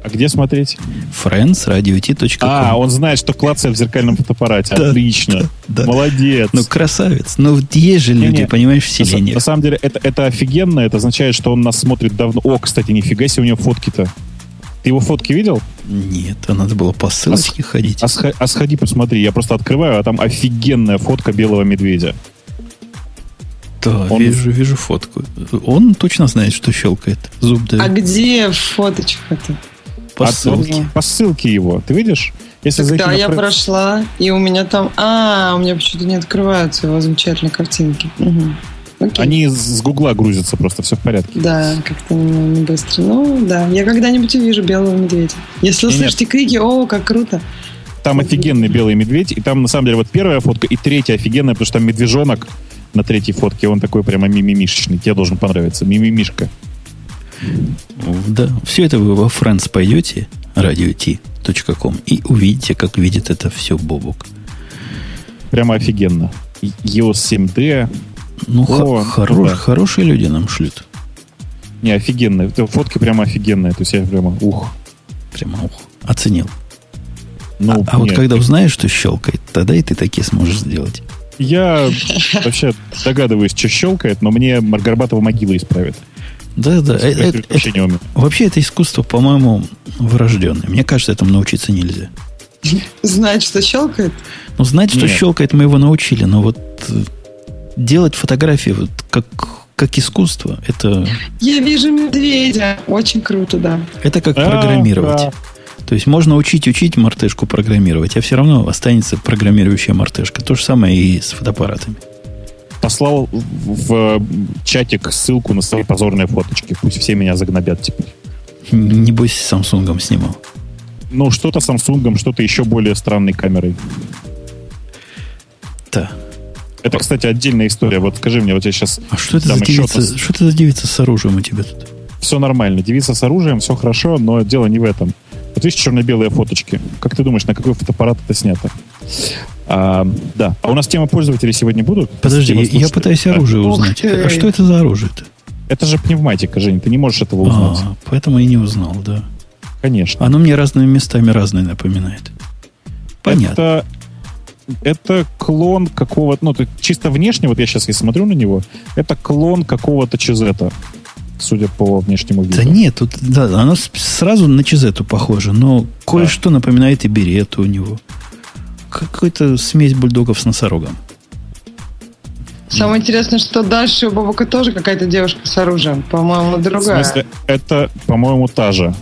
А где смотреть? friendsradiot.com. А, он знает, что клацает в зеркальном фотоаппарате. Да, Отлично. да. Молодец. Ну, красавец. Ну, есть же люди, Не-не. понимаешь, в на, селении. на самом деле, это, это офигенно. Это означает, что он нас смотрит давно. О, кстати, нифига себе у него фотки-то. Ты его фотки видел? Нет, а надо было по ссылочке ходить. А, сха- а сходи посмотри. Я просто открываю, а там офигенная фотка белого медведя. Да, он- вижу, вижу фотку. Он точно знает, что щелкает. Зуб А дает где фоточка-то? по А, ссылке. по ссылке его. Ты видишь? Если зайти Да, на я прошла, и у меня там... А, у меня почему-то не открываются его замечательные картинки. Мгм. Окей. Они с Гугла грузятся просто, все в порядке. Да, как-то не, не быстро. Ну, да, я когда-нибудь увижу белого медведя. Если Не-не. услышите крики, о, как круто. Там офигенный белый медведь, и там на самом деле вот первая фотка и третья офигенная, потому что там медвежонок на третьей фотке, он такой прямо мимимишечный. Тебе должен понравиться. Мимимишка. Да, все это вы во Friends пойдете, radio.t.com, и увидите, как видит это все Бобук. Прямо офигенно. EOS 7D. Ну, О, хорош- да. хорошие люди нам шлют. Не, офигенно. Это фотки прямо офигенные. То есть я прямо, ух. Прямо ух, оценил. Ну, а а вот когда узнаешь, что щелкает, тогда и ты такие сможешь сделать. Я вообще догадываюсь, что щелкает, но мне Маргарбатова могила исправит. Да, да. э- Я э- вообще это- не умею. вообще это искусство, по-моему, врожденное. Мне кажется, этому научиться нельзя. Знать, что щелкает. Ну, знать, что Нет. щелкает, мы его научили, но вот э, делать фотографии вот как, как искусство, это, Я вижу медведя. Очень круто, да. это как А, программировать. да. То есть можно учить, учить мартышку программировать, а все равно останется программирующая мартышка. То же самое и с фотоаппаратами. Послал в, в чатик ссылку на свои позорные фоточки. Пусть все меня загнобят теперь. Небось, с Samsung снимал. Ну, что-то с Samsung, что-то еще более странной камерой. Да. Это, кстати, отдельная история. Вот скажи мне, вот я сейчас... А что это, за девица, одна- что это за девица с оружием у тебя тут? Все нормально. Девица с оружием, все хорошо, но дело не в этом. Вот видишь черно-белые фоточки. Как ты думаешь, на какой фотоаппарат это снято? А, да. А у нас тема пользователей сегодня будут? Подожди, я, я пытаюсь Да. оружие Ух узнать. ты. А что это за оружие-то? Это же пневматика, Жень, ты не можешь этого узнать. А, поэтому я не узнал, да. Конечно. Оно мне разными местами разное напоминает. Понятно. Это, это клон какого-то, ну, чисто внешне, вот я сейчас и смотрю на него, это клон какого-то чизета, судя по внешнему виду. Да нет, тут да, оно сразу на Чизету похоже, но кое-что напоминает и берету у него. Какой-то смесь бульдогов с носорогом. Самое интересное, что дальше у Бабука тоже какая-то девушка с оружием. По-моему, В другая. смысле, это, по-моему, та же.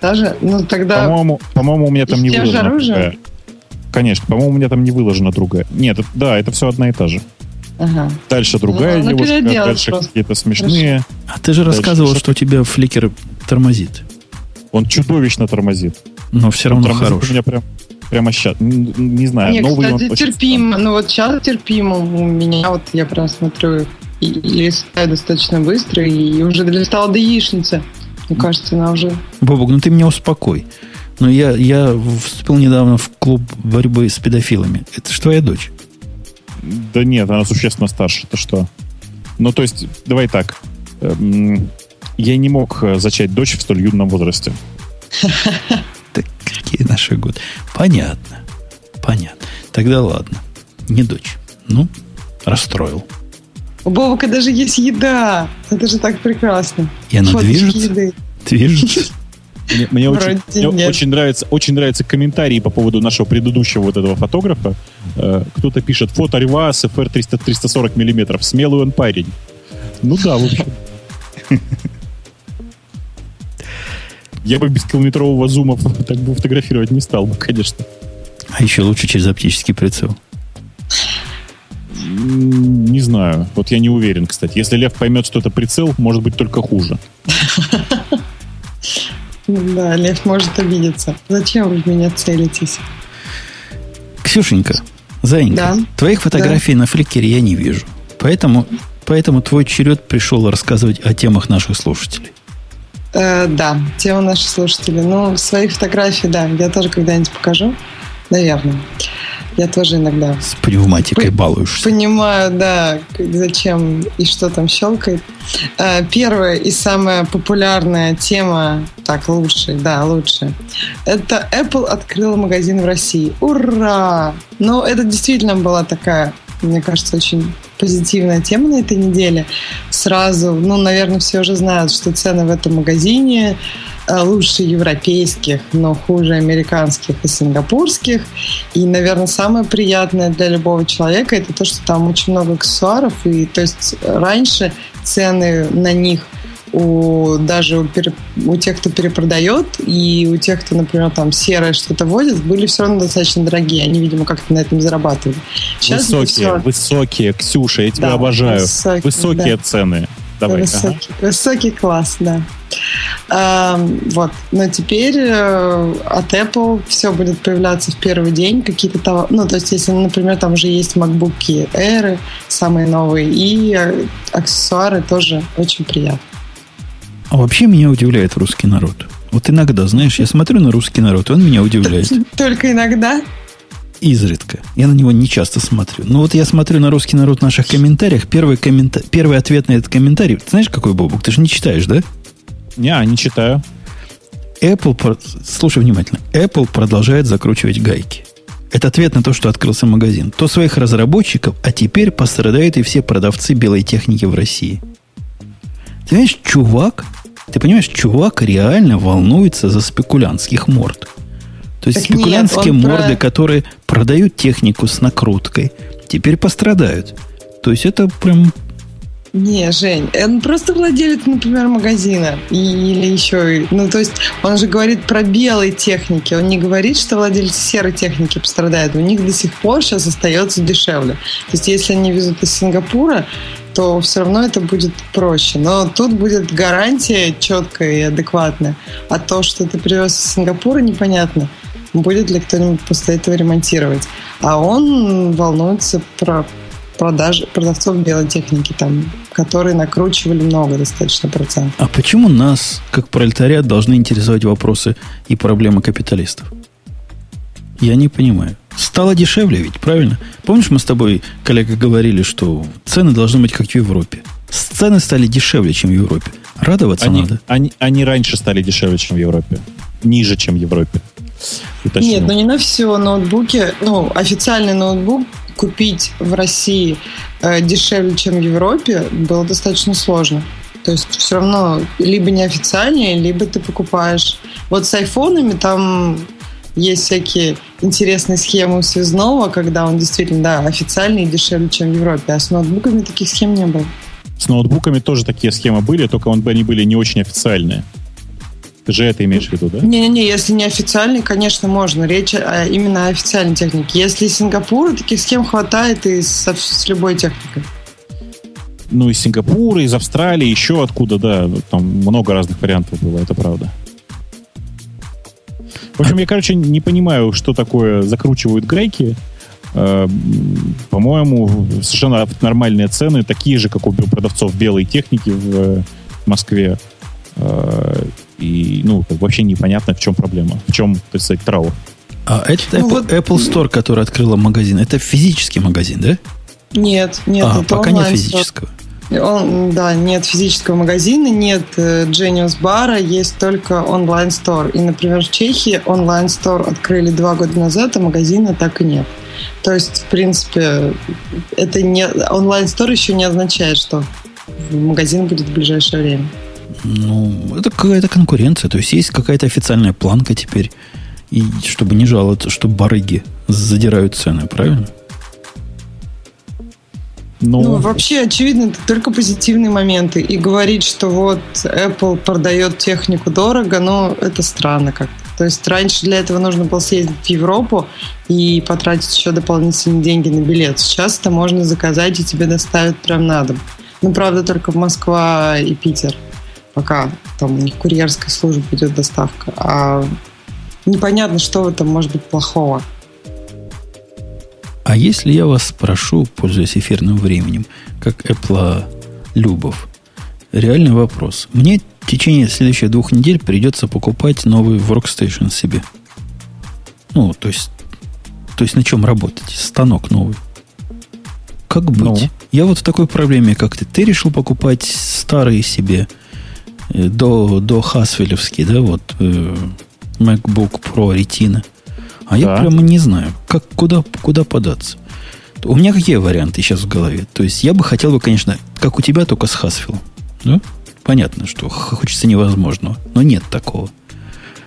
Даже? Ну, тогда... По-моему, по-моему, у меня там не же другая. Конечно, по-моему, у меня там не выложена другая. Нет, это- да, это все одна и та же. Ага. Дальше другая Ну, она девушка, дальше просто. какие-то смешные. А ты же Дальше рассказывал, что? что у тебя фликер тормозит. Он чудовищно тормозит. Но все равно тормозит хорош. у меня прям, прямо сейчас. Не знаю, Не, новый он кстати, очень терпимо. Ну, вот сейчас терпимо у меня. Вот я прям смотрю и, и листаю достаточно быстро, и уже долистала до яичницы. Мне кажется, она уже... Бобок, ну ты меня успокой. Но я, я вступил недавно в клуб борьбы с педофилами. Это же твоя дочь. Да нет, она существенно старше. Это что? Ну, то есть, давай так. Эм, Я не мог э, зачать дочь в столь юном возрасте. Так какие наши годы? Понятно. Понятно. Тогда ладно. Не дочь. Ну, расстроил. У Бобука даже есть еда. Это же так прекрасно. И она Фоточки движется? еды. Движется? Мне, мне очень, мне очень нравится, очень нравятся комментарии по поводу нашего предыдущего вот этого фотографа. Э, кто-то пишет, фото Рива с FR 300, 340 миллиметров. Смелый он парень. Ну да, в общем. Я бы без километрового зума так бы фотографировать не стал бы, конечно. А еще лучше через оптический прицел. Не знаю. Вот я не уверен, кстати. Если Лев поймет, что это прицел, может быть только хуже. Да, Лев может обидеться. Зачем вы в меня целитесь? Ксюшенька, Заинька, да? твоих фотографий да. на фликере я не вижу. Поэтому, поэтому твой черед пришел рассказывать о темах наших слушателей. Э, да, тема наших слушателей. Ну, свои фотографии, да, я тоже когда-нибудь покажу, наверное. Я тоже иногда... С пневматикой балуешься. Понимаю, да, зачем и что там щелкает. Э, первая и самая популярная тема, так, лучшая, да, лучшая, это Apple открыла магазин в России. Ура! Но это действительно была такая, мне кажется, очень позитивная тема на этой неделе. Сразу, ну, наверное, все уже знают, что цены в этом магазине лучше европейских, но хуже американских и сингапурских. И, наверное, самое приятное для любого человека это то, что там очень много аксессуаров. И то есть раньше цены на них у даже у, пере, у тех, кто перепродает, и у тех, кто, например, там серое что-то водит, были все равно достаточно дорогие. Они, видимо, как-то на этом зарабатывали. Сейчас высокие, все... высокие, Ксюша, я тебя да, обожаю. Высокие, высокие да. цены. Давай. Высокий, ага. высокий класс, да. А, вот. Но теперь э, от Apple все будет появляться в первый день. Какие-то товары. Ну, то есть, если, например, там уже есть MacBook Air, самые новые, и э, аксессуары тоже очень приятно. А вообще меня удивляет русский народ. Вот иногда, знаешь, я смотрю на русский народ, и он меня удивляет. Только иногда? изредка. Я на него не часто смотрю. Но вот я смотрю на русский народ в наших комментариях. Первый, коммента... Первый ответ на этот комментарий. Ты знаешь, какой, Бобук? Ты же не читаешь, да? Не, не читаю. Apple, слушай внимательно, Apple продолжает закручивать гайки. Это ответ на то, что открылся магазин. То своих разработчиков, а теперь пострадают и все продавцы белой техники в России. Ты понимаешь, чувак, ты понимаешь, чувак реально волнуется за спекулянтских морд. То есть так спекулянтские нет, морды, про... которые продают технику с накруткой, теперь пострадают. То есть это прям не, Жень, он просто владелец, например, магазина. Или еще... Ну, то есть он же говорит про белой техники. Он не говорит, что владелец серой техники пострадает. У них до сих пор сейчас остается дешевле. То есть если они везут из Сингапура, то все равно это будет проще. Но тут будет гарантия четкая и адекватная. А то, что ты привез из Сингапура, непонятно будет ли кто-нибудь после этого ремонтировать. А он волнуется про продаж, продавцов белой техники, там, которые накручивали много достаточно процентов. А почему нас, как пролетариат, должны интересовать вопросы и проблемы капиталистов? Я не понимаю. Стало дешевле ведь, правильно? Помнишь, мы с тобой, коллега, говорили, что цены должны быть как в Европе. Цены стали дешевле, чем в Европе. Радоваться они, надо. Они, они раньше стали дешевле, чем в Европе. Ниже, чем в Европе. Уточню. Нет, ну не на все ноутбуки. Ну, официальный ноутбук купить в России э, дешевле, чем в Европе, было достаточно сложно. То есть все равно либо неофициальнее, либо ты покупаешь. Вот с айфонами там есть всякие интересные схемы связного, когда он действительно, да, официальный и дешевле, чем в Европе. А с ноутбуками таких схем не было. С ноутбуками тоже такие схемы были, только он, они были не очень официальные. Ты же это имеешь в виду, да? Не-не-не, если не официальный, конечно, можно. Речь о, именно о официальной технике. Если Сингапур, таких схем хватает и с, с любой техникой. Ну, из Сингапура, из Австралии, еще откуда, да. Там много разных вариантов было, это правда. В общем, я, короче, не понимаю, что такое закручивают грейки. Э, по-моему, совершенно нормальные цены, такие же, как у продавцов белой техники в Москве. И, ну, вообще непонятно, в чем проблема, в чем, так сказать, траур. А это ну, Apple, вот... Apple Store, который открыла магазин, это физический магазин, да? Нет, нет, а, это пока нет физического. Он, да, нет физического магазина, нет э, Genius бара, есть только онлайн-стор. И, например, в Чехии онлайн-стор открыли два года назад, а магазина так и нет. То есть, в принципе, это не онлайн-стор еще не означает, что магазин будет в ближайшее время. Ну, это какая-то конкуренция. То есть есть какая-то официальная планка теперь. И чтобы не жаловаться, что барыги задирают цены, правильно? Но... Ну, вообще, очевидно, это только позитивные моменты. И говорить, что вот Apple продает технику дорого, ну, это странно как-то. То есть раньше для этого нужно было съездить в Европу и потратить еще дополнительные деньги на билет. Сейчас это можно заказать, и тебе доставят прям на дом. Ну, правда, только в Москва и Питер пока там у них курьерская служба идет доставка. А непонятно, что в этом может быть плохого. А если я вас спрошу, пользуясь эфирным временем, как Apple Любов, реальный вопрос. Мне в течение следующих двух недель придется покупать новый workstation себе. Ну, то есть, то есть на чем работать? Станок новый. Как быть? Ну. Я вот в такой проблеме, как ты. Ты решил покупать старые себе до, до Хасвелевский, да, вот э, MacBook Pro Retina. А да. я прямо не знаю, как, куда, куда податься. У меня какие варианты сейчас в голове? То есть я бы хотел бы, конечно, как у тебя, только с Хасфилом. Да? Понятно, что хочется невозможного, но нет такого.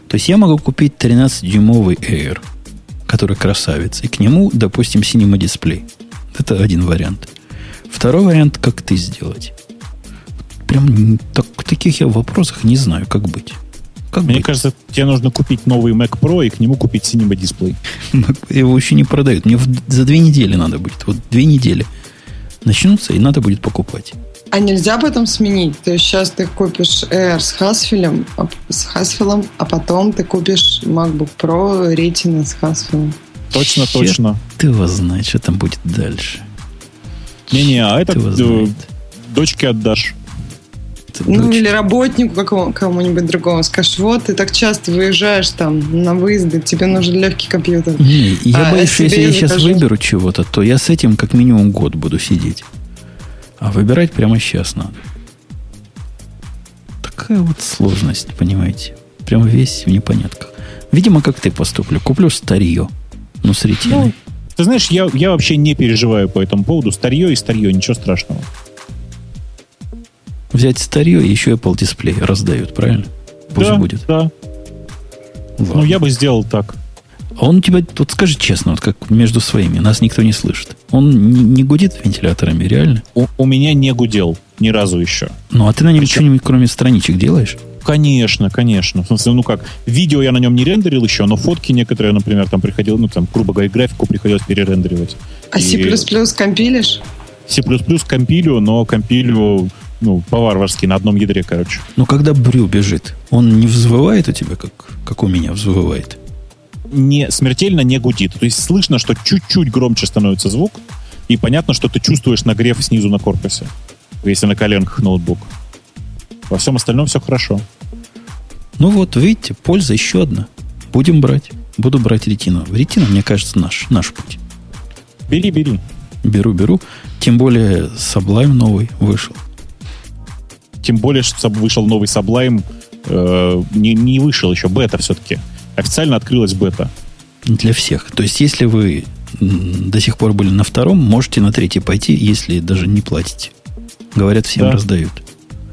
То есть я могу купить 13-дюймовый Air, который красавец, и к нему, допустим, Cinema дисплей. Это один вариант. Второй вариант, как ты сделать. Прям так, таких я в вопросах не знаю, как быть. Как Мне быть? кажется, тебе нужно купить новый Mac Pro и к нему купить Cinema дисплей. Его еще не продают. Мне за две недели надо будет. Вот две недели начнутся, и надо будет покупать. А нельзя потом сменить? То есть сейчас ты купишь Air с Hasfilm, а, с Hasfilm, а потом ты купишь MacBook Pro Retina с Hasfilm. Точно, Хер точно. Ты его знаешь, что там будет дальше. Не-не, а это дочке отдашь. Ну, или работнику какому, кому-нибудь другому. Скажешь, вот, ты так часто выезжаешь там на выезды, тебе нужен легкий компьютер. Не, я а боюсь, что если я сейчас выберу чего-то, то я с этим как минимум год буду сидеть. А выбирать прямо сейчас надо. Такая вот сложность, понимаете. Прям весь в непонятках. Видимо, как ты поступлю. Куплю старье. Ну, с ретиной. Ну, ты знаешь, я, я вообще не переживаю по этому поводу. Старье и старье, ничего страшного взять старье и еще Apple дисплей раздают, правильно? Пусть да, будет. Да. Ладно. Ну, я бы сделал так. А он тебя, вот скажи честно, вот как между своими, нас никто не слышит. Он не, не гудит вентиляторами, реально? У, у меня не гудел ни разу еще. Ну, а ты на нем Причем... что-нибудь кроме страничек делаешь? Конечно, конечно. В смысле, ну как, видео я на нем не рендерил еще, но фотки некоторые, например, там приходил, ну там, грубо говоря, графику приходилось перерендеривать. А C++ и... компилишь? C++ компилю, но компилю ну, по-варварски, на одном ядре, короче. Ну, когда брю бежит, он не взвывает у тебя, как, как у меня взвывает? Не, смертельно не гудит. То есть слышно, что чуть-чуть громче становится звук, и понятно, что ты чувствуешь нагрев снизу на корпусе, если на коленках ноутбук. Во всем остальном все хорошо. Ну вот, видите, польза еще одна. Будем брать. Буду брать ретину. Ретина, мне кажется, наш, наш путь. Бери, бери. Беру, беру. Тем более Sublime новый вышел. Тем более, что вышел новый Sublime. Э, не, не вышел еще, бета все-таки. Официально открылась бета. Для всех. То есть, если вы до сих пор были на втором, можете на третий пойти, если даже не платите. Говорят, всем да. раздают.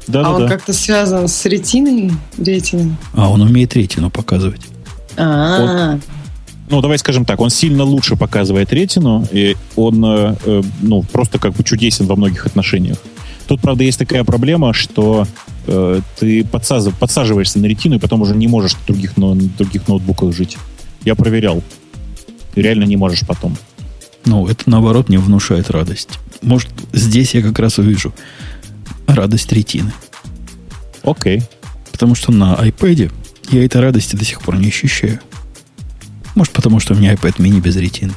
Да, а да, он да. как-то связан с ретиной? Ретиной? А, он умеет ретину показывать. А-а-а. ну, давай скажем так, он сильно лучше показывает ретину, и он, э, э ну, просто как бы чудесен во многих отношениях. Тут, правда, есть такая проблема, что э, ты подсаз... подсаживаешься на ретину и потом уже не можешь на других, на других ноутбуках жить. Я проверял. Ты реально не можешь потом. Ну, это наоборот мне внушает радость. Может, здесь я как раз увижу радость ретины. Окей. Потому что на iPad я этой радости до сих пор не ощущаю. Может, потому что у меня iPad mini без ретины.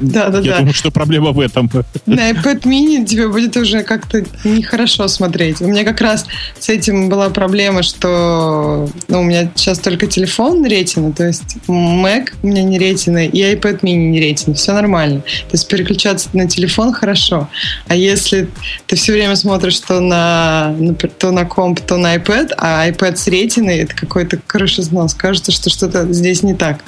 Да, да, Я да. думаю, что проблема в этом. На iPad mini тебе будет уже как-то нехорошо смотреть. У меня как раз с этим была проблема, что ну, у меня сейчас только телефон ретина, то есть Mac у меня не ретина, и iPad mini не ретина. Все нормально. То есть переключаться на телефон хорошо. А если ты все время смотришь то на, то на комп, то на iPad, а iPad с ретиной, это какой-то крышеснос. Кажется, что что-то здесь не так.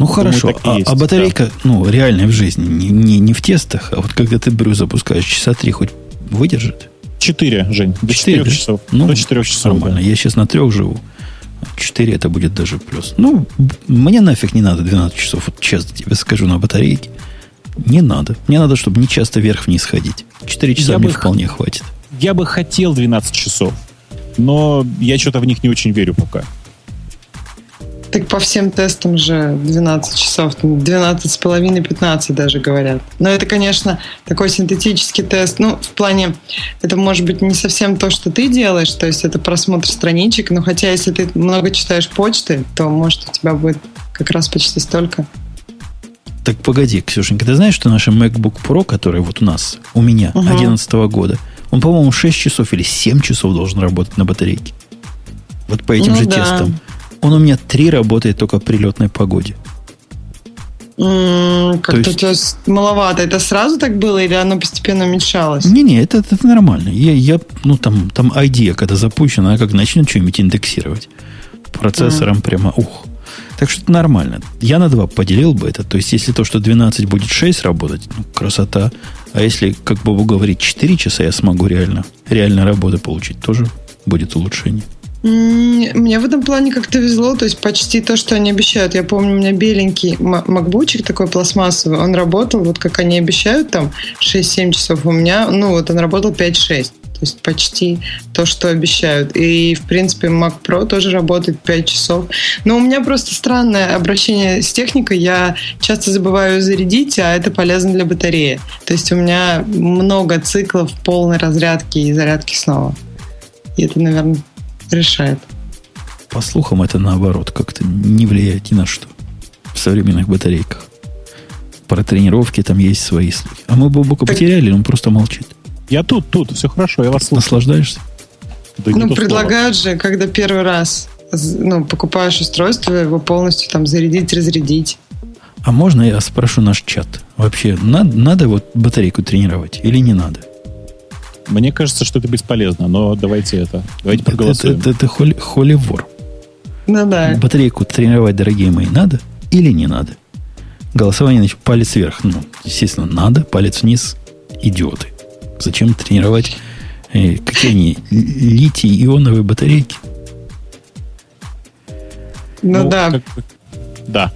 Ну хорошо, а, есть, а батарейка, да. ну, реальная в жизни, не, не, не в тестах, а вот когда ты брю запускаешь, часа три хоть выдержит? Четыре, Жень, до четырех часов. Ну, до четырех часов. Нормально, да. я сейчас на трех живу. Четыре это будет даже плюс. Ну, мне нафиг не надо 12 часов, вот честно тебе скажу, на батарейке. Не надо. Мне надо, чтобы не часто вверх-вниз ходить. Четыре часа я мне бы, вполне хватит. Я бы хотел 12 часов, но я что-то в них не очень верю пока. Так по всем тестам же 12 часов, 12 с половиной, 15 даже говорят. Но это, конечно, такой синтетический тест. Ну, в плане, это может быть не совсем то, что ты делаешь, то есть это просмотр страничек, но хотя если ты много читаешь почты, то может у тебя будет как раз почти столько. Так погоди, Ксюшенька, ты знаешь, что наш MacBook Pro, который вот у нас, у меня, Угу. 11 года, он, по-моему, 6 часов или 7 часов должен работать на батарейке. Вот по этим Ну же да. тестам. Он у меня 3 работает только при летной погоде. Как-то есть- у тебя маловато. Это сразу так было или оно постепенно уменьшалось? Не-не, это, это нормально. Я, я, ну, там, там идея, когда запущена, она как начнет что-нибудь индексировать. Процессором прямо, ух. Так что это нормально. Я на 2 поделил бы это. То есть, если то, что 12 будет 6 работать, ну, красота. А если, как Бобу говорит, 4 часа я смогу реально, реально работы получить, тоже будет улучшение. Мне в этом плане как-то везло, то есть почти то, что они обещают. Я помню, у меня беленький ма- макбучик такой пластмассовый, он работал, вот как они обещают, там 6-7 часов. У меня, ну вот он работал 5-6. То есть почти то, что обещают. И, в принципе, Mac Pro тоже работает 5 часов. Но у меня просто странное обращение с техникой. Я часто забываю зарядить, а это полезно для батареи. То есть у меня много циклов полной разрядки и зарядки снова. И это, наверное, решает. По слухам, это наоборот, как-то не влияет ни на что в современных батарейках. Про тренировки там есть свои слухи. А мы Бобука потеряли, он просто молчит. Я тут, тут, все хорошо, я вас слушаю. Наслаждаешься? Да ну, то слово. предлагают же, когда первый раз ну, покупаешь устройство, его полностью там зарядить, разрядить. А можно я спрошу наш чат? Вообще, надо, надо вот батарейку тренировать или не надо? Мне кажется, что это бесполезно, но давайте это. Давайте Это, проголосуем. это, это холи, холи вор. Ну да. Батарейку тренировать, дорогие мои, надо или не надо? Голосование, значит, палец вверх. Ну, естественно, надо, палец вниз. Идиоты. Зачем тренировать? э, какие они? Литий-ионовые батарейки? Ну, да, как Да.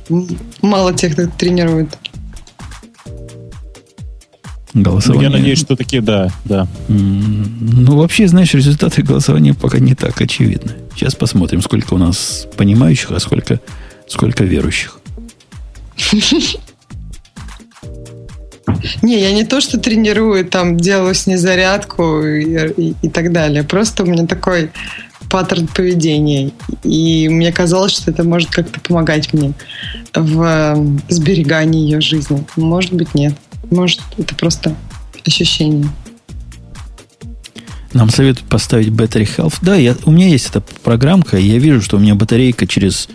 мало тех, кто тренирует. Ну, Голосование. я надеюсь, что такие, да, да. Ну, вообще, знаешь, результаты голосования пока не так очевидны. Сейчас посмотрим, сколько у нас понимающих, а сколько, сколько верующих. Не, я не то, что тренирую, там делаю с ней зарядку и, и- и так далее. Просто у меня такой паттерн поведения. И мне казалось, что это может как-то помогать мне в э, сберегании ее жизни. Может быть, нет. Может, это просто ощущение. Нам советуют поставить Battery Health. Да, я, у меня есть эта программка, и я вижу, что у меня батарейка через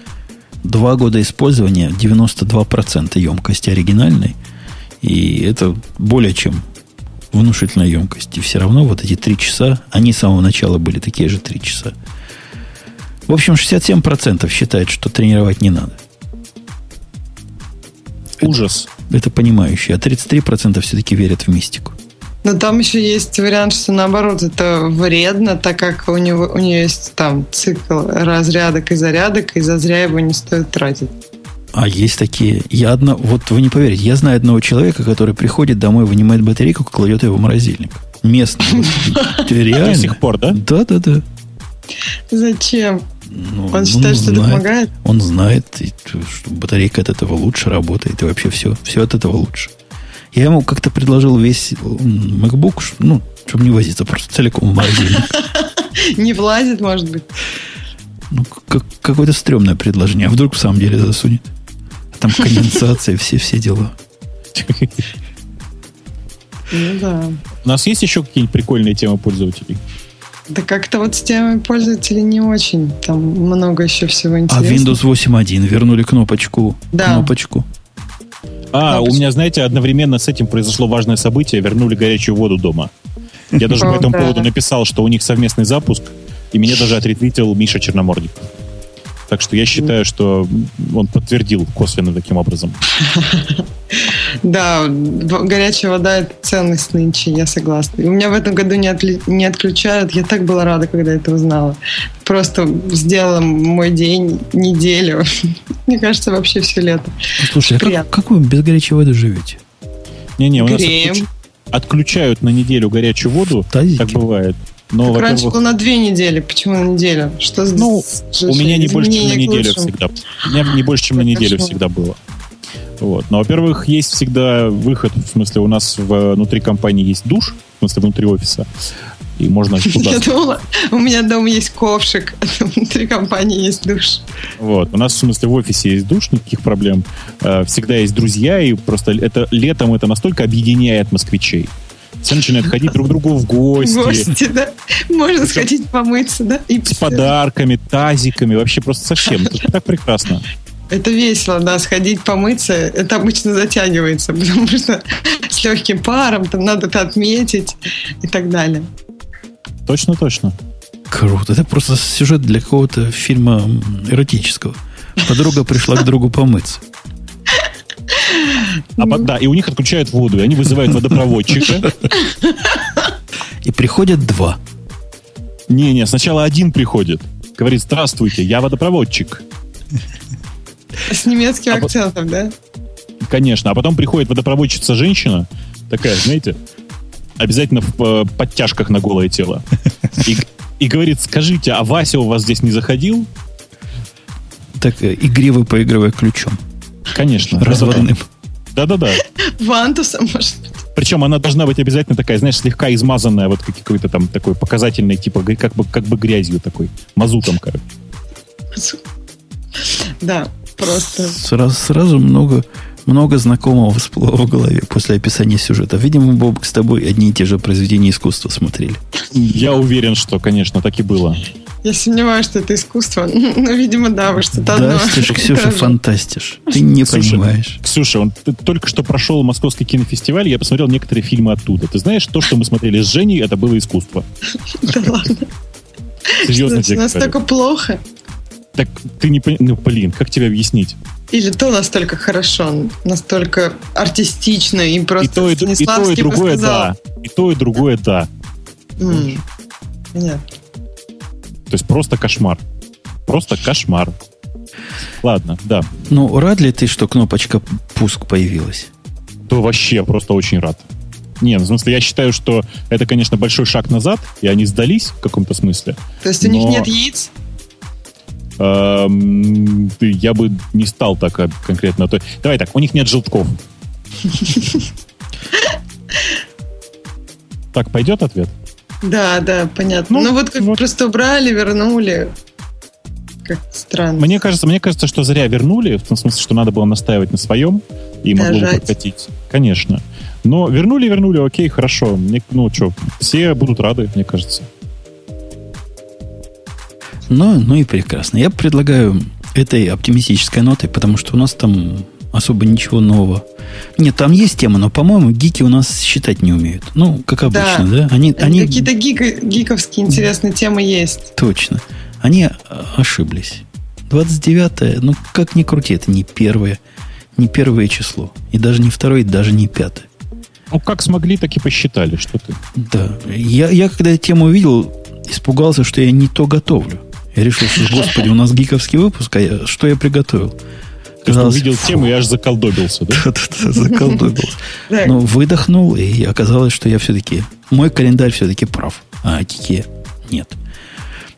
два года использования 92% емкости оригинальной. И это более чем внушительная емкость. И все равно вот эти три часа, они с самого начала были такие же три часа. В общем, 67% считают, что тренировать не надо. Ужас. Это понимающие. А 33% все-таки верят в мистику. Но там еще есть вариант, что наоборот это вредно, так как у него у нее есть там цикл разрядок и зарядок, и зазря его не стоит тратить. А есть такие. Я одно, вот вы не поверите, я знаю одного человека, который приходит домой, вынимает батарейку, кладет ее в морозильник. Местный. Реально. До сих пор, да? Да, да, да. Зачем? Ну, Он считает, что это знает. помогает? Он знает, что батарейка от этого лучше работает, и вообще все, все от этого лучше. Я ему как-то предложил весь MacBook, ну, чтобы не возиться, просто целиком в морозильник. Не влазит, может быть. Ну, как, какое-то стрёмное предложение. А вдруг в самом деле засунет? Там конденсация, все-все дела. Ну да. У нас есть еще какие-нибудь прикольные темы пользователей? Да как-то вот с темой пользователей не очень. Там много еще всего А интересного. Windows 8.1 вернули кнопочку. Да. Кнопочку. А, Ну, у меня, знаете, одновременно с этим произошло важное событие. Вернули горячую воду дома. Я даже по этому поводу написал, что у них совместный запуск, и меня даже отретвитил Миша Черноморник. Так что я считаю, что он подтвердил косвенно таким образом. Да, горячая вода это ценность нынче, я согласна. И у меня в этом году не, отли- не отключают. Я так была рада, когда это узнала. Просто сделала мой день, неделю. Мне кажется, вообще все лето. Слушай, а как, вы без горячей воды живете? Не-не, у нас Греем. отключ- отключают на неделю горячую воду. Тазики? Так бывает. Но, так раньше было на две недели. Почему на неделю? Что ну, у меня не больше, чем на неделю всегда. У меня не больше, чем на неделю всегда было. Вот. Но, во-первых, есть всегда выход, в смысле, у нас внутри компании есть душ, в смысле, внутри офиса. И можно Я думала, у меня дома есть ковшик, а внутри компании есть душ. Вот. У нас, в смысле, в офисе есть душ, никаких проблем. Э, всегда есть друзья, и просто это летом это настолько объединяет москвичей. Все начинают ходить друг к другу в гости. Гости, да. Можно сходить помыться, да? И с подарками, тазиками, вообще просто совсем. Это так прекрасно. Это весело, да, сходить помыться. Это обычно затягивается, потому что с легким паром там надо это отметить и так далее. Точно, точно. Круто. Это просто сюжет для какого-то фильма эротического. Подруга пришла к другу помыться. А, да, и у них отключают воду, и они вызывают водопроводчика. И приходят два. Не-не, сначала один приходит. Говорит, здравствуйте, я водопроводчик. С немецким а акцентом, по... да? Конечно. А потом приходит водопроводчица женщина, такая, знаете, обязательно в э, подтяжках на голое тело. И, и говорит, скажите, а Вася у вас здесь не заходил? Так, э, игриво поигрывая ключом. Конечно. Разводным. Да-да-да. Вантусом, может быть. Причем она должна быть обязательно такая, знаешь, слегка измазанная, вот какой-то там такой показательный, типа, как бы, как бы грязью такой, мазутом, короче. Да, просто. Сразу, сразу много, много знакомого всплыло в голове после описания сюжета. Видимо, Боб, с тобой одни и те же произведения искусства смотрели. Я уверен, что, конечно, так и было. Я сомневаюсь, что это искусство. Ну, видимо, да, вы что-то одно. Дастишь, Ксюша, фантастишь. Ты не Ксюша, понимаешь. Ксюша, он только что прошел Московский кинофестиваль, я посмотрел некоторые фильмы оттуда. Ты знаешь, то, что мы смотрели с Женей, это было искусство. Да ладно. Серьезно тебе Настолько плохо. Так ты не понимаешь, ну, блин, как тебе объяснить? Или то настолько хорошо, настолько артистично и просто и то, и, и, то, и другое, да. И то, и другое, да. Mm. Понятно. То есть просто кошмар. Просто кошмар. Ладно, да. Ну, рад ли ты, что кнопочка пуск появилась? Да вообще, просто очень рад. Не, ну, в смысле, я считаю, что это, конечно, большой шаг назад, и они сдались в каком-то смысле. То есть у них нет яиц? Эм, я бы не стал так конкретно. Давай так, у них нет желтков. Так, пойдет ответ? Да, да, понятно. Ну, ну вот как вот. просто убрали, вернули. Как странно. Мне кажется, мне кажется, что зря вернули, в том смысле, что надо было настаивать на своем и могло бы прокатить. Конечно. Но вернули, вернули, окей, хорошо. Мне, ну что, все будут рады, мне кажется. Ну, ну и прекрасно. Я предлагаю этой оптимистической нотой, потому что у нас там особо ничего нового. Нет, там есть тема, но, по-моему, гики у нас считать не умеют. Ну, как обычно, да? да? Они, они... Какие-то гик, гиковские интересные темы есть. Точно. Они ошиблись. 29 ну, как ни крути, это не первое, не первое число. И даже не второе, и даже не пятое. Ну, как смогли, так и посчитали, что ты. Да. Я, я когда тему увидел, испугался, что я не то готовлю. Я решил, что, господи, у нас гиковский выпуск, а я, что я приготовил? Ты Казалось, увидел фу. тему и аж заколдобился, да? Да-да-да, заколдобился. Но выдохнул, и оказалось, что я все-таки... Мой календарь все-таки прав, а Кике нет.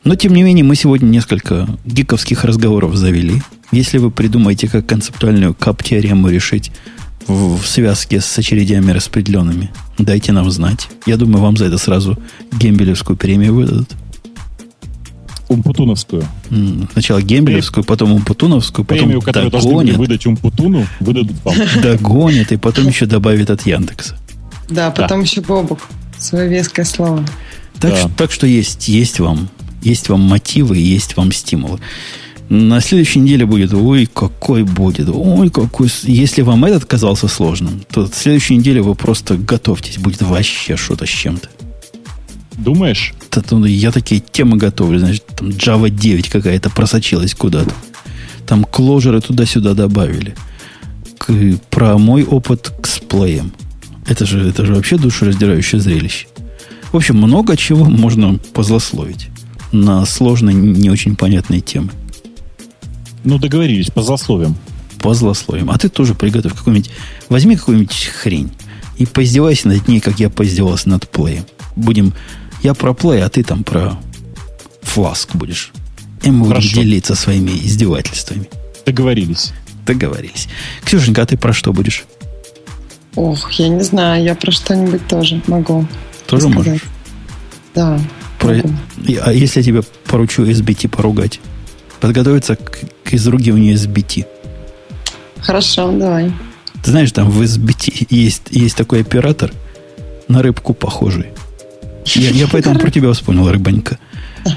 Но, тем не менее, мы сегодня несколько гиковских разговоров завели. Если вы придумаете, как концептуальную кап-теорему решить в, в связке с очередями распределенными, дайте нам знать. Я думаю, вам за это сразу Гембелевскую премию выдадут. Умпутуновскую. Сначала Гембелевскую, потом Умпутуновскую, потом Премию, которую догонят. должны были выдать Умпутуну, выдадут вам. Догонят, и потом еще добавят от Яндекса. Да, потом да. еще Бобук. Свое веское слово. Так, да. что, так что есть, есть вам, есть вам мотивы, есть вам стимулы. На следующей неделе будет, ой, какой будет, ой, какой... Если вам этот казался сложным, то в следующей неделе вы просто готовьтесь, будет вообще что-то с чем-то. Думаешь? Ну, я такие темы готовлю. Значит, там Java 9 какая-то просочилась куда-то. Там кложеры туда-сюда добавили. К, про мой опыт с плеем. Это же, это же вообще душераздирающее зрелище. В общем, много чего можно позлословить на сложной, не очень понятной темы. Ну, договорились, позлословим. Позлословим. А ты тоже приготовь какую-нибудь... Возьми какую-нибудь хрень и поиздевайся над ней, как я поиздевался над плеем. Будем Я про Play, а ты там про Flask будешь. И мы будем делиться своими издевательствами. Договорились. Договорились. Ксюшенька, а ты про что будешь? Ох, я не знаю, я про что-нибудь тоже могу. Тоже Сказать. можешь? Да. Про- могу. А если я тебе поручу SBT поругать? Подготовиться к, к изругиванию SBT. Хорошо, давай. Ты знаешь, там в SBT есть, есть такой оператор на рыбку похожий. Я, я поэтому про тебя вспомнил, рыбанька.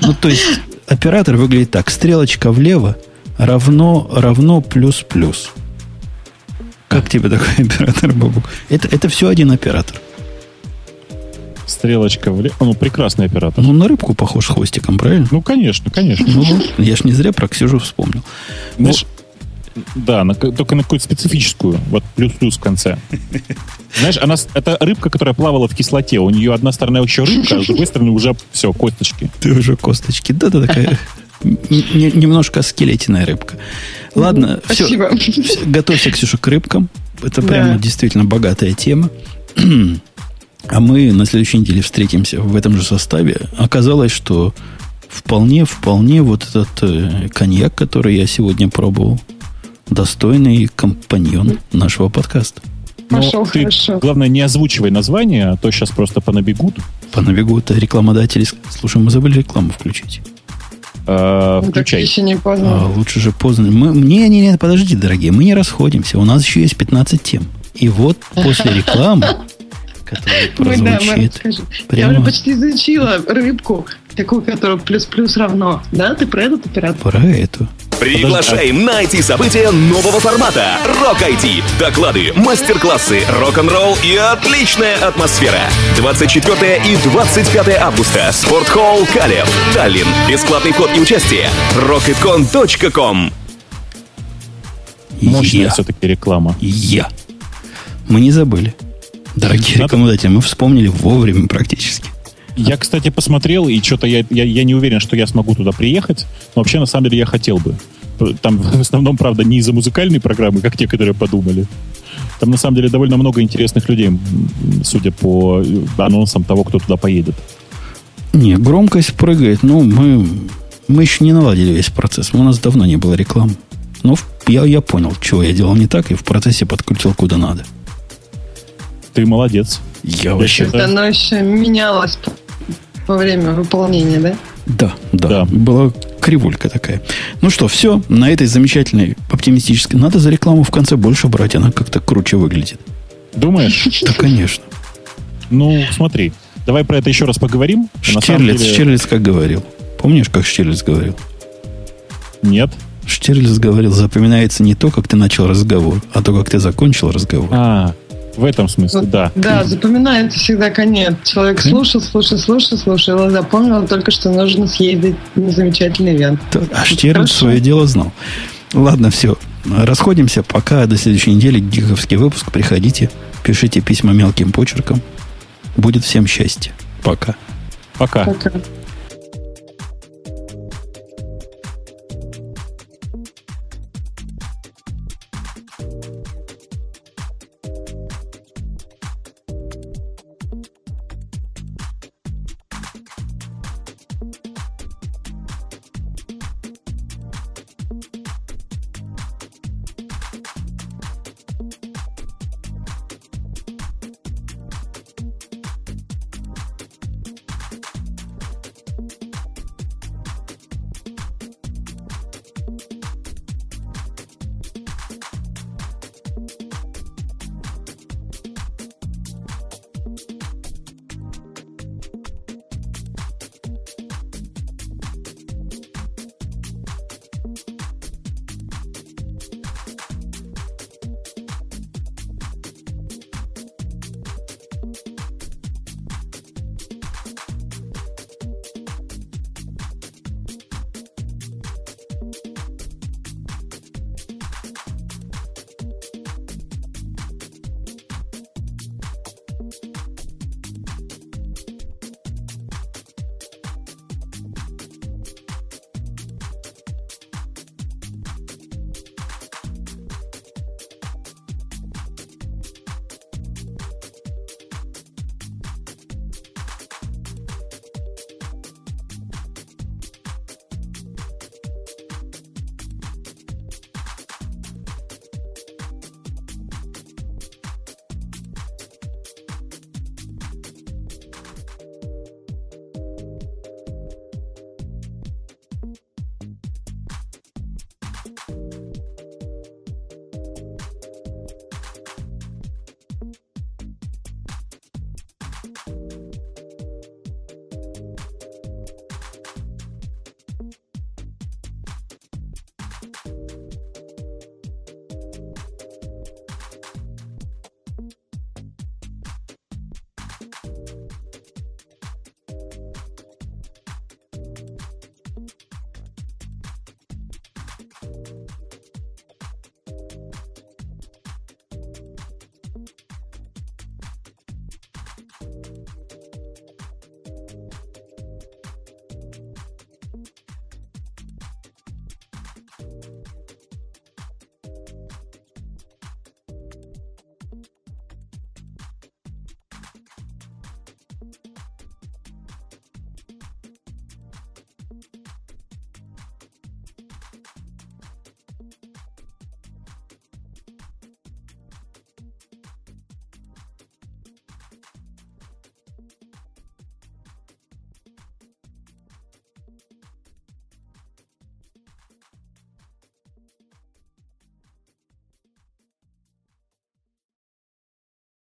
Ну, то есть, оператор выглядит так. Стрелочка влево равно, равно плюс-плюс. Как тебе такой оператор, Бабук? Это, это все один оператор. Стрелочка влево. Ну, прекрасный оператор. Ну, на рыбку похож хвостиком, правильно? Ну, конечно, конечно. Ну, вот. я ж не зря про Ксюшу вспомнил. Знаешь, да, на- только на какую-то специфическую, вот плюс-плюс в конце. Знаешь, она, это рыбка, которая плавала в кислоте. У нее одна сторона еще рыбка, а с другой стороны уже все, косточки. Ты уже косточки. Да-да, такая немножко скелетиная рыбка. Ладно, все, готовься, Ксюша, к рыбкам. Это Да. прямо действительно богатая тема. А мы на следующей неделе встретимся в этом же составе. Оказалось, что вполне, вполне вот этот э, коньяк, который я сегодня пробовал, достойный компаньон нашего подкаста. Но Пошел, ты, хорошо. главное, не озвучивай название, а то сейчас просто понабегут. По набегу это рекламодатели. Слушай, мы забыли рекламу включить. Э, Ну, так включай. еще не А, поздно. лучше же поздно. Мы, не, не, не, подожди, дорогие, мы не расходимся. У нас еще есть 15 тем. И вот после рекламы, которая мы прозвучит. Я уже почти изучила рыбку, такую, которую плюс-плюс равно. Да, ты про этот оператор? про эту. Приглашаем на IT-события нового формата «Рок IT». Доклады, мастер-классы, рок-н-ролл и отличная атмосфера. 24 и 25 августа. Спортхолл Калев. Таллин. Бесплатный вход и участие. rocketcon.com Мощная Я. все-таки реклама. Я. Мы не забыли. Дорогие Надо- рекламодатели, мы вспомнили вовремя практически. Я, кстати, посмотрел, и что-то я, я, я не уверен, что я смогу туда приехать. Но вообще, на самом деле, я хотел бы. Там в основном, правда, не из-за музыкальной программы, как те, которые подумали. Там, на самом деле, довольно много интересных людей, судя по э, анонсам того, кто туда поедет. Не, громкость прыгает. Ну, мы, мы еще не наладили весь процесс. У нас давно не было рекламы. Но в- я, я понял, чего я делал не так, и в процессе подкрутил куда надо. Ты молодец. Я вообще... считаю- Оно еще менялось во время выполнения, да? Да, да, Да. Была кривулька такая. Ну что, все, на этой замечательной оптимистической. Надо за рекламу в конце больше брать, она как-то круче выглядит. Думаешь? Да, конечно. Ну, смотри. Давай про это еще раз поговорим. Штирлиц, деле- Штирлиц как говорил? Помнишь, как Штирлиц говорил? Нет. Штирлиц говорил, запоминается не то, как ты начал разговор, а то, как ты закончил разговор. А, в этом смысле, Вот, да. Да, запоминается всегда конец. Человек слушал, слушал, слушал, слушал, и запомнил только, что нужно съездить на замечательный ивент. А Хорошо. свое дело знал. Ладно, все. Расходимся. Пока до следующей недели. Гиговский выпуск. Приходите. Пишите письма мелким почерком. Будет всем счастье. Пока. Пока. Пока.